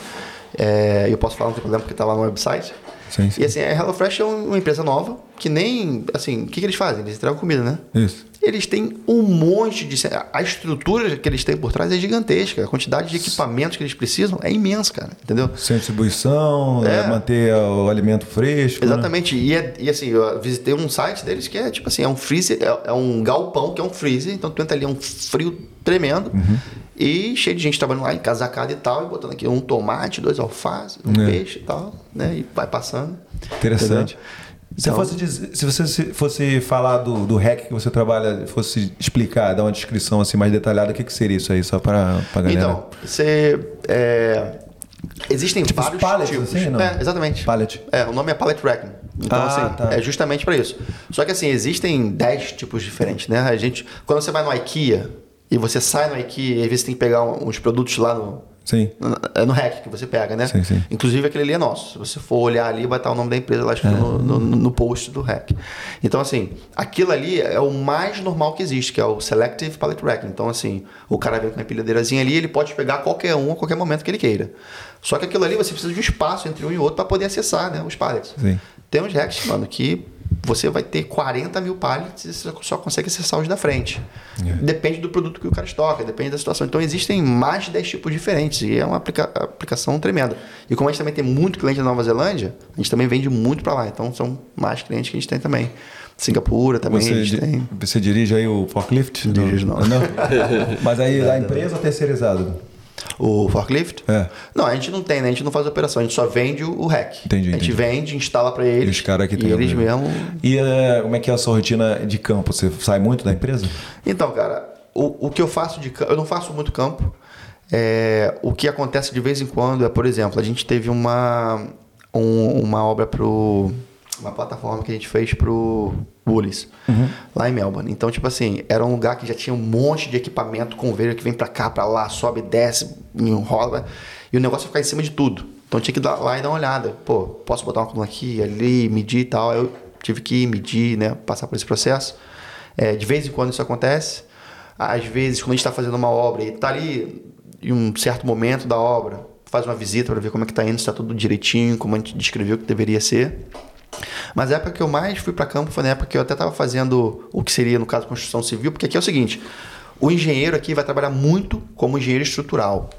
É, eu posso falar, não tem problema, porque está lá no website. Sim, sim. E assim, a HelloFresh é uma empresa nova que nem. Assim, o que, que eles fazem? Eles entregam comida, né? Isso. Eles têm um monte de. A estrutura que eles têm por trás é gigantesca. A quantidade de equipamentos que eles precisam é imensa, cara. Entendeu? Sem distribuição, É. né, manter o alimento fresco. né? Exatamente. E, é- e assim, eu visitei um site deles que é tipo assim, é um freezer, é, é um galpão que é um freezer, então tu entra ali, é um frio tremendo. Uhum. E cheio de gente trabalhando lá, encasacada e tal, e botando aqui um tomate, dois alfaces, um É. peixe e tal, né? E vai passando. Interessante. Entendeu? Se, Então- fosse dizer- se você se- fosse falar do, do hack que você trabalha, fosse explicar, dar uma descrição assim mais detalhada, o que, que seria isso aí, só para a galera? Então, você. é, existem Tipo os vários pallets, tipos. assim, não? É, exatamente. Pallet. É, o nome é pallet racking. Então, Ah, assim, tá. é justamente para isso. Só que, assim, existem 10 tipos diferentes, né? A gente, quando você vai no IKEA e você sai no IKEA e às vezes você tem que pegar uns produtos lá no, Sim. é no rack que você pega, né? Sim, sim. Inclusive aquele ali é nosso. Se você for olhar ali, vai estar o nome da empresa lá escrito no, no, no post do rack. Então, assim, aquilo ali é o mais normal que existe, que é o Selective Pallet Racking. Então, assim, o cara vem com uma empilhadeirazinha ali, ele pode pegar qualquer um a qualquer momento que ele queira. Só que aquilo ali você precisa de um espaço entre um e outro para poder acessar né, os pallets. Sim. Tem uns racks, mano, que você vai ter 40 mil pallets e você só consegue acessar os da frente. É. Depende do produto que o cara estoca, depende da situação. Então existem mais de 10 tipos diferentes e é uma aplica- aplicação tremenda. E como a gente também tem muito cliente na Nova Zelândia, a gente também vende muito para lá. Então são mais clientes que a gente tem também. Singapura também a Você, gente di- tem. você dirige aí o forklift? Dirijo não. (laughs) Mas aí da empresa ou terceirizado? O forklift? É. Não, a gente não tem, né? A gente não faz operação, a gente só vende o rack. Entendi, A gente entendi. vende, instala pra eles. E os caras que tem eles mesmo. E é, como é que é a sua rotina de campo? Você sai muito da empresa? Então, cara, o, o que eu faço de campo, eu não faço muito campo. É, o que acontece de vez em quando é, por exemplo, a gente teve uma, um- uma obra pro. Uma plataforma que a gente fez pro Woolies, lá em Melbourne. Então, tipo assim, era um lugar que já tinha um monte de equipamento, conveyor que vem pra cá, pra lá, sobe, desce, enrola. E o negócio ia ficar em cima de tudo. Então tinha que ir lá e dar uma olhada. Pô, posso botar uma coluna aqui, ali, medir e tal. Eu tive que ir, medir, né? Passar por esse processo. É, de vez em quando isso acontece. Às vezes, quando a gente está fazendo uma obra e está ali em um certo momento da obra, faz uma visita para ver como é que está indo, se está tudo direitinho, como a gente descreveu que deveria ser. Mas a época que eu mais fui para campo foi na época que eu até estava fazendo o que seria, no caso, construção civil, porque aqui é o seguinte: o engenheiro aqui vai trabalhar muito como engenheiro estrutural.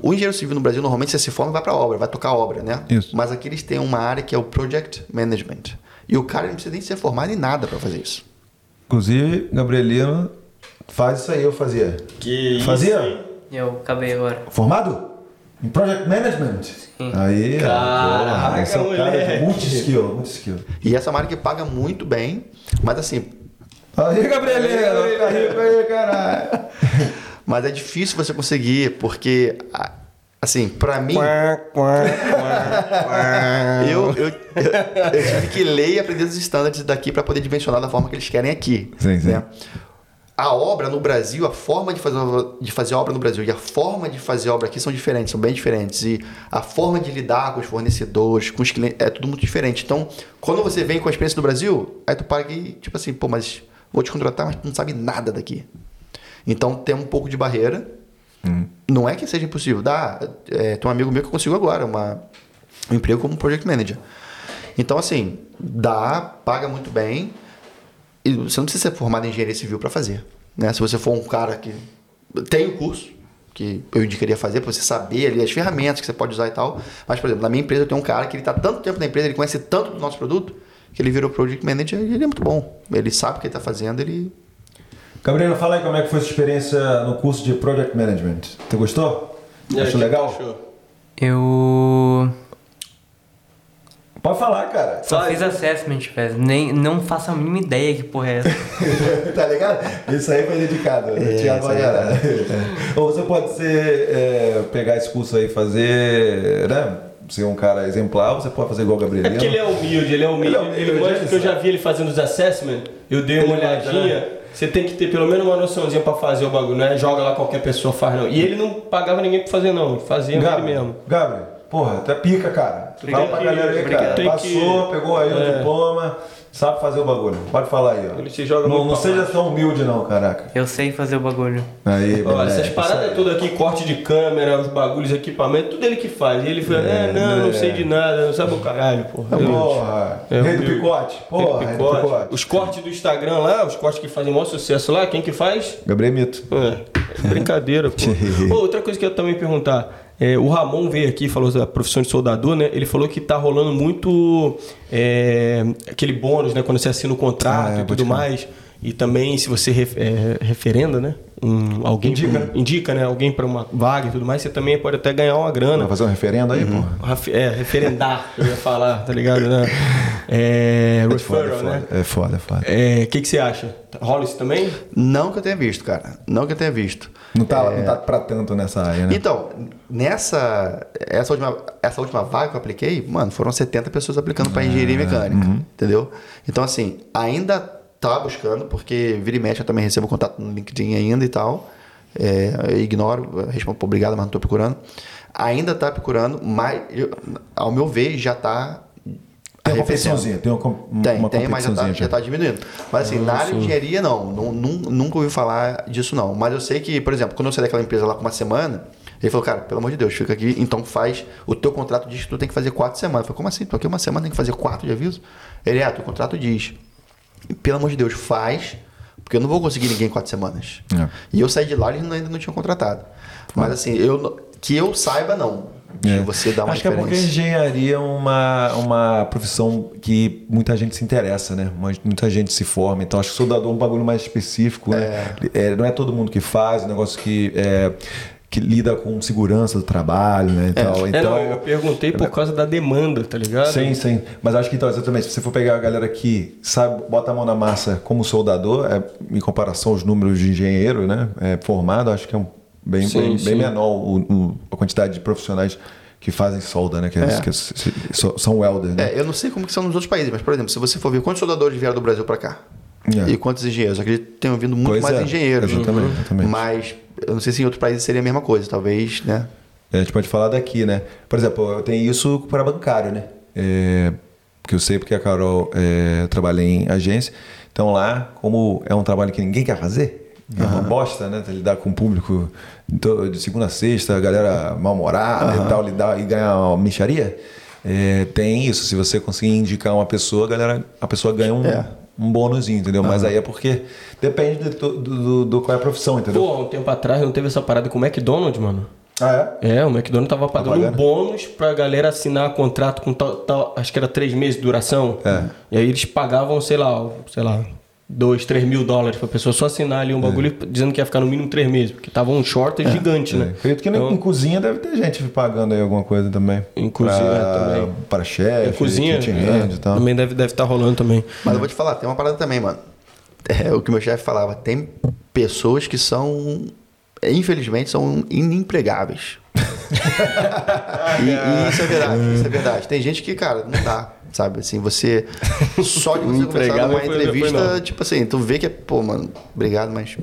O engenheiro civil no Brasil, normalmente, você se forma e vai para obra, vai tocar obra, né? Isso. Mas aqui eles têm uma área que é o Project Management. E o cara não precisa nem ser formado em nada para fazer isso. Inclusive, Gabrielino faz isso aí, eu fazia. Que isso, Fazia? hein? Eu acabei agora. Formado? Em Project Management? Aí, ó. Caraca, esse é um cara de moleque. multi-skill, multi-skill. E essa é que paga muito bem, mas assim, Aí, Gabrielino, fica rico aí, caralho. (laughs) mas é difícil você conseguir, porque assim, pra mim, (laughs) eu, eu, eu, eu tive que ler e aprender os standards daqui para poder dimensionar da forma que eles querem aqui. Sim, sim. A obra no Brasil, a forma de fazer, de fazer obra no Brasil e a forma de fazer obra aqui são diferentes, são bem diferentes. E a forma de lidar com os fornecedores, com os clientes, é tudo muito diferente. Então, quando você vem com a experiência do Brasil, aí tu para aqui, tipo assim, pô, mas vou te contratar, mas tu não sabe nada daqui. Então, tem um pouco de barreira. Não é que seja impossível. Dá, é, tem um amigo meu que conseguiu agora uma, um emprego como project manager. Então, assim, dá, paga muito bem. E você não precisa ser formado em engenharia civil para fazer. Né? Se você for um cara que tem o curso, que eu indicaria fazer, para você saber ali as ferramentas que você pode usar e tal. Mas, por exemplo, na minha empresa eu tenho um cara que ele está tanto tempo na empresa, ele conhece tanto do nosso produto, que ele virou project manager e ele é muito bom. Ele sabe o que ele está fazendo, ele Gabrielino, fala aí como é que foi a sua experiência no curso de Project Management. Você gostou? Aí, Achou legal? achou? Eu Pode falar, cara. só fiz assessment, velho. Nem, não faço a mínima ideia que porra é essa. (laughs) tá ligado? Isso aí foi dedicado. Thiago isso aí Baiana. (laughs) Ou você pode ser, é, pegar esse curso aí e fazer, né? Ser um cara exemplar, você pode fazer igual o É Gabrielino. porque ele é humilde, ele é humilde. Ele é humilde, Ele gosta ele que eu já vi ele fazendo os assessment, eu dei uma Ele vai, olhadinha. né? Você tem que ter pelo menos uma noçãozinha pra fazer o bagulho, não é joga lá qualquer pessoa faz não. E ele não pagava ninguém pra fazer não, fazia ele Gabriel, mesmo. Gabriel, porra, até pica, cara. Obrigado. Fala pra galera aí, Obrigado. cara. Tem Passou, que- pegou aí o É. diploma, sabe fazer o bagulho. Pode falar aí, ó. Ele se joga não, não seja tão humilde, não, caraca. Eu sei fazer o bagulho. Aí, Olha, beleza, essas paradas tudo aqui, corte de câmera, os bagulhos, equipamento, tudo ele que faz. E ele fala, é, não, não é. sei de nada, não sabe o caralho, porra. Eu- Porra, É, rei do picote. Porra, rei do Picote. picote. Os cortes do Instagram lá, os cortes que fazem maior sucesso lá, quem que faz? Gabriel Mito. É, brincadeira, (laughs) pô. Ô, outra coisa que eu também perguntar. É, o Ramon veio aqui, falou da profissão de soldador, né? Ele falou que tá rolando muito é, aquele bônus, né? Quando você assina o contrato Ah, é, e tudo mais. E também se você ref- é, referenda, né? Um, alguém Indica, pra- né? indica, né? Alguém para uma vaga e tudo mais, você também pode até ganhar uma grana. Vai fazer um referendo aí, porra? Ref- É, referendar, (laughs) eu ia falar, tá ligado? Né? (laughs) É, É foda, é referral, né? foda. É foda, é foda. É, O que, que você acha? Rola isso também? Não que eu tenha visto, cara. Não que eu tenha visto. Não tá, não tá pra tanto nessa área, né? Então, nessa essa última, essa última vaga que eu apliquei, mano, foram 70 pessoas aplicando para engenharia mecânica, entendeu? Então, assim, ainda tá buscando, porque vira e mexe eu também recebo contato no LinkedIn ainda e tal. É, ignoro, respondo obrigado, mas não tô procurando. Ainda tá procurando, mas eu- ao meu ver já tá Tem uma competiçãozinha, tem uma, com- Tem, uma tem, mas já tá, já tá diminuindo. Mas assim, na área de engenharia, não, não, nun- Nunca ouvi falar disso, não. Mas eu sei que, por exemplo, quando eu saí daquela empresa lá com uma semana, ele falou, cara, pelo amor de Deus, fica aqui, então faz. O teu contrato diz que tu tem que fazer quatro semanas. Eu falei, como assim? Tô aqui uma semana, tem que fazer quatro de aviso? Ele, é, teu contrato diz. Pelo amor de Deus, faz, porque eu não vou conseguir ninguém em quatro semanas. É. E eu saí de lá e ainda não tinham contratado. Mas assim, eu, que eu saiba, não. De É. você dar uma Acho que é porque a diferença. engenharia é uma, uma profissão que muita gente se interessa, né? Mas Muita gente se forma. Então acho que soldador é um bagulho mais específico, né? É, não é todo mundo que faz, um negócio que. É, que lida com segurança do trabalho, né? E tal. É, Então, não, eu perguntei por causa da demanda, tá ligado? Sim, sim. Mas acho que então, exatamente, se você for pegar a galera que sabe, bota a mão na massa como soldador, é, em comparação aos números de engenheiro, né? É, formado, acho que é um, bem, Sim, bem, sim. bem menor o- o- a quantidade de profissionais que fazem solda, né? Que, É. que s- s- são welders, né? É, eu não sei como que são nos outros países, mas, por exemplo, se você for ver quantos soldadores vieram do Brasil para cá É. e quantos engenheiros, eu acredito que tenham vindo muito Pois mais é, engenheiros. exatamente, exatamente. Mas eu não sei se em outros países seria a mesma coisa, talvez, né? É, a gente pode falar daqui, né? Por exemplo, eu tenho isso para bancário, né? É, que eu sei porque a Carol é, trabalha em agência. Então lá, como é um trabalho que ninguém quer fazer, é uma bosta, né? Lidar com o público de segunda a sexta, a galera mal-humorada e tal, lidar e ganhar uma micharia. é, tem isso. Se você conseguir indicar uma pessoa, a, galera, a pessoa ganha um, É. um bônusinho, entendeu? Mas aí é porque depende do, do, do- do qual é a profissão, entendeu? Pô, um tempo atrás não teve essa parada com o McDonald's, mano. Ah, é? É, o McDonald's tava pagando um bônus pra galera assinar contrato com tal, tal- acho que era três meses de duração. É. E aí eles pagavam, sei lá, sei lá, dois, três mil dólares pra pessoa só assinar ali um bagulho dizendo que ia ficar no mínimo três meses, porque tava um shortage gigante, né? Acredito que Então- em cozinha deve ter gente pagando aí alguma coisa também. Em cozinha Pra- também. Para chefe, A cozinha é, e tal. também deve estar deve tá rolando também. Mas eu vou te falar, tem uma parada também, mano. É o que meu chefe falava. Tem pessoas que são, infelizmente, são inempregáveis. (laughs) e, e isso é verdade, isso é verdade. Tem gente que, cara, não dá, sabe? Assim, você. (laughs) Só de você numa foi- foi entrevista, tipo assim, tu vê que é, pô, mano, obrigado, mas.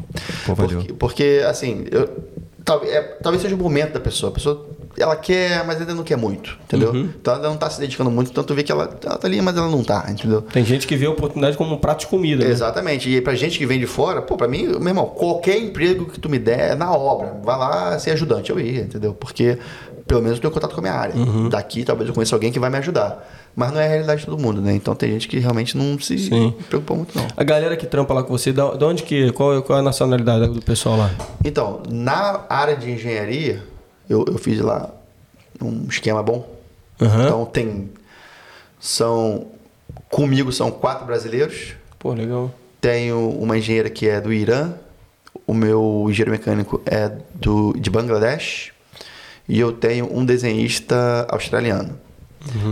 Pô, porque, porque, assim, eu, talvez, é, talvez seja o momento da pessoa. A pessoa. Ela quer, mas ainda não quer muito, entendeu? Uhum. Então ela não tá se dedicando muito, tu vê que ela, ela tá ali, mas ela não tá, entendeu? Tem gente que vê a oportunidade como um prato de comida. né? Exatamente. E pra gente que vem de fora, pô, pra mim, meu irmão, qualquer emprego que tu me der é na obra. Vai lá ser ajudante, eu ia, entendeu? Porque pelo menos eu tenho contato com a minha área. Uhum. Daqui talvez eu conheça alguém que vai me ajudar. Mas não é a realidade de todo mundo, né? Então tem gente que realmente não se Sim. preocupa muito, não. A galera que trampa lá com você, de onde que. Qual, qual é a nacionalidade do pessoal lá? Então, na área de engenharia, eu, eu fiz lá um esquema bom. Aham. Então tem. São. Comigo são quatro brasileiros. Pô, legal. Tenho uma engenheira que é do Irã, o meu engenheiro mecânico é do, de Bangladesh e eu tenho um desenhista australiano.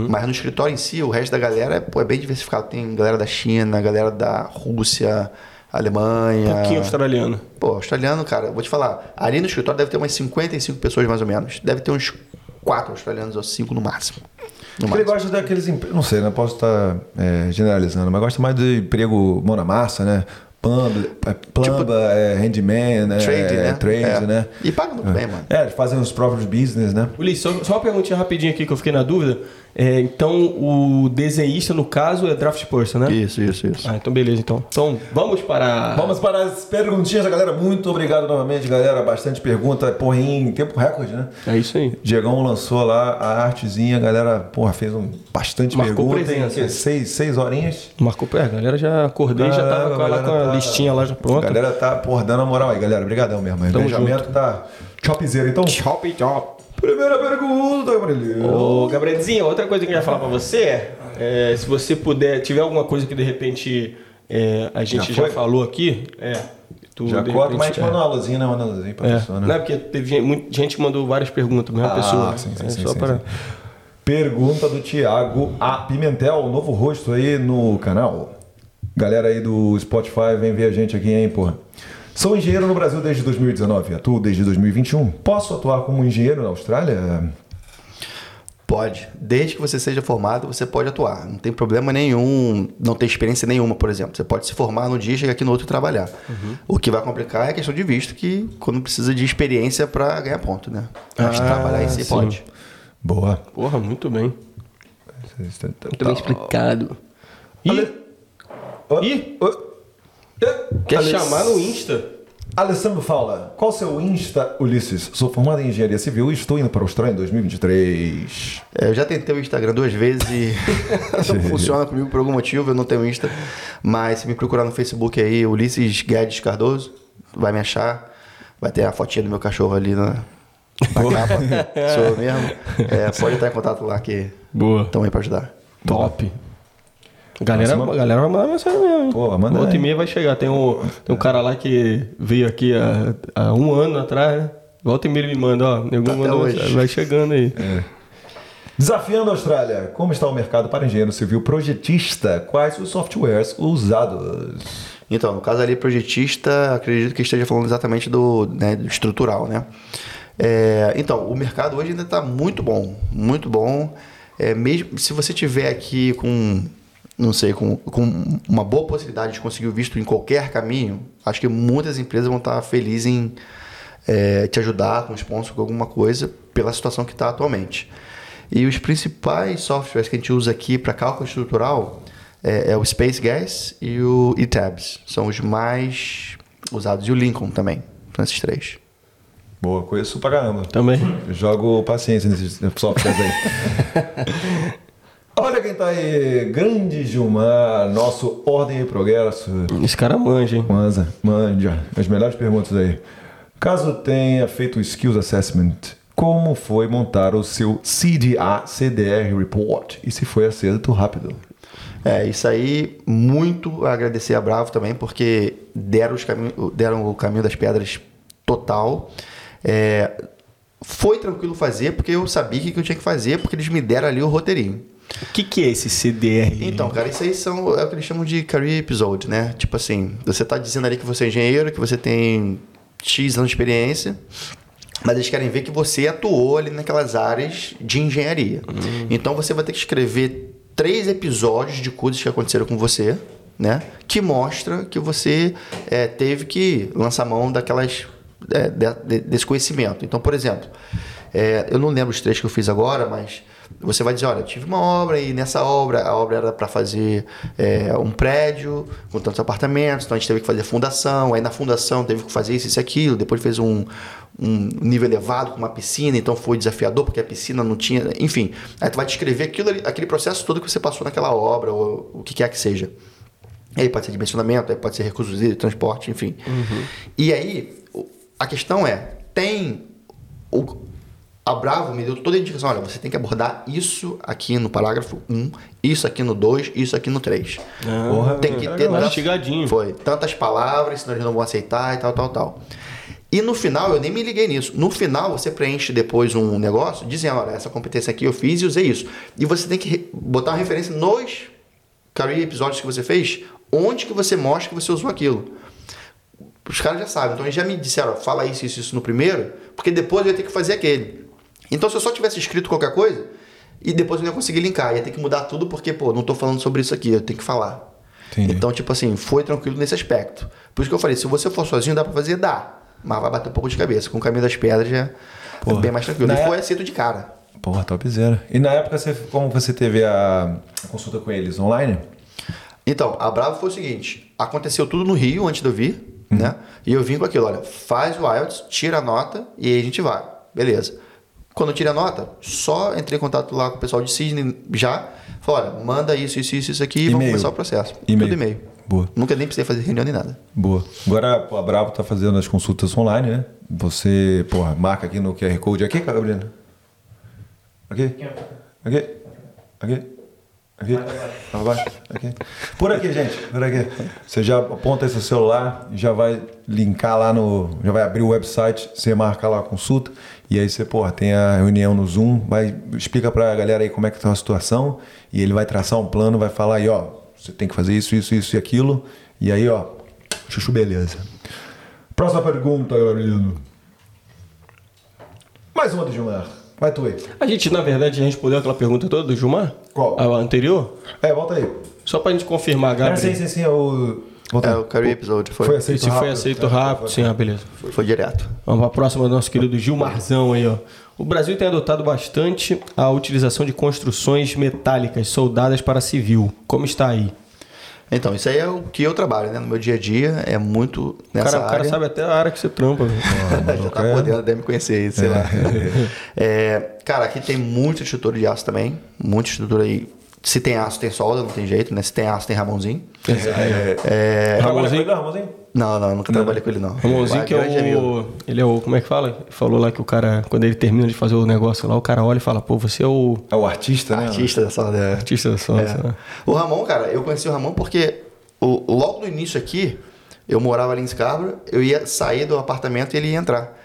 Mas no escritório em si, o resto da galera é, pô, é bem diversificado. Tem galera da China, galera da Rússia, Alemanha. Um pouquinho australiano. Pô, australiano, cara, vou te falar. Ali no escritório deve ter umas 55 pessoas mais ou menos. Deve ter uns quatro australianos ou cinco no máximo. No ele máximo. gosta daqueles empregos, não sei, né? Posso estar é, generalizando, mas gosta mais de emprego mão na massa, né? Plumba, é, plumba é, handyman, né? Trade, é, né? Trade, É. né? E paga muito bem, mano. É, eles fazem os próprios business, né? Ulisses, só, só uma perguntinha rapidinho aqui que eu fiquei na dúvida. É, então, o desenhista, no caso, é draft person, né? Isso, isso, isso. Ah, então beleza, então. Então, vamos para... Vamos para as perguntinhas da galera. Muito obrigado novamente, galera. Bastante pergunta, porra, em tempo recorde, né? É isso aí. Diegão lançou lá a artezinha, a galera, porra, fez um, bastante Marcou pergunta. presença. Em, seis, seis horinhas. Marcou pé, a galera já acordei, já tava com, ela, com a tá- listinha lá já A pronta. galera tá, porra, dando a moral aí, galera. Obrigadão mesmo. O engajamento tá chopzera. Então, Chop, chop. Primeira pergunta, Gabriel. Ô, Gabrielzinho, outra coisa que eu ia falar pra você é, se você puder, tiver alguma coisa que de repente é, a gente Já já, falou aqui, é. Tu, Já de corta, repente, mas a gente é. uma luzinha, né? Uma luzinha pra É. pessoa, né? Não é porque teve gente, muita gente que mandou várias perguntas, mesma Ah, pessoa. sim, sim, é sim, só sim, para. sim. Pergunta do Thiago A. Pimentel, novo rosto aí no canal. Galera aí do Spotify, vem ver a gente aqui, hein, porra. Sou engenheiro no Brasil desde 2019, atuo desde 2021. Posso atuar como engenheiro na Austrália? Pode. Desde que você seja formado, você pode atuar. Não tem problema nenhum, não ter experiência nenhuma, por exemplo. Você pode se formar no dia e chegar aqui no outro e trabalhar. O que vai complicar é a questão de visto, que quando precisa de experiência para ganhar ponto, né? Mas Ah, trabalhar em si sim. pode. Boa. Porra, muito bem. Muito Tá. bem explicado. E Ale- Ih! Quer chamar no Insta? Alessandro fala, qual seu Insta, Ulisses? Sou formado em Engenharia Civil e estou indo para a Austrália em 2023. É, eu já tentei o Instagram duas vezes e (laughs) (laughs) não funciona comigo por algum motivo, eu não tenho Insta. Mas se me procurar no Facebook aí, Ulisses Guedes Cardoso, vai me achar. Vai ter a fotinha do meu cachorro ali na, na capa. (laughs) Sou eu mesmo. É, pode entrar em contato lá que estão aí para ajudar. Top. A galera, Próxima. a galera vai mandar mensagem mesmo. Pô, manda Volta aí. e meia vai chegar. Tem um, tem um cara lá que veio aqui há, há um ano atrás, né? Volta e meia ele me manda, ó. Nego Tá hoje. vai chegando aí. Desafiando a Austrália, como está o mercado para engenheiro civil projetista? Quais os softwares usados? Então, no caso ali, projetista, acredito que esteja falando exatamente do, né, do estrutural, né? É, então, o mercado hoje ainda está muito bom, muito bom. É, mesmo se você tiver aqui com, não sei, com, com uma boa possibilidade de conseguir o visto em qualquer caminho, acho que muitas empresas vão estar felizes em é, te ajudar com sponsor, com alguma coisa, pela situação que está atualmente. E os principais softwares que a gente usa aqui para cálculo estrutural é, é o Space Gas e o eTabs. São os mais usados. E o Lincoln também. São esses três. Boa, conheço pra caramba. Também. Jogo paciência nesses softwares aí. (laughs) Olha quem tá aí, grande Gilmar, nosso Ordem e Progresso. Esse cara manja, hein? Manza, manja, as melhores perguntas aí. Caso tenha feito o Skills Assessment, como foi montar o seu CDA-CDR Report? E se foi acerto rápido? É, isso aí, muito agradecer a Bravo também, porque deram, deram o caminho das pedras total. É, foi tranquilo fazer, porque eu sabia o que eu tinha que fazer, porque eles me deram ali o roteirinho. O que, que é esse CDR? Então, cara, isso aí são é o que eles chamam de career episode, né? Tipo assim, você tá dizendo ali que você é engenheiro, que você tem X anos de experiência, mas eles querem ver que você atuou ali naquelas áreas de engenharia. Então você vai ter que escrever três episódios de coisas que aconteceram com você, né? Que mostra que você é, teve que lançar mão daquelas é, de- de- desse conhecimento. Então, por exemplo, é, eu não lembro os três que eu fiz agora, mas você vai dizer, olha, tive uma obra e nessa obra, a obra era para fazer é, um prédio com tantos apartamentos, então a gente teve que fazer fundação, aí na fundação teve que fazer isso, isso e aquilo, depois fez um, um nível elevado com uma piscina, então foi desafiador porque a piscina não tinha, enfim, aí tu vai descrever aquilo, aquele processo todo que você passou naquela obra, ou o que quer que seja. Aí pode ser dimensionamento, aí pode ser recursos hídricos, transporte, enfim. E aí, a questão é, tem... O, a Bravo me deu toda a indicação, olha, você tem que abordar isso aqui no parágrafo 1, isso aqui no 2, isso aqui no 3. Porra, tem que ter legal. tantas-. Foi, tantas palavras, senão eles não vão aceitar e tal, tal, tal. E no final, eu nem me liguei nisso. No final, você preenche depois um negócio dizendo, olha, essa competência aqui eu fiz e usei isso. E você tem que botar uma referência nos career episódios que você fez, onde que você mostra que você usou aquilo. Os caras já sabem. Então eles já me disseram, ó, fala isso, isso, isso no primeiro, porque depois eu ia ter que fazer aquele. Então se eu só tivesse escrito qualquer coisa, e depois eu não ia conseguir linkar, ia ter que mudar tudo, porque, pô, não tô falando sobre isso aqui, eu tenho que falar. Entendi. Então, tipo assim, foi tranquilo nesse aspecto. Por isso que eu falei, se você for sozinho, dá pra fazer? Dá. Mas vai bater um pouco de cabeça. Com o caminho das pedras já é Porra. bem mais tranquilo. Na E é- foi aceito de cara. Porra, topzera. E na época, você, como você teve a consulta com eles? Online? Então, a Bravo foi o seguinte: aconteceu tudo no Rio antes de eu vir, né? E eu vim com aquilo: olha, faz o IELTS, tira a nota e aí a gente vai. Beleza. Quando eu tirei a nota, só entrei em contato lá com o pessoal de Sydney já. Falei: olha, manda isso, isso, isso, isso aqui e vamos começar o processo. E-mail. Tudo e-mail. Boa. Nunca nem precisei fazer reunião nem nada. Boa. Agora a Bravo tá fazendo as consultas online, né? Você, porra, marca aqui no QR Code. Aqui, Gabriela? Aqui? Aqui? Aqui? Aqui? Pra baixo? Aqui? Por aqui, gente. Por aqui. Você já aponta esse celular, já vai linkar lá no. Já vai abrir o website, você marca lá a consulta. E aí você, porra, tem a reunião no Zoom, vai, explica pra galera aí como é que tá a situação. E ele vai traçar um plano, vai falar aí, ó, você tem que fazer isso, isso, isso e aquilo. E aí, ó, chuchu, beleza. Próxima pergunta, Gabriel. Mais uma do Gilmar. Vai tu aí. A gente, na verdade, respondeu aquela pergunta toda do Gilmar? Qual? A anterior? É, volta aí. Só pra gente confirmar, É, Gabriel. sim, sim, sim. é O... Volta É, o career episode foi, Foi aceito rápido. foi aceito É, rápido, sim, ah, beleza. foi, foi direto. Vamos para a próxima do nosso querido Gilmarzão aí, ó. O Brasil tem adotado bastante a utilização de construções metálicas soldadas para civil. Como está aí? Então, isso aí é o que eu trabalho, né? No meu dia a dia, é muito O nessa cara, o cara área. sabe até a área que você trampa. velho. (laughs) Já tá podendo, deve me conhecer aí, sei lá. É, cara, aqui tem muita estrutura de aço também. Muita estrutura aí. Se tem aço, tem solda, não tem jeito, né? Se tem aço, tem Ramonzinho. É... Ramonzinho? Ramonzinho? Ramonzinho? Não, não, nunca trabalhei com ele, não. Ramonzinho que é o... Ele é o... Como é que fala? Ele falou lá que o cara, quando ele termina de fazer o negócio lá, o cara olha e fala, pô, você é o É o artista, né? Artista da sala da... artista da sua... É. O Ramon, cara, eu conheci o Ramon porque o, logo no início aqui, eu morava ali em Scarborough, eu ia sair do apartamento e ele ia entrar.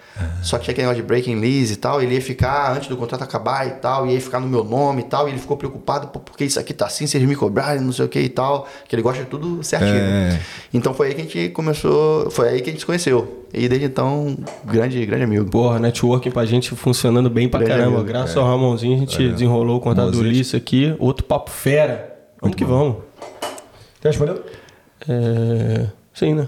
Só que tinha aquele negócio de breaking lease e tal, ele ia ficar antes do contrato acabar e tal, ia ficar no meu nome e tal, e ele ficou preocupado, porque isso aqui tá assim, se eles me cobrarem, não sei o que e tal, que ele gosta de tudo certinho. É. Então foi aí que a gente começou, foi aí que a gente se conheceu. E desde então, grande, grande amigo. Porra, networking pra gente funcionando bem pra Grande caramba. amigo, Graças ao Ramonzinho a gente desenrolou o contato do. Ulisses aqui. Outro papo fera. Vamos que vamos. Já respondeu? É... Sim, né?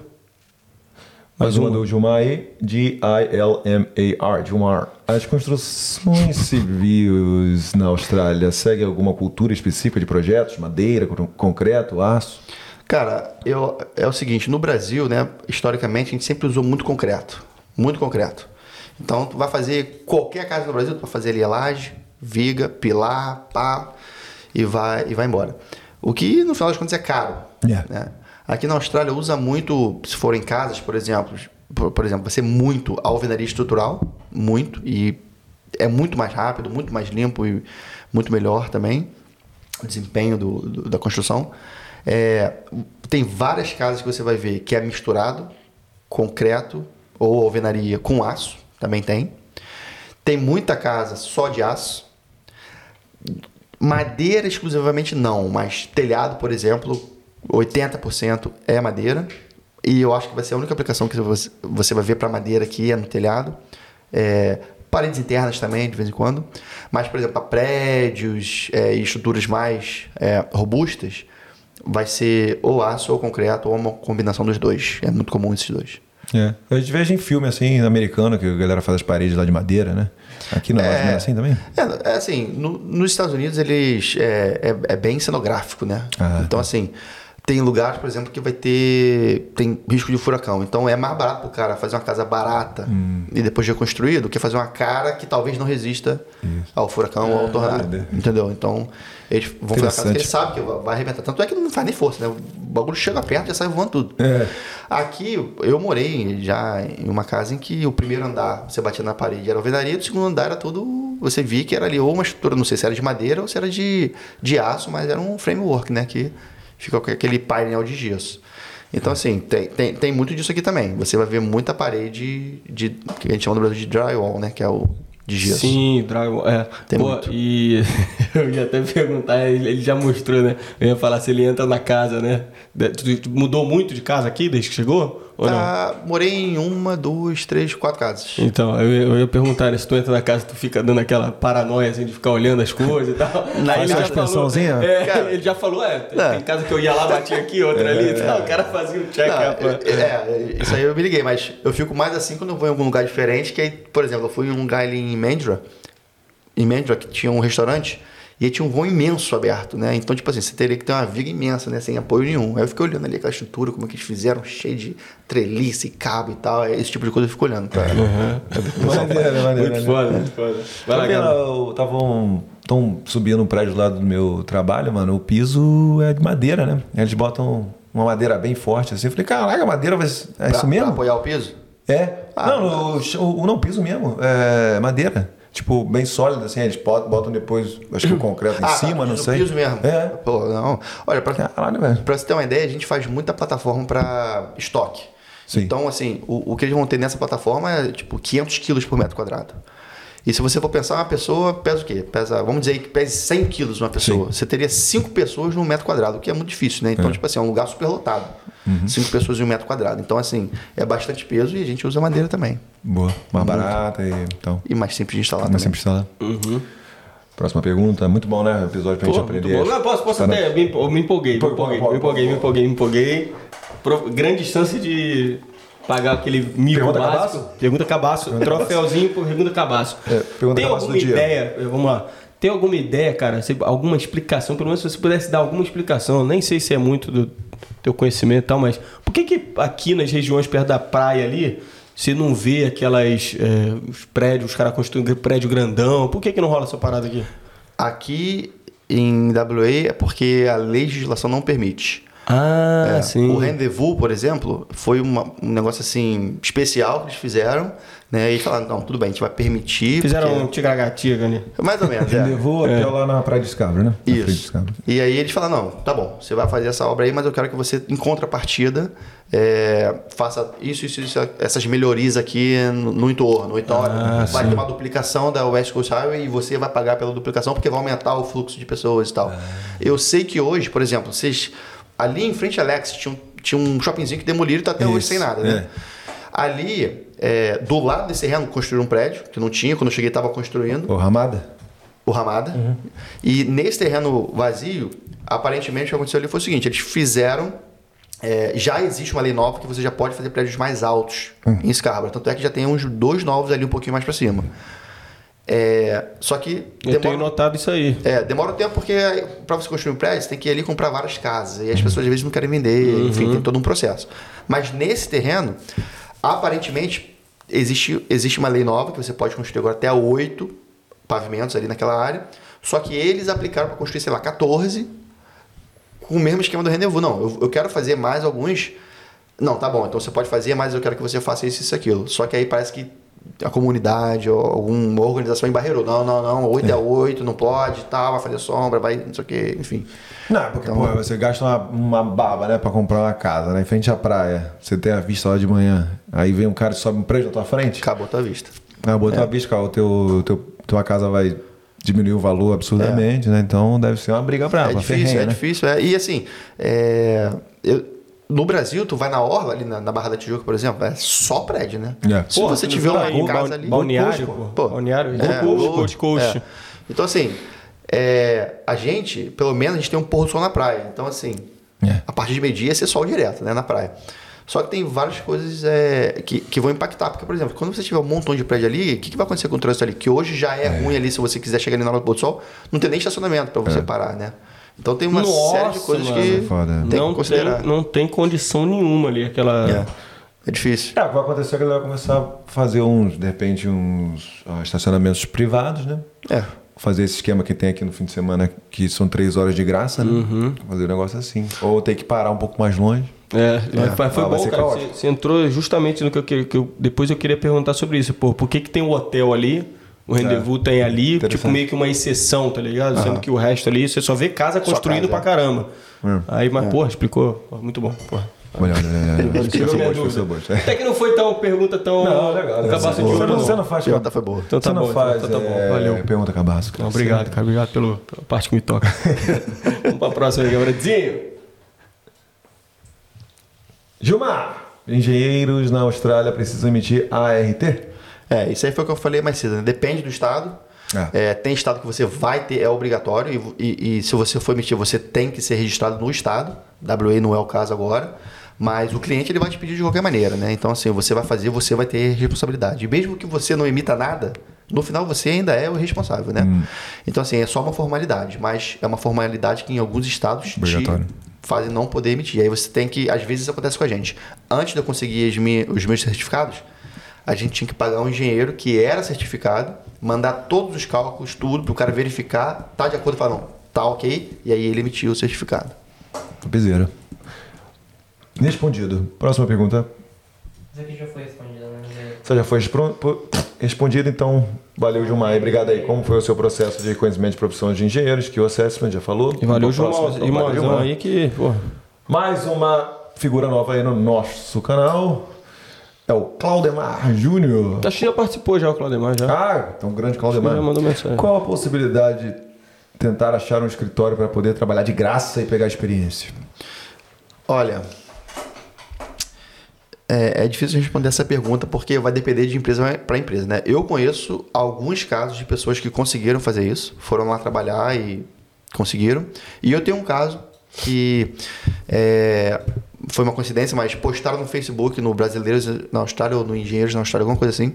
Mais uma do Gilmar G-I-L-M-A-R, Gilmar. As construções (laughs) civis na Austrália seguem alguma cultura específica de projetos? Madeira, con- concreto, aço? Cara, eu, é o seguinte, no Brasil, né, historicamente, a gente sempre usou muito concreto. Muito concreto. Então, tu vai fazer qualquer casa no Brasil, tu vai fazer ali a laje, viga, pilar, pá, e vai, e vai embora. O que, no final das contas, é caro. É. né? Aqui na Austrália usa muito, se for em casas, por exemplo, por, por exemplo, vai ser muito alvenaria estrutural, muito, e é muito mais rápido, muito mais limpo e muito melhor também o desempenho do, do- da construção. É, tem várias casas que você vai ver que é misturado, concreto ou alvenaria com aço, também tem. Tem muita casa só de aço. Madeira exclusivamente não, mas telhado, por exemplo, 80% é madeira. E eu acho que vai ser a única aplicação que você vai ver para madeira aqui é no telhado. É, paredes internas também, de vez em quando. Mas, por exemplo, para prédios é, e estruturas mais é, robustas, vai ser ou aço ou concreto, ou uma combinação dos dois. É muito comum esses dois. É. A gente vejo em filme assim, americano, que a galera faz as paredes lá de madeira, né? Aqui não é, menos assim também? É, é assim, no- nos Estados Unidos eles é, é, é bem cenográfico, né? Ah, então, assim, tem lugares, por exemplo, que vai ter. tem risco de furacão. Então é mais barato pro cara fazer uma casa barata Hum. e depois reconstruir do que fazer uma cara que talvez não resista ao furacão ou ao tornado. doideira. Entendeu? Então, eles vão fazer uma casa que eles sabem que vai arrebentar. Tanto é que não faz nem força, né? O bagulho chega perto e já sai voando tudo. É. Aqui, eu morei já em uma casa em que o primeiro andar você batia na parede era alvenaria, o segundo andar era tudo. Você via que era ali ou uma estrutura, não sei se era de madeira ou se era de, de aço, mas era um framework, né? Que fica com aquele painel de gesso. Então, assim, tem, tem, tem muito disso aqui também. Você vai ver muita parede de. que a gente chama no Brasil de drywall, né? Que é o de gesso. Sim, drywall. É. Tem Pô, muito. E (laughs) eu ia até perguntar, ele já mostrou, né? Eu ia falar se ele entra na casa, né? Mudou muito de casa aqui desde que chegou? Ou não? Tá, morei em uma, duas, três, quatro casas. Então, eu, ia- eu ia perguntar, né, se tu entra na casa, tu fica dando aquela paranoia assim, de ficar olhando as coisas e tal. (laughs) Na ele ilha já falou, expansãozinha? é, Cara. (laughs) ele já falou, é, tem, É. tem casa que eu ia lá, batia aqui, outra ali e tal. O cara fazia um check Não, up. eu- é, isso aí eu me liguei, mas eu fico mais assim quando eu vou em algum lugar diferente, que aí, por exemplo, eu fui em um lugar ali em Mandra, em Mandra, que tinha um restaurante, e aí tinha um vão imenso aberto, né? Então, tipo assim, você teria que ter uma viga imensa, né? Sem apoio nenhum. Aí eu fiquei olhando ali aquela estrutura, como é que eles fizeram, cheio de trelice, cabo e tal. Esse tipo de coisa eu fico olhando. Pra... Maneiro, maneiro, Muito foda, muito foda. Vai lá, tava um, tão subindo um prédio lá do meu trabalho, mano. O piso é de madeira, né? Eles botam uma madeira bem forte assim. Eu falei, caraca, a madeira vai. É Pra- isso pra mesmo? apoiar o piso? É. Ah, não, o, o, não, piso mesmo. É madeira. Tipo, bem sólida, assim. Eles botam depois, acho que o concreto em Ah, cima, tá, não no sei. piso mesmo. É. Pô, não. Olha, pra, Caralho, velho. Pra você ter uma ideia, a gente faz muita plataforma para estoque. Sim. Então, assim, o, o que eles vão ter nessa plataforma é tipo 500 quilos por metro quadrado. E se você for pensar, uma pessoa pesa o quê? Pesa, vamos dizer que pese 100 quilos uma pessoa. Sim. Você teria 5 pessoas num metro quadrado, o que é muito difícil, né? Então, tipo assim, é um lugar super lotado. Uhum. 5 pessoas em um metro quadrado. Então, assim, é bastante peso e a gente usa madeira também. Boa. Mais barata e então. E mais simples de instalar Mais também. simples instalar. Uhum. Próxima pergunta. Muito bom, né? O episódio pra gente Pô, muito aprender. bom. Não, posso, posso Para- até. Me, me empolguei, me empolguei, me empolguei, me empolguei, me empolguei. Pro- grande chance de pagar aquele Pergunta básico. cabaço? Pergunta cabaço. Troféuzinho por pergunta cabaço. É, pergunta Tem cabaço alguma do dia. ideia? eh, Vamos lá. Tem alguma ideia, cara? se- Alguma explicação? Pelo menos se você pudesse dar alguma explicação. Nem sei se é muito do teu conhecimento e tal, mas por que que aqui nas regiões perto da praia ali você não vê aquelas eh, os prédios, os caras construindo prédio grandão? Por que que não rola essa parada aqui? Aqui em WA é porque a legislação não permite. Ah, É, sim. O rendezvous, por exemplo, foi uma- um negócio assim especial que eles fizeram, né? E falaram, não, tudo bem, a gente vai permitir. Fizeram porque- um tigragatiga ali. Mais ou menos, (laughs) é. Levou até lá na Praia de Cabra, né? Na Praia de Isso. E aí eles falam, não, tá bom, você vai fazer essa obra aí, mas eu quero que você, em contrapartida, é, faça isso, isso, isso, essas melhorias aqui no, no entorno. Então, Ah, vai sim. ter uma duplicação da West Coast Highway e você vai pagar pela duplicação porque vai aumentar o fluxo de pessoas e tal. Ah. Eu sei que hoje, por exemplo, vocês... Ali em frente a Alex tinha um, tinha um shoppingzinho que demoliram e tá até hoje Isso, sem nada, né? Ali, é, do lado desse terreno, construíram um prédio, que não tinha, quando eu cheguei estava construindo Ô, Ramada? o Ramada. E nesse terreno vazio, aparentemente o que aconteceu ali foi o seguinte: eles fizeram. é, já existe uma lei nova que você já pode fazer prédios mais altos em Scarborough. Tanto é que já tem uns dois novos ali um pouquinho mais para cima. É, só que Eu tenho demora, notado isso aí. é, demora um tempo porque para você construir um prédio, você tem que ir ali comprar várias casas. E as pessoas às vezes não querem vender, enfim, tem todo um processo. Mas nesse terreno, aparentemente, existe, existe uma lei nova que você pode construir agora até oito pavimentos ali naquela área. Só que eles aplicaram para construir, sei lá, 14 com o mesmo esquema do rendezvous. Não, eu, eu quero fazer mais alguns. Não, tá bom, então você pode fazer, mas eu quero que você faça isso, isso, aquilo. Só que aí parece que a comunidade ou alguma organização embarreirou. Não, não, não, 8 é 8, não pode, tal, vai fazer sombra, vai, não sei o que, enfim. Não, porque Então- pô, você gasta uma, uma baba, né, pra comprar uma casa, né, em frente à praia. Você tem a vista lá de manhã. Aí vem um cara e sobe um prédio na tua frente. Acabou a tua vista. Acabou a tua vista, cara, o teu, teu, tua casa vai diminuir o valor absurdamente, né? Então deve ser uma briga brava, é difícil, ferrenha, é né? difícil. É. E assim, é, eu- no Brasil, tu vai na Orla, ali na, na Barra da Tijuca, por exemplo, é só prédio, né? É. Se Porra, você você tiver uma em casa ali... Balneário, pô. Coast, Balneário, É, Gold Coast, Gold- Gold Coast. é. Então, assim, é, a gente, pelo menos, a gente tem um pôr do sol na praia. Então, assim, É. a partir de meio-dia é ser sol direto, né, na praia. Só que tem várias coisas é, que, que vão impactar. Porque, por exemplo, quando você tiver um montão de prédio ali, o que, que vai acontecer com o trânsito ali? Que hoje já é, ruim ali, se você quiser chegar ali na hora do pôr do sol, não tem nem estacionamento para você parar, né? Então tem uma Nossa, série de coisas mano. que Foda. tem não, que considerar. tem, não tem condição nenhuma ali, aquela. É, é difícil. É, o que vai acontecer é que ele vai começar a fazer uns, de repente, uns ah, estacionamentos privados, né? É. Fazer esse esquema que tem aqui no fim de semana, que são três horas de graça, né? Uhum. Fazer um negócio assim. Ou ter que parar um pouco mais longe. É, mas foi Ah, vai bom, cara. Você, você entrou justamente no que eu queria. Que eu, depois eu queria perguntar sobre isso. Pô, por que, que tem o hotel ali? O rendezvous tem ali, tipo meio que uma exceção, tá ligado? Sendo que o resto ali, você só vê casa construindo casa, pra é. caramba. Aí, mas, porra, explicou. Muito bom, porra. Olha. Tirou minha dúvida. Até que não foi tão pergunta tão. Não, legal. cabaço de Você ouro, não, não. você não faz... A pergunta foi boa. Então tá você bom, não faz então tá bom. é, Valeu. pergunta cabasca. Não, obrigado, cara. Obrigado pelo, pela parte que me toca. (laughs) Vamos pra próxima aí, Gabrielzinho. Gilmar, engenheiros na Austrália precisam emitir ART? É, isso aí foi o que eu falei mais cedo. Né? Depende do estado. É. É, tem estado que você vai ter, é obrigatório, e, e- e se você for emitir, você tem que ser registrado no estado. WA não é o caso agora. Mas o cliente ele vai te pedir de qualquer maneira, né? Então, assim, você vai fazer, você vai ter responsabilidade. E mesmo que você não emita nada, no final você ainda é o responsável, né? Então, assim, é só uma formalidade, mas é uma formalidade que em alguns estados te Obrigatório. fazem não poder emitir. Aí você tem que, às vezes isso acontece com a gente. Antes de eu conseguir os meus certificados, a gente tinha que pagar um engenheiro que era certificado, mandar todos os cálculos, tudo, para o cara verificar, tá de acordo e falar, não, tá ok, e aí ele emitiu o certificado. Piseira. Respondido. Próxima pergunta. Isso aqui já foi respondido, né? Você já foi respondido, então valeu, Gilmar. E obrigado aí. Como foi o seu processo de reconhecimento de profissão de engenheiros? Que o assessment já falou. E valeu Gilmar, então. Valeu, Gilmar Gilmar. aí que, pô. Mais uma figura nova aí no nosso canal. É o Claudemar Júnior. Acho que já participou já o Claudemar já. Ah, então grande Claudemar. Já mandou mensagem. Qual a possibilidade de tentar achar um escritório para poder trabalhar de graça e pegar experiência? Olha, é, é difícil responder essa pergunta porque vai depender de empresa para empresa, né? Eu conheço alguns casos de pessoas que conseguiram fazer isso, foram lá trabalhar e conseguiram. E eu tenho um caso que é, foi uma coincidência, mas postaram no Facebook, no Brasileiros na Austrália ou no Engenheiros na Austrália, alguma coisa assim,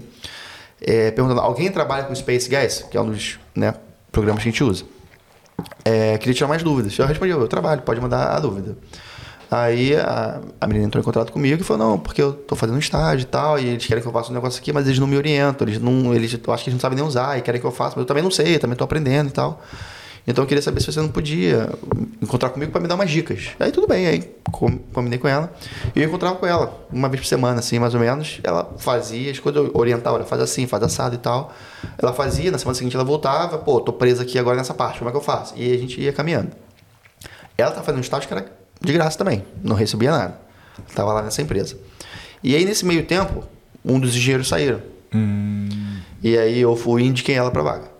é, perguntando: alguém trabalha com Space Gas, que é um dos né, programas que a gente usa. É, queria tirar mais dúvidas. Eu respondi, eu trabalho, pode mandar a dúvida. Aí a, a menina entrou em contato comigo e falou, não, porque eu tô fazendo um estágio e tal, e eles querem que eu faça um negócio aqui, mas eles não me orientam, eles não, eles, eu acho que eles não sabem nem usar e querem que eu faça, mas eu também não sei, eu também tô aprendendo e tal. Então eu queria saber se você não podia encontrar comigo para me dar umas dicas. Aí tudo bem, aí com- combinei com ela. E eu encontrava com ela uma vez por semana, assim, mais ou menos. Ela fazia as coisas, eu orientava, olha, faz assim, faz assado e tal. Ela fazia, na semana seguinte ela voltava, pô, tô presa aqui agora nessa parte, como é que eu faço? E a gente ia caminhando. Ela tá fazendo um estágio que era de graça também, não recebia nada. Tava lá nessa empresa. E aí, nesse meio tempo, um dos engenheiros saíram. E aí eu fui e indiquei ela pra vaga.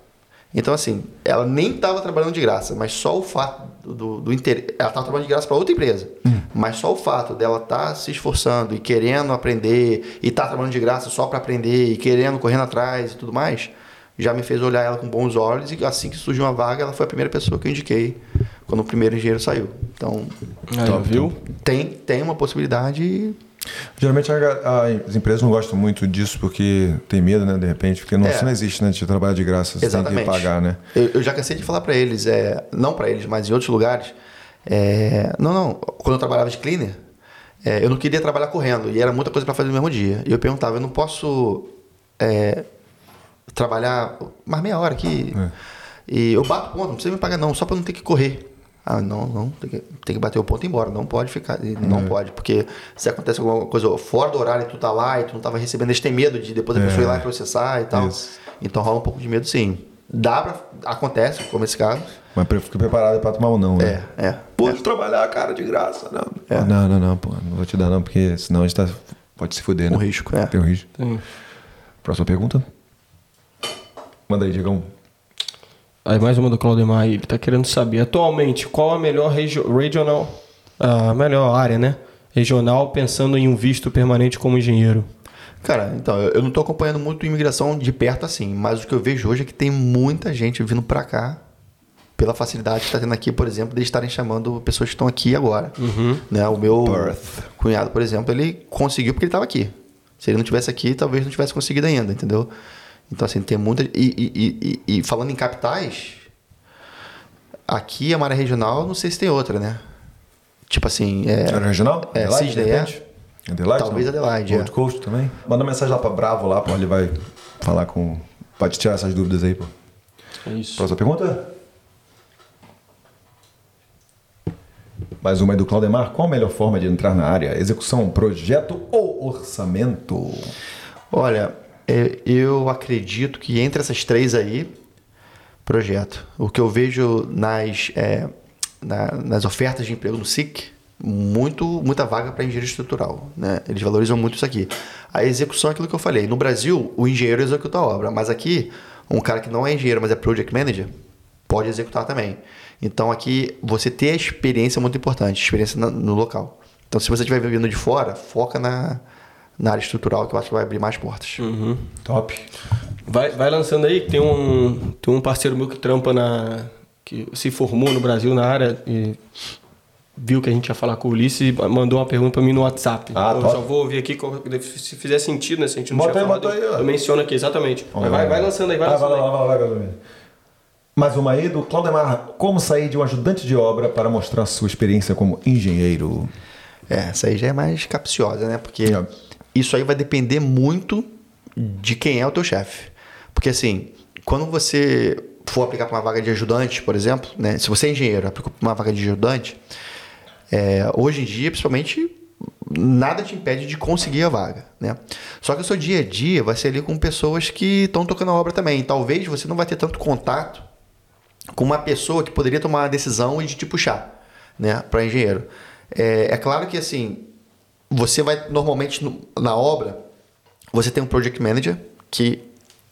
Então, assim, ela nem estava trabalhando de graça, mas só o fato do, do, do interesse. Ela estava trabalhando de graça para outra empresa. Mas só o fato dela estar se esforçando e querendo aprender, e estar trabalhando de graça só para aprender, e querendo, correndo atrás e tudo mais, já me fez olhar ela com bons olhos. E assim que surgiu uma vaga, ela foi a primeira pessoa que eu indiquei quando o primeiro engenheiro saiu. Então, Aí, viu? tem, tem uma possibilidade. Geralmente as empresas não gostam muito disso porque tem medo, né? De repente, porque não, É. isso não existe, né? De trabalhar de graça, você Exatamente. tem que pagar, né? Eu, eu já cansei de falar para eles, é, não para eles, mas em outros lugares. é, não, não. Quando eu trabalhava de cleaner, é, eu não queria trabalhar correndo e era muita coisa para fazer no mesmo dia. E eu perguntava, eu não posso é, trabalhar mais meia hora aqui. E eu bato ponto, não precisa me pagar não, só para não ter que correr. Ah, não, não, tem que, tem que bater o ponto e ir embora, não pode ficar, não pode, porque se acontece alguma coisa fora do horário e tu tá lá e tu não tava recebendo, eles têm medo de depois a pessoa ir lá e processar e tal. Isso. Então rola um pouco de medo sim. Dá pra. Acontece, como esse caso. Mas fica preparado pra tomar ou não, né? É, é. Pode trabalhar, cara, de graça. Não, não, não, não, pô. Não vou te dar, não, porque senão a gente tá, pode se fuder, né? Um risco, é. Tem um risco. Tem. Próxima pergunta? Manda aí, Diegão. Aí mais uma do Claudemar aí. Ele tá querendo saber, atualmente, qual a melhor regio- regional, a melhor área, né? Regional, pensando em um visto permanente como engenheiro. Cara, então, eu não tô acompanhando muito imigração de perto assim, mas o que eu vejo hoje é que tem muita gente vindo pra cá pela facilidade que tá tendo aqui, por exemplo, de estarem chamando pessoas que estão aqui agora. Né? O meu Perth. cunhado, por exemplo, ele conseguiu porque ele estava aqui. Se ele não tivesse aqui, talvez não tivesse conseguido ainda, entendeu? Então, assim, tem muita. E, e- e- e- falando em capitais, aqui a Maré Regional, não sei se tem outra, né? Tipo assim, é. Era regional? É, Adelaide, de é. repente? Adelaide? Talvez não? Adelaide, Gold é. Coast também? Manda mensagem lá pra Bravo lá, pô. Ele vai falar com... Pode tirar essas dúvidas aí, pô. É isso. Próxima pergunta? Mais uma aí do Claudemar. Qual a melhor forma de entrar na área? Execução, projeto ou orçamento? Olha, é, eu acredito que entre essas três aí, projeto. O que eu vejo nas, é, na- nas ofertas de emprego no SIC, muito, muita vaga para engenheiro estrutural. Né? Eles valorizam muito isso aqui. A execução é aquilo que eu falei. No Brasil, o engenheiro executa a obra, mas aqui, um cara que não é engenheiro, mas é project manager, pode executar também. Então aqui, você ter a experiência é muito importante, experiência no local. Então, se você estiver vivendo de fora, foca na, na área estrutural, que eu acho que vai abrir mais portas. Top. Vai, vai lançando aí, que tem um, tem um parceiro meu que trampa na. que se formou no Brasil na área e viu que a gente ia falar com o Ulisses e mandou uma pergunta pra mim no WhatsApp. Ah, eu top. só vou ouvir aqui se fizer sentido, né? Se a gente não Bota tinha aí, falado, bota aí, ó. eu menciono aqui, exatamente. Mas vai, vai lançando aí, vai Ah, lançando vai aí. vai lá, vai vai. Mais uma aí do Claudemar. Como sair de um ajudante de obra para mostrar sua experiência como engenheiro? É, essa aí já é mais capciosa, né? Porque É. isso aí vai depender muito de quem é o teu chefe. Porque assim, quando você for aplicar para uma vaga de ajudante, por exemplo, né? Se você é engenheiro, aplica para uma vaga de ajudante, é, hoje em dia, principalmente, nada te impede de conseguir a vaga, né? Só que o seu dia a dia vai ser ali com pessoas que estão tocando a obra também. Talvez você não vai ter tanto contato com uma pessoa que poderia tomar a decisão de te puxar, né, para engenheiro. É, é claro que assim, você vai normalmente no- na obra, você tem um project manager que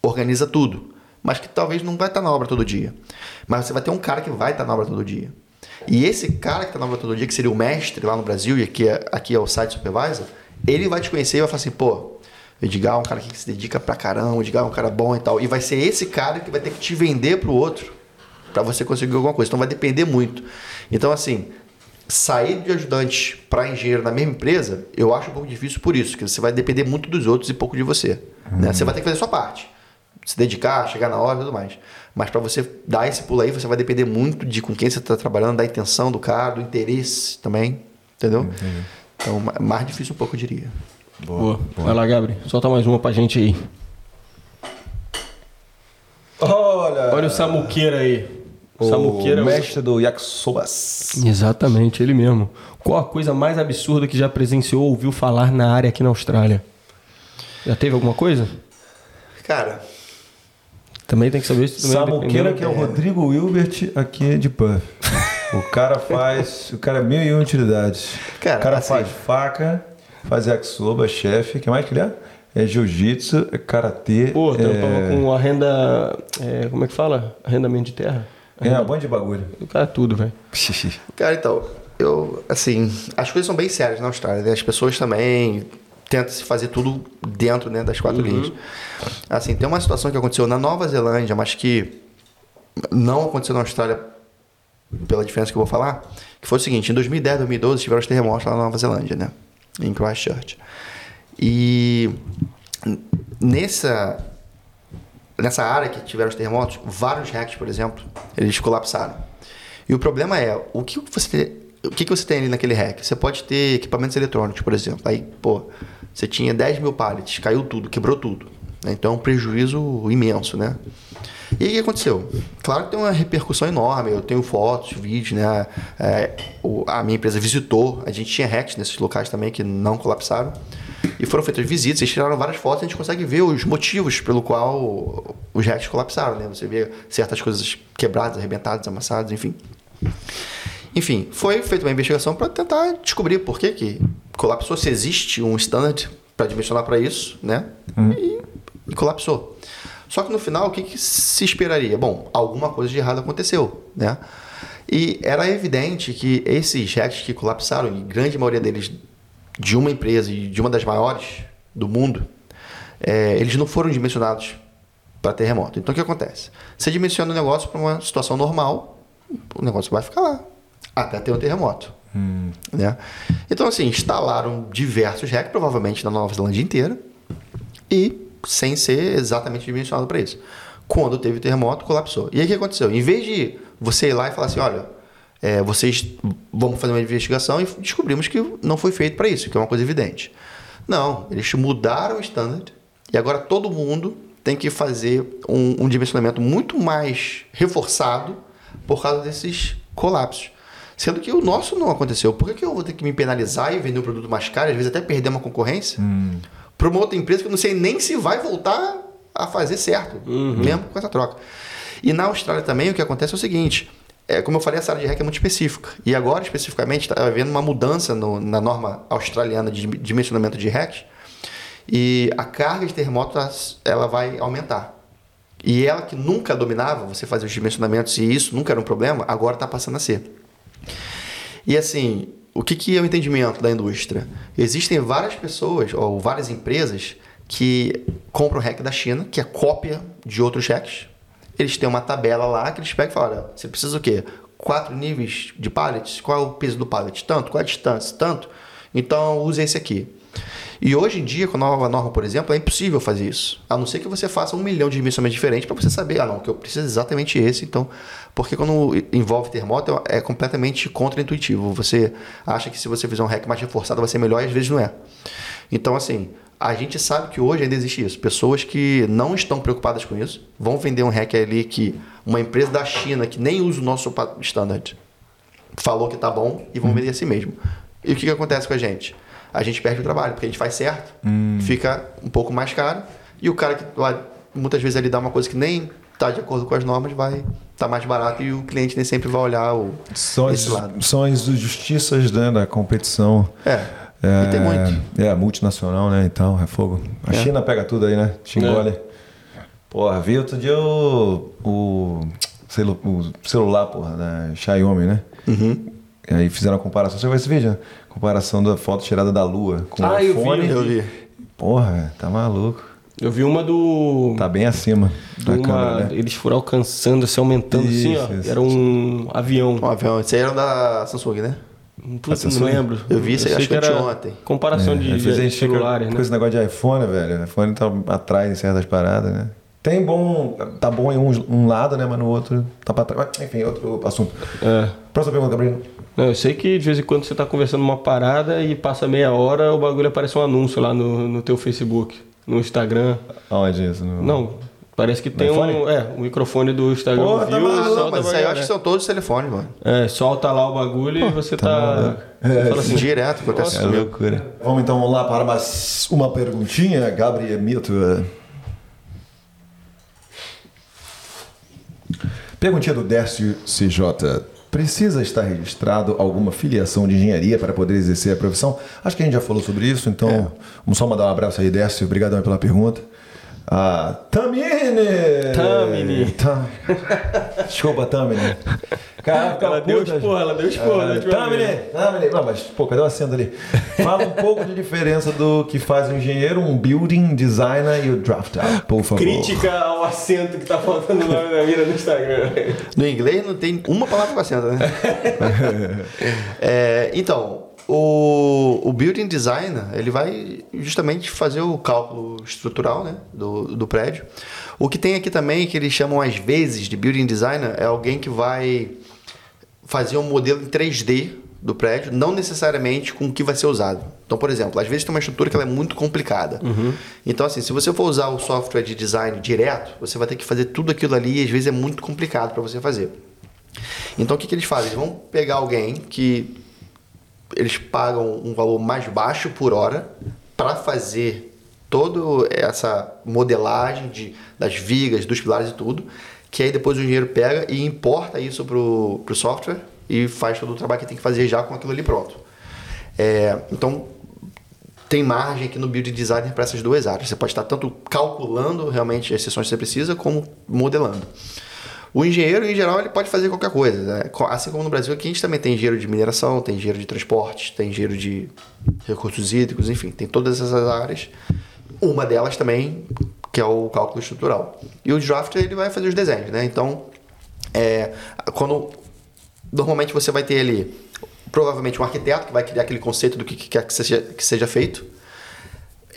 organiza tudo, mas que talvez não vai estar na obra todo dia. Mas você vai ter um cara que vai estar na obra todo dia. E esse cara que está na obra todo dia, que seria o mestre lá no Brasil e aqui é, aqui é o site supervisor, ele vai te conhecer e vai falar assim, pô, Edgar é um cara que se dedica pra caramba, Edgar é um cara bom e tal. E vai ser esse cara que vai ter que te vender pro outro para você conseguir alguma coisa. Então vai depender muito. Então, assim, sair de ajudante para engenheiro na mesma empresa, eu acho um pouco difícil por isso, que você vai depender muito dos outros e pouco de você. Né? Você vai ter que fazer a sua parte. Se dedicar, chegar na hora e tudo mais. Mas para você dar esse pulo aí, você vai depender muito de com quem você está trabalhando, da intenção do cara, do interesse também. Entendeu? Então, ma- mais difícil um pouco, eu diria. Boa. Vai lá, Gabriel. Solta mais uma pra gente aí. Olha! Olha o Samuqueira aí. O O Samuqueira. mestre do Yakisobas. Exatamente, ele mesmo. Qual a coisa mais absurda que já presenciou ou ouviu falar na área aqui na Austrália? Já teve alguma coisa? Cara, Também tem que saber isso. Samuqueira, que é o Rodrigo Wilbert aqui de Puff. O cara faz. O cara é mil e uma utilidades. Cara, o cara assim- faz faca, faz yakisoba, é chefe. O que mais que ele é? É jiu-jitsu, é karatê. Pô, é... com a renda. é, como é que fala? Arrendamento de terra? É, um monte de bagulho. O cara é tudo, velho. (laughs) Cara, então, eu, assim, as coisas são bem sérias na Austrália, né? As pessoas também tentam se fazer tudo dentro né, das quatro linhas. Assim, tem uma situação que aconteceu na Nova Zelândia, mas que não aconteceu na Austrália pela diferença que eu vou falar, que foi o seguinte, em 2010, 2012, tiveram os terremotos lá na Nova Zelândia, né? Em Christchurch. E nessa nessa área que tiveram os terremotos, vários hacks, por exemplo, eles colapsaram. E o problema é, o que você o que você tem ali naquele hack? Você pode ter equipamentos eletrônicos, por exemplo. Aí, pô, você tinha 10 mil pallets, caiu tudo, quebrou tudo. né? Então é um prejuízo imenso, né? E aí o que aconteceu? Claro que tem uma repercussão enorme. Eu tenho fotos, vídeos, né? É, a minha empresa visitou, a gente tinha hacks nesses locais também que não colapsaram. E foram feitas visitas, eles tiraram várias fotos e a gente consegue ver os motivos pelo qual os hacks colapsaram, né? Você vê certas coisas quebradas, arrebentadas, amassadas, enfim. Enfim, foi feita uma investigação para tentar descobrir por que, que colapsou, se existe um standard para dimensionar para isso, né? E, e colapsou. Só que no final, o que, que se esperaria? Bom, alguma coisa de errado aconteceu, né? E era evidente que esses hacks que colapsaram, e grande maioria deles de uma empresa e de uma das maiores do mundo, é, eles não foram dimensionados para terremoto. Então o que acontece? Você dimensiona o negócio para uma situação normal, o negócio vai ficar lá até ter um terremoto. Né? Então, assim, instalaram diversos hacks, provavelmente na Nova Zelândia inteira, e sem ser exatamente dimensionado para isso. Quando teve terremoto, colapsou. E aí o que aconteceu? Em vez de você ir lá e falar assim, olha, é, vocês vamos fazer uma investigação e descobrimos que não foi feito para isso, que é uma coisa evidente. Não, eles mudaram o standard e agora todo mundo tem que fazer um, um dimensionamento muito mais reforçado por causa desses colapsos. Sendo que o nosso não aconteceu. Por que, que eu vou ter que me penalizar e vender um produto mais caro, às vezes até perder uma concorrência, para uma outra empresa que eu não sei nem se vai voltar a fazer certo, mesmo com essa troca. E na Austrália também o que acontece é o seguinte: é, como eu falei, essa área de REC é muito específica. E agora, especificamente, está havendo uma mudança no- na norma australiana de dimensionamento de REC. E a carga de terremoto ela vai aumentar. E ela que nunca dominava, você fazia os dimensionamentos e isso nunca era um problema, agora está passando a ser. E assim, o que, que é o entendimento da indústria? Existem várias pessoas ou várias empresas que compram hack da China, que é cópia de outros hacks. Eles têm uma tabela lá que eles pegam e falam: olha, você precisa o quê? Quatro níveis de pallets? Qual é o peso do pallet? Tanto? Qual é a distância? Tanto? Então use esse aqui. E hoje em dia, com a nova norma, por exemplo, é impossível fazer isso. A não ser que você faça um milhão de dimensionamentos diferentes para você saber, ah, não, que eu preciso é exatamente esse. Então, porque quando envolve terremoto é completamente contra-intuitivo. Você acha que se você fizer um hack mais reforçado vai ser melhor e às vezes não é. Então, assim, a gente sabe que hoje ainda existe isso. Pessoas que não estão preocupadas com isso vão vender um hack ali que uma empresa da China que nem usa o nosso standard falou que tá bom e vão vender a si mesmo. E o que, que acontece com a gente? A gente perde o trabalho, porque a gente faz certo, fica um pouco mais caro, e o cara que vai muitas vezes ele dá uma coisa que nem tá de acordo com as normas, vai tá mais barato e o cliente nem sempre vai olhar o, São esse as, lado. são as justiças né, da competição. É, e tem muito. É, multinacional, né? Então, é fogo. A É. China pega tudo aí, né? Te engole. Porra, vi outro dia o, o, celu- o celular, porra, da Xiaomi, né? Uhum. E aí fizeram a comparação. Você viu esse vídeo? né? Comparação da foto tirada da lua com Ah, o eu vi, iPhone. Eu vi. Porra, tá maluco. Eu vi uma do. Tá bem acima da uma- câmera, né? Eles foram alcançando, se aumentando assim, ó. Isso, isso. Era um avião. Um avião, esse aí era da Samsung, né? Putz, não lembro. Eu vi isso aí, acho que era anteontem. Comparação de, a de fica celulares, com né? esse negócio de iPhone, velho. O iPhone tá atrás em certas paradas, né? Tem bom. Tá bom em um, um lado, né? Mas no outro tá pra trás. Mas, Enfim, outro assunto. É. Próxima pergunta, Gabriel. Não, eu sei que de vez em quando você tá conversando uma parada e passa meia hora, o bagulho aparece um anúncio lá no, no teu Facebook, no Instagram. Aonde é isso? No... Não, Parece que tem iPhone? um, é, o microfone do Instagram Pô, viu tá e maluco, mas isso aí eu acho que são todos os telefones, mano. É, solta lá o bagulho e você tá. você fala assim, Direto acontece Nossa, comigo. loucura. Vamos então lá para mais uma perguntinha, Gabriel Mito. Perguntinha do Décio CJ. Precisa estar registrado alguma filiação de engenharia para poder exercer a profissão? Acho que a gente já falou sobre isso, então vamos só mandar um abraço aí, Décio. Obrigadão pela pergunta. A Tamine! Tamine. Tam... Desculpa, Tamine. Caraca, Ela deu esporra, ela deu esporra na Ah, última Tamine, vez. Tamine. Não, mas, pô, cadê o acento ali? Fala um pouco de diferença do que faz o engenheiro, um building designer e o drafter, por favor. Crítica ao acento que tá faltando o nome da mina no Instagram. No inglês não tem uma palavra com acento, né? (laughs) É, então, o, o building designer, ele vai justamente fazer o cálculo estrutural né, do, do prédio. O que tem aqui também, que eles chamam às vezes de building designer, é alguém que vai fazer um modelo em 3D do prédio, não necessariamente com o que vai ser usado. Então, por exemplo, às vezes tem uma estrutura que é muito complicada. Então, assim, se você for usar o software de design direto, você vai ter que fazer tudo aquilo ali e às vezes é muito complicado para você fazer. Então, o que, que eles fazem? Eles vão pegar alguém que eles pagam um valor mais baixo por hora para fazer toda essa modelagem de, das vigas, dos pilares e tudo, que aí depois o engenheiro pega e importa isso pro, pro software e faz todo o trabalho que tem que fazer já com aquilo ali pronto. É, então, tem margem aqui no build designer para essas duas áreas. Você pode estar tanto calculando realmente as sessões que você precisa, como modelando. O engenheiro, em geral, ele pode fazer qualquer coisa. né? Assim como no Brasil, aqui a gente também tem engenheiro de mineração, tem engenheiro de transporte, tem engenheiro de recursos hídricos, enfim, tem todas essas áreas. Uma delas também, que é o cálculo estrutural. E o drafter, ele vai fazer os desenhos, né? Então, é, quando normalmente você vai ter ali provavelmente um arquiteto que vai criar aquele conceito do que que quer que seja, que seja feito.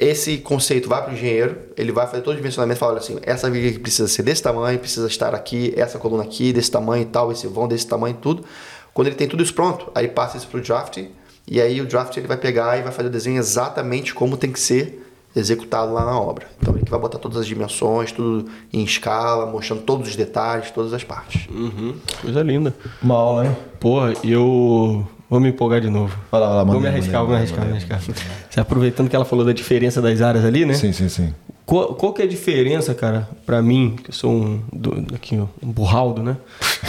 Esse conceito vai para o engenheiro, ele vai fazer todo o dimensionamento, falar assim, essa viga aqui precisa ser desse tamanho, precisa estar aqui, essa coluna aqui, desse tamanho e tal, esse vão desse tamanho e tudo. Quando ele tem tudo isso pronto, aí passa isso para o draft, e aí o draft ele vai pegar e vai fazer o desenho exatamente como tem que ser executado lá na obra. Então ele que vai botar todas as dimensões, tudo em escala, mostrando todos os detalhes, todas as partes. Uhum, coisa linda. Uma aula, hein? Porra, eu vou me empolgar de novo. Vai lá, vai lá, vou me arriscar, vou me arriscar, vou me arriscar. Você aproveitando que ela falou da diferença das áreas ali, né? Sim, sim, sim. Qual, qual que é a diferença, cara, pra mim, que eu sou um, do, aqui, um burraldo, né?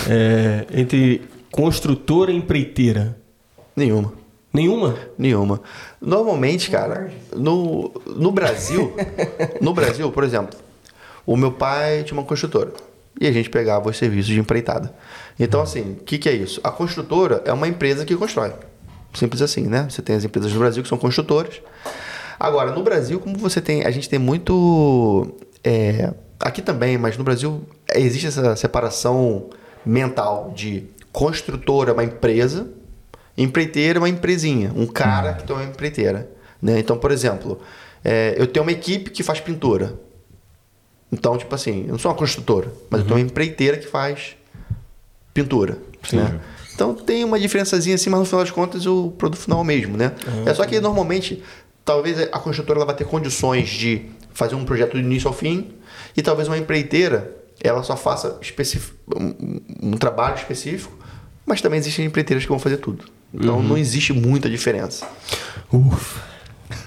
É, entre construtora e empreiteira? Nenhuma. Nenhuma? Nenhuma. Normalmente, cara, no, no Brasil, no Brasil, por exemplo, o meu pai tinha uma construtora e a gente pegava os serviços de empreitada. Então, assim, o que, que é isso? A construtora é uma empresa que constrói. Simples assim, né? Você tem as empresas no Brasil que são construtoras. Agora, no Brasil, como você tem, a gente tem muito, é, aqui também, mas no Brasil existe essa separação mental de construtora, é uma empresa, Empreiteira é uma empresinha, um cara que tem uma empreiteira. Né? Então, por exemplo, é, eu tenho uma equipe que faz pintura. Então, tipo assim, eu não sou uma construtora, mas eu tenho uma empreiteira que faz pintura. Né? Então tem uma diferençazinha assim, mas no final das contas o produto final é o mesmo, né? É só que normalmente, talvez a construtora ela vai ter condições de fazer um projeto do início ao fim e talvez uma empreiteira ela só faça um, um trabalho específico, mas também existem empreiteiras que vão fazer tudo. Então não existe muita diferença. Ufa.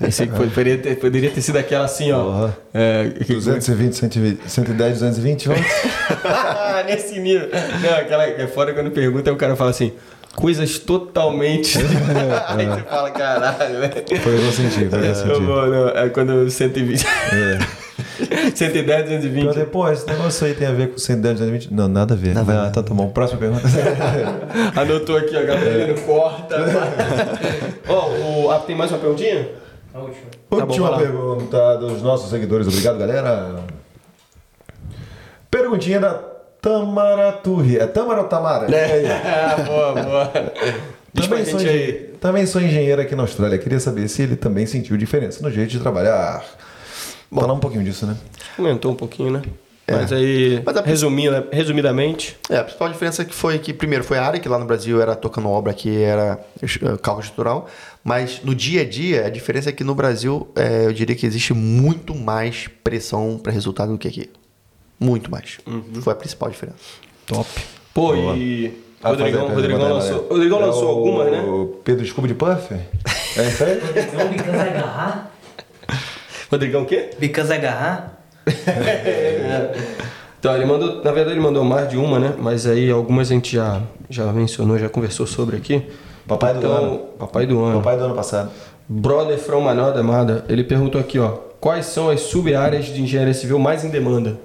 Esse foi- poderia, ter, poderia ter sido aquela assim, ó. Porra. É, que- 220, 120, 110, 220, vamos? (laughs) Nesse nível. Não, aquela que é fora quando pergunta, o cara fala assim. Coisas totalmente. (laughs) aí você fala, caralho, velho. Foi o que eu senti, foi o que eu Eu senti. vou, não, é quando 120. É. (laughs) 110, 220. Então, depois, esse negócio aí tem a ver com 110, 220? Não, nada a ver. Vai lá, então tá bom. Próxima pergunta. Anotou aqui, ó, galera, não corta. Ó, o, ah, tem mais uma perguntinha? A última. Tá bom, Última lá. pergunta dos nossos seguidores. Obrigado, galera. Perguntinha da Tamara Turri. É Tamara ou Tamara? E aí? (laughs) Ah, boa, boa. Também sou, engen- também sou engenheiro aqui na Austrália. Queria saber se ele também sentiu diferença no jeito de trabalhar. Falar um pouquinho disso, né? Comentou um pouquinho, né? Mas aí, Mas a- resumida, resumidamente, É, a principal diferença que foi que, primeiro, foi a área, que lá no Brasil era tocando obra, que era eh, cálculo estrutural. Mas no dia a dia, a diferença é que no Brasil, eh, eu diria que existe muito mais pressão para resultado do que aqui. Muito mais. Uhum. Foi a principal diferença. Top. Pô, e. Ah, Rodrigão, Rodrigão faz aí, lançou, aí. Rodrigão É lançou o algumas, né? Pedro Scooby de Puff? É isso aí? Então, Bicas agarrar? Rodrigão o quê? Bicas agarrar? (laughs) Então, ele mandou, na verdade, ele mandou mais de uma, né? Mas aí algumas a gente já, já mencionou, já conversou sobre aqui. Papai do então, ano. Papai do ano. Papai do ano passado. Brother from Manoel da Amada, ele perguntou aqui, ó. Quais são as sub-áreas de engenharia civil mais em demanda?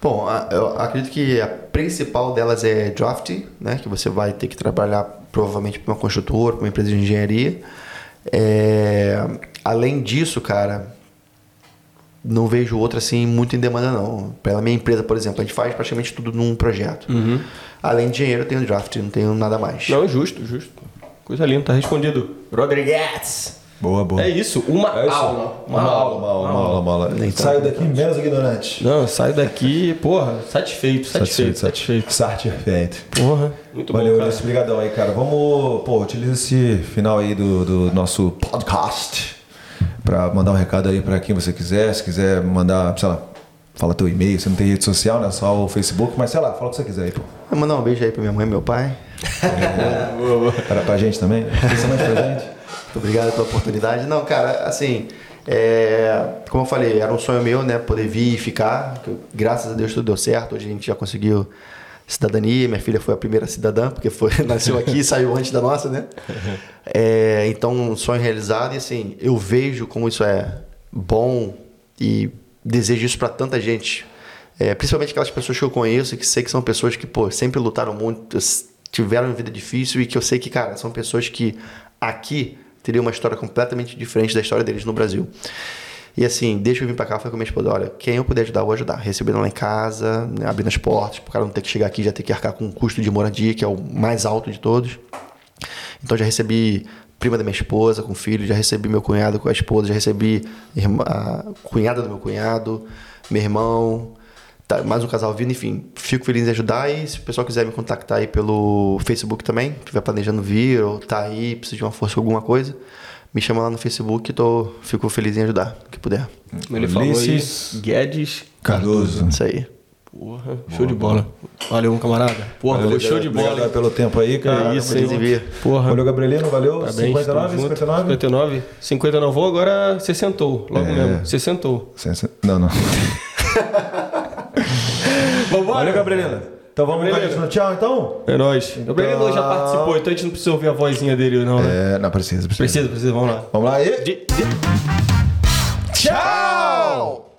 Bom, eu acredito que a principal delas é draft, né? Que você vai ter que trabalhar provavelmente para uma construtora, para uma empresa de engenharia. É, além disso, cara, não vejo outra assim muito em demanda não. Pela minha empresa, por exemplo, a gente faz praticamente tudo num projeto. Além de engenheiro, eu tenho draft, não tenho nada mais. Não, justo, justo. Coisa linda, tá respondido. Rodrigues! Boa, boa. É isso, uma É isso. aula. Uma aula, uma aula, uma aula, uma aula. Saiu tanto. daqui menos ignorante. Não, eu saio daqui, porra, satisfeito, satisfeito, satisfeito. Satisfeito. Porra, muito Valeu, bom. Ulisses. Obrigadão aí, cara. Vamos, pô, utiliza esse final aí do, do nosso podcast pra mandar um recado aí pra quem você quiser. Se quiser mandar, sei lá, fala teu e-mail. Você não tem rede social, né? Só o Facebook, mas sei lá, fala o que você quiser aí, pô. Mandar um beijo aí pra minha mãe e meu pai. (laughs) Para pra gente também, principalmente pra gente. Muito obrigado pela oportunidade. Não, cara, assim, é, como eu falei, era um sonho meu, né? Poder vir e ficar. Graças a Deus tudo deu certo. Hoje a gente já conseguiu cidadania. Minha filha foi a primeira cidadã, porque foi, (laughs) nasceu aqui e saiu antes da nossa, né? (laughs) É, então, um sonho realizado. E assim, eu vejo como isso é bom e desejo isso para tanta gente. É, principalmente aquelas pessoas que eu conheço e que sei que são pessoas que, pô, sempre lutaram muito, tiveram uma vida difícil e que eu sei que, cara, são pessoas que aqui teriam uma história completamente diferente da história deles no Brasil. E assim, deixa eu vir pra cá, foi com a minha esposa, olha, quem eu puder ajudar, eu vou ajudar. Recebendo lá em casa, né, abrindo as portas, pro cara não ter que chegar aqui já ter que arcar com o custo de moradia, que é o mais alto de todos. Então já recebi prima da minha esposa com filho, já recebi meu cunhado com a esposa, já recebi irmã- a cunhada do meu cunhado, meu irmão, tá, mais um casal vindo, enfim. Fico feliz em ajudar e se o pessoal quiser me contactar aí pelo Facebook também, estiver planejando vir ou tá aí, precisa de uma força com alguma coisa, me chama lá no Facebook tô, fico feliz em ajudar, o que puder. Ele falou aí, Ulisses Guedes. Cardoso. Isso aí. Porra, show de bola. Valeu, camarada. Porra, Valeu, show de bola. Obrigado pelo tempo aí, cara. É isso, vir. Porra. Valeu, Gabrielino. Valeu. Parabéns, 59, tamo junto. 59. 59. 59 agora 60. Logo É. mesmo. 60. Sensa- Não, não. (laughs) Vambora. Valeu, Gabrielino. Então vamos Gabrielino. no tchau, então? É nóis. O Gabriel já participou, então a gente não precisa ouvir a vozinha dele, não, né? É, não, precisa, precisa. Precisa, precisa, vamos lá. Vamos lá aí. De- de- Tchau!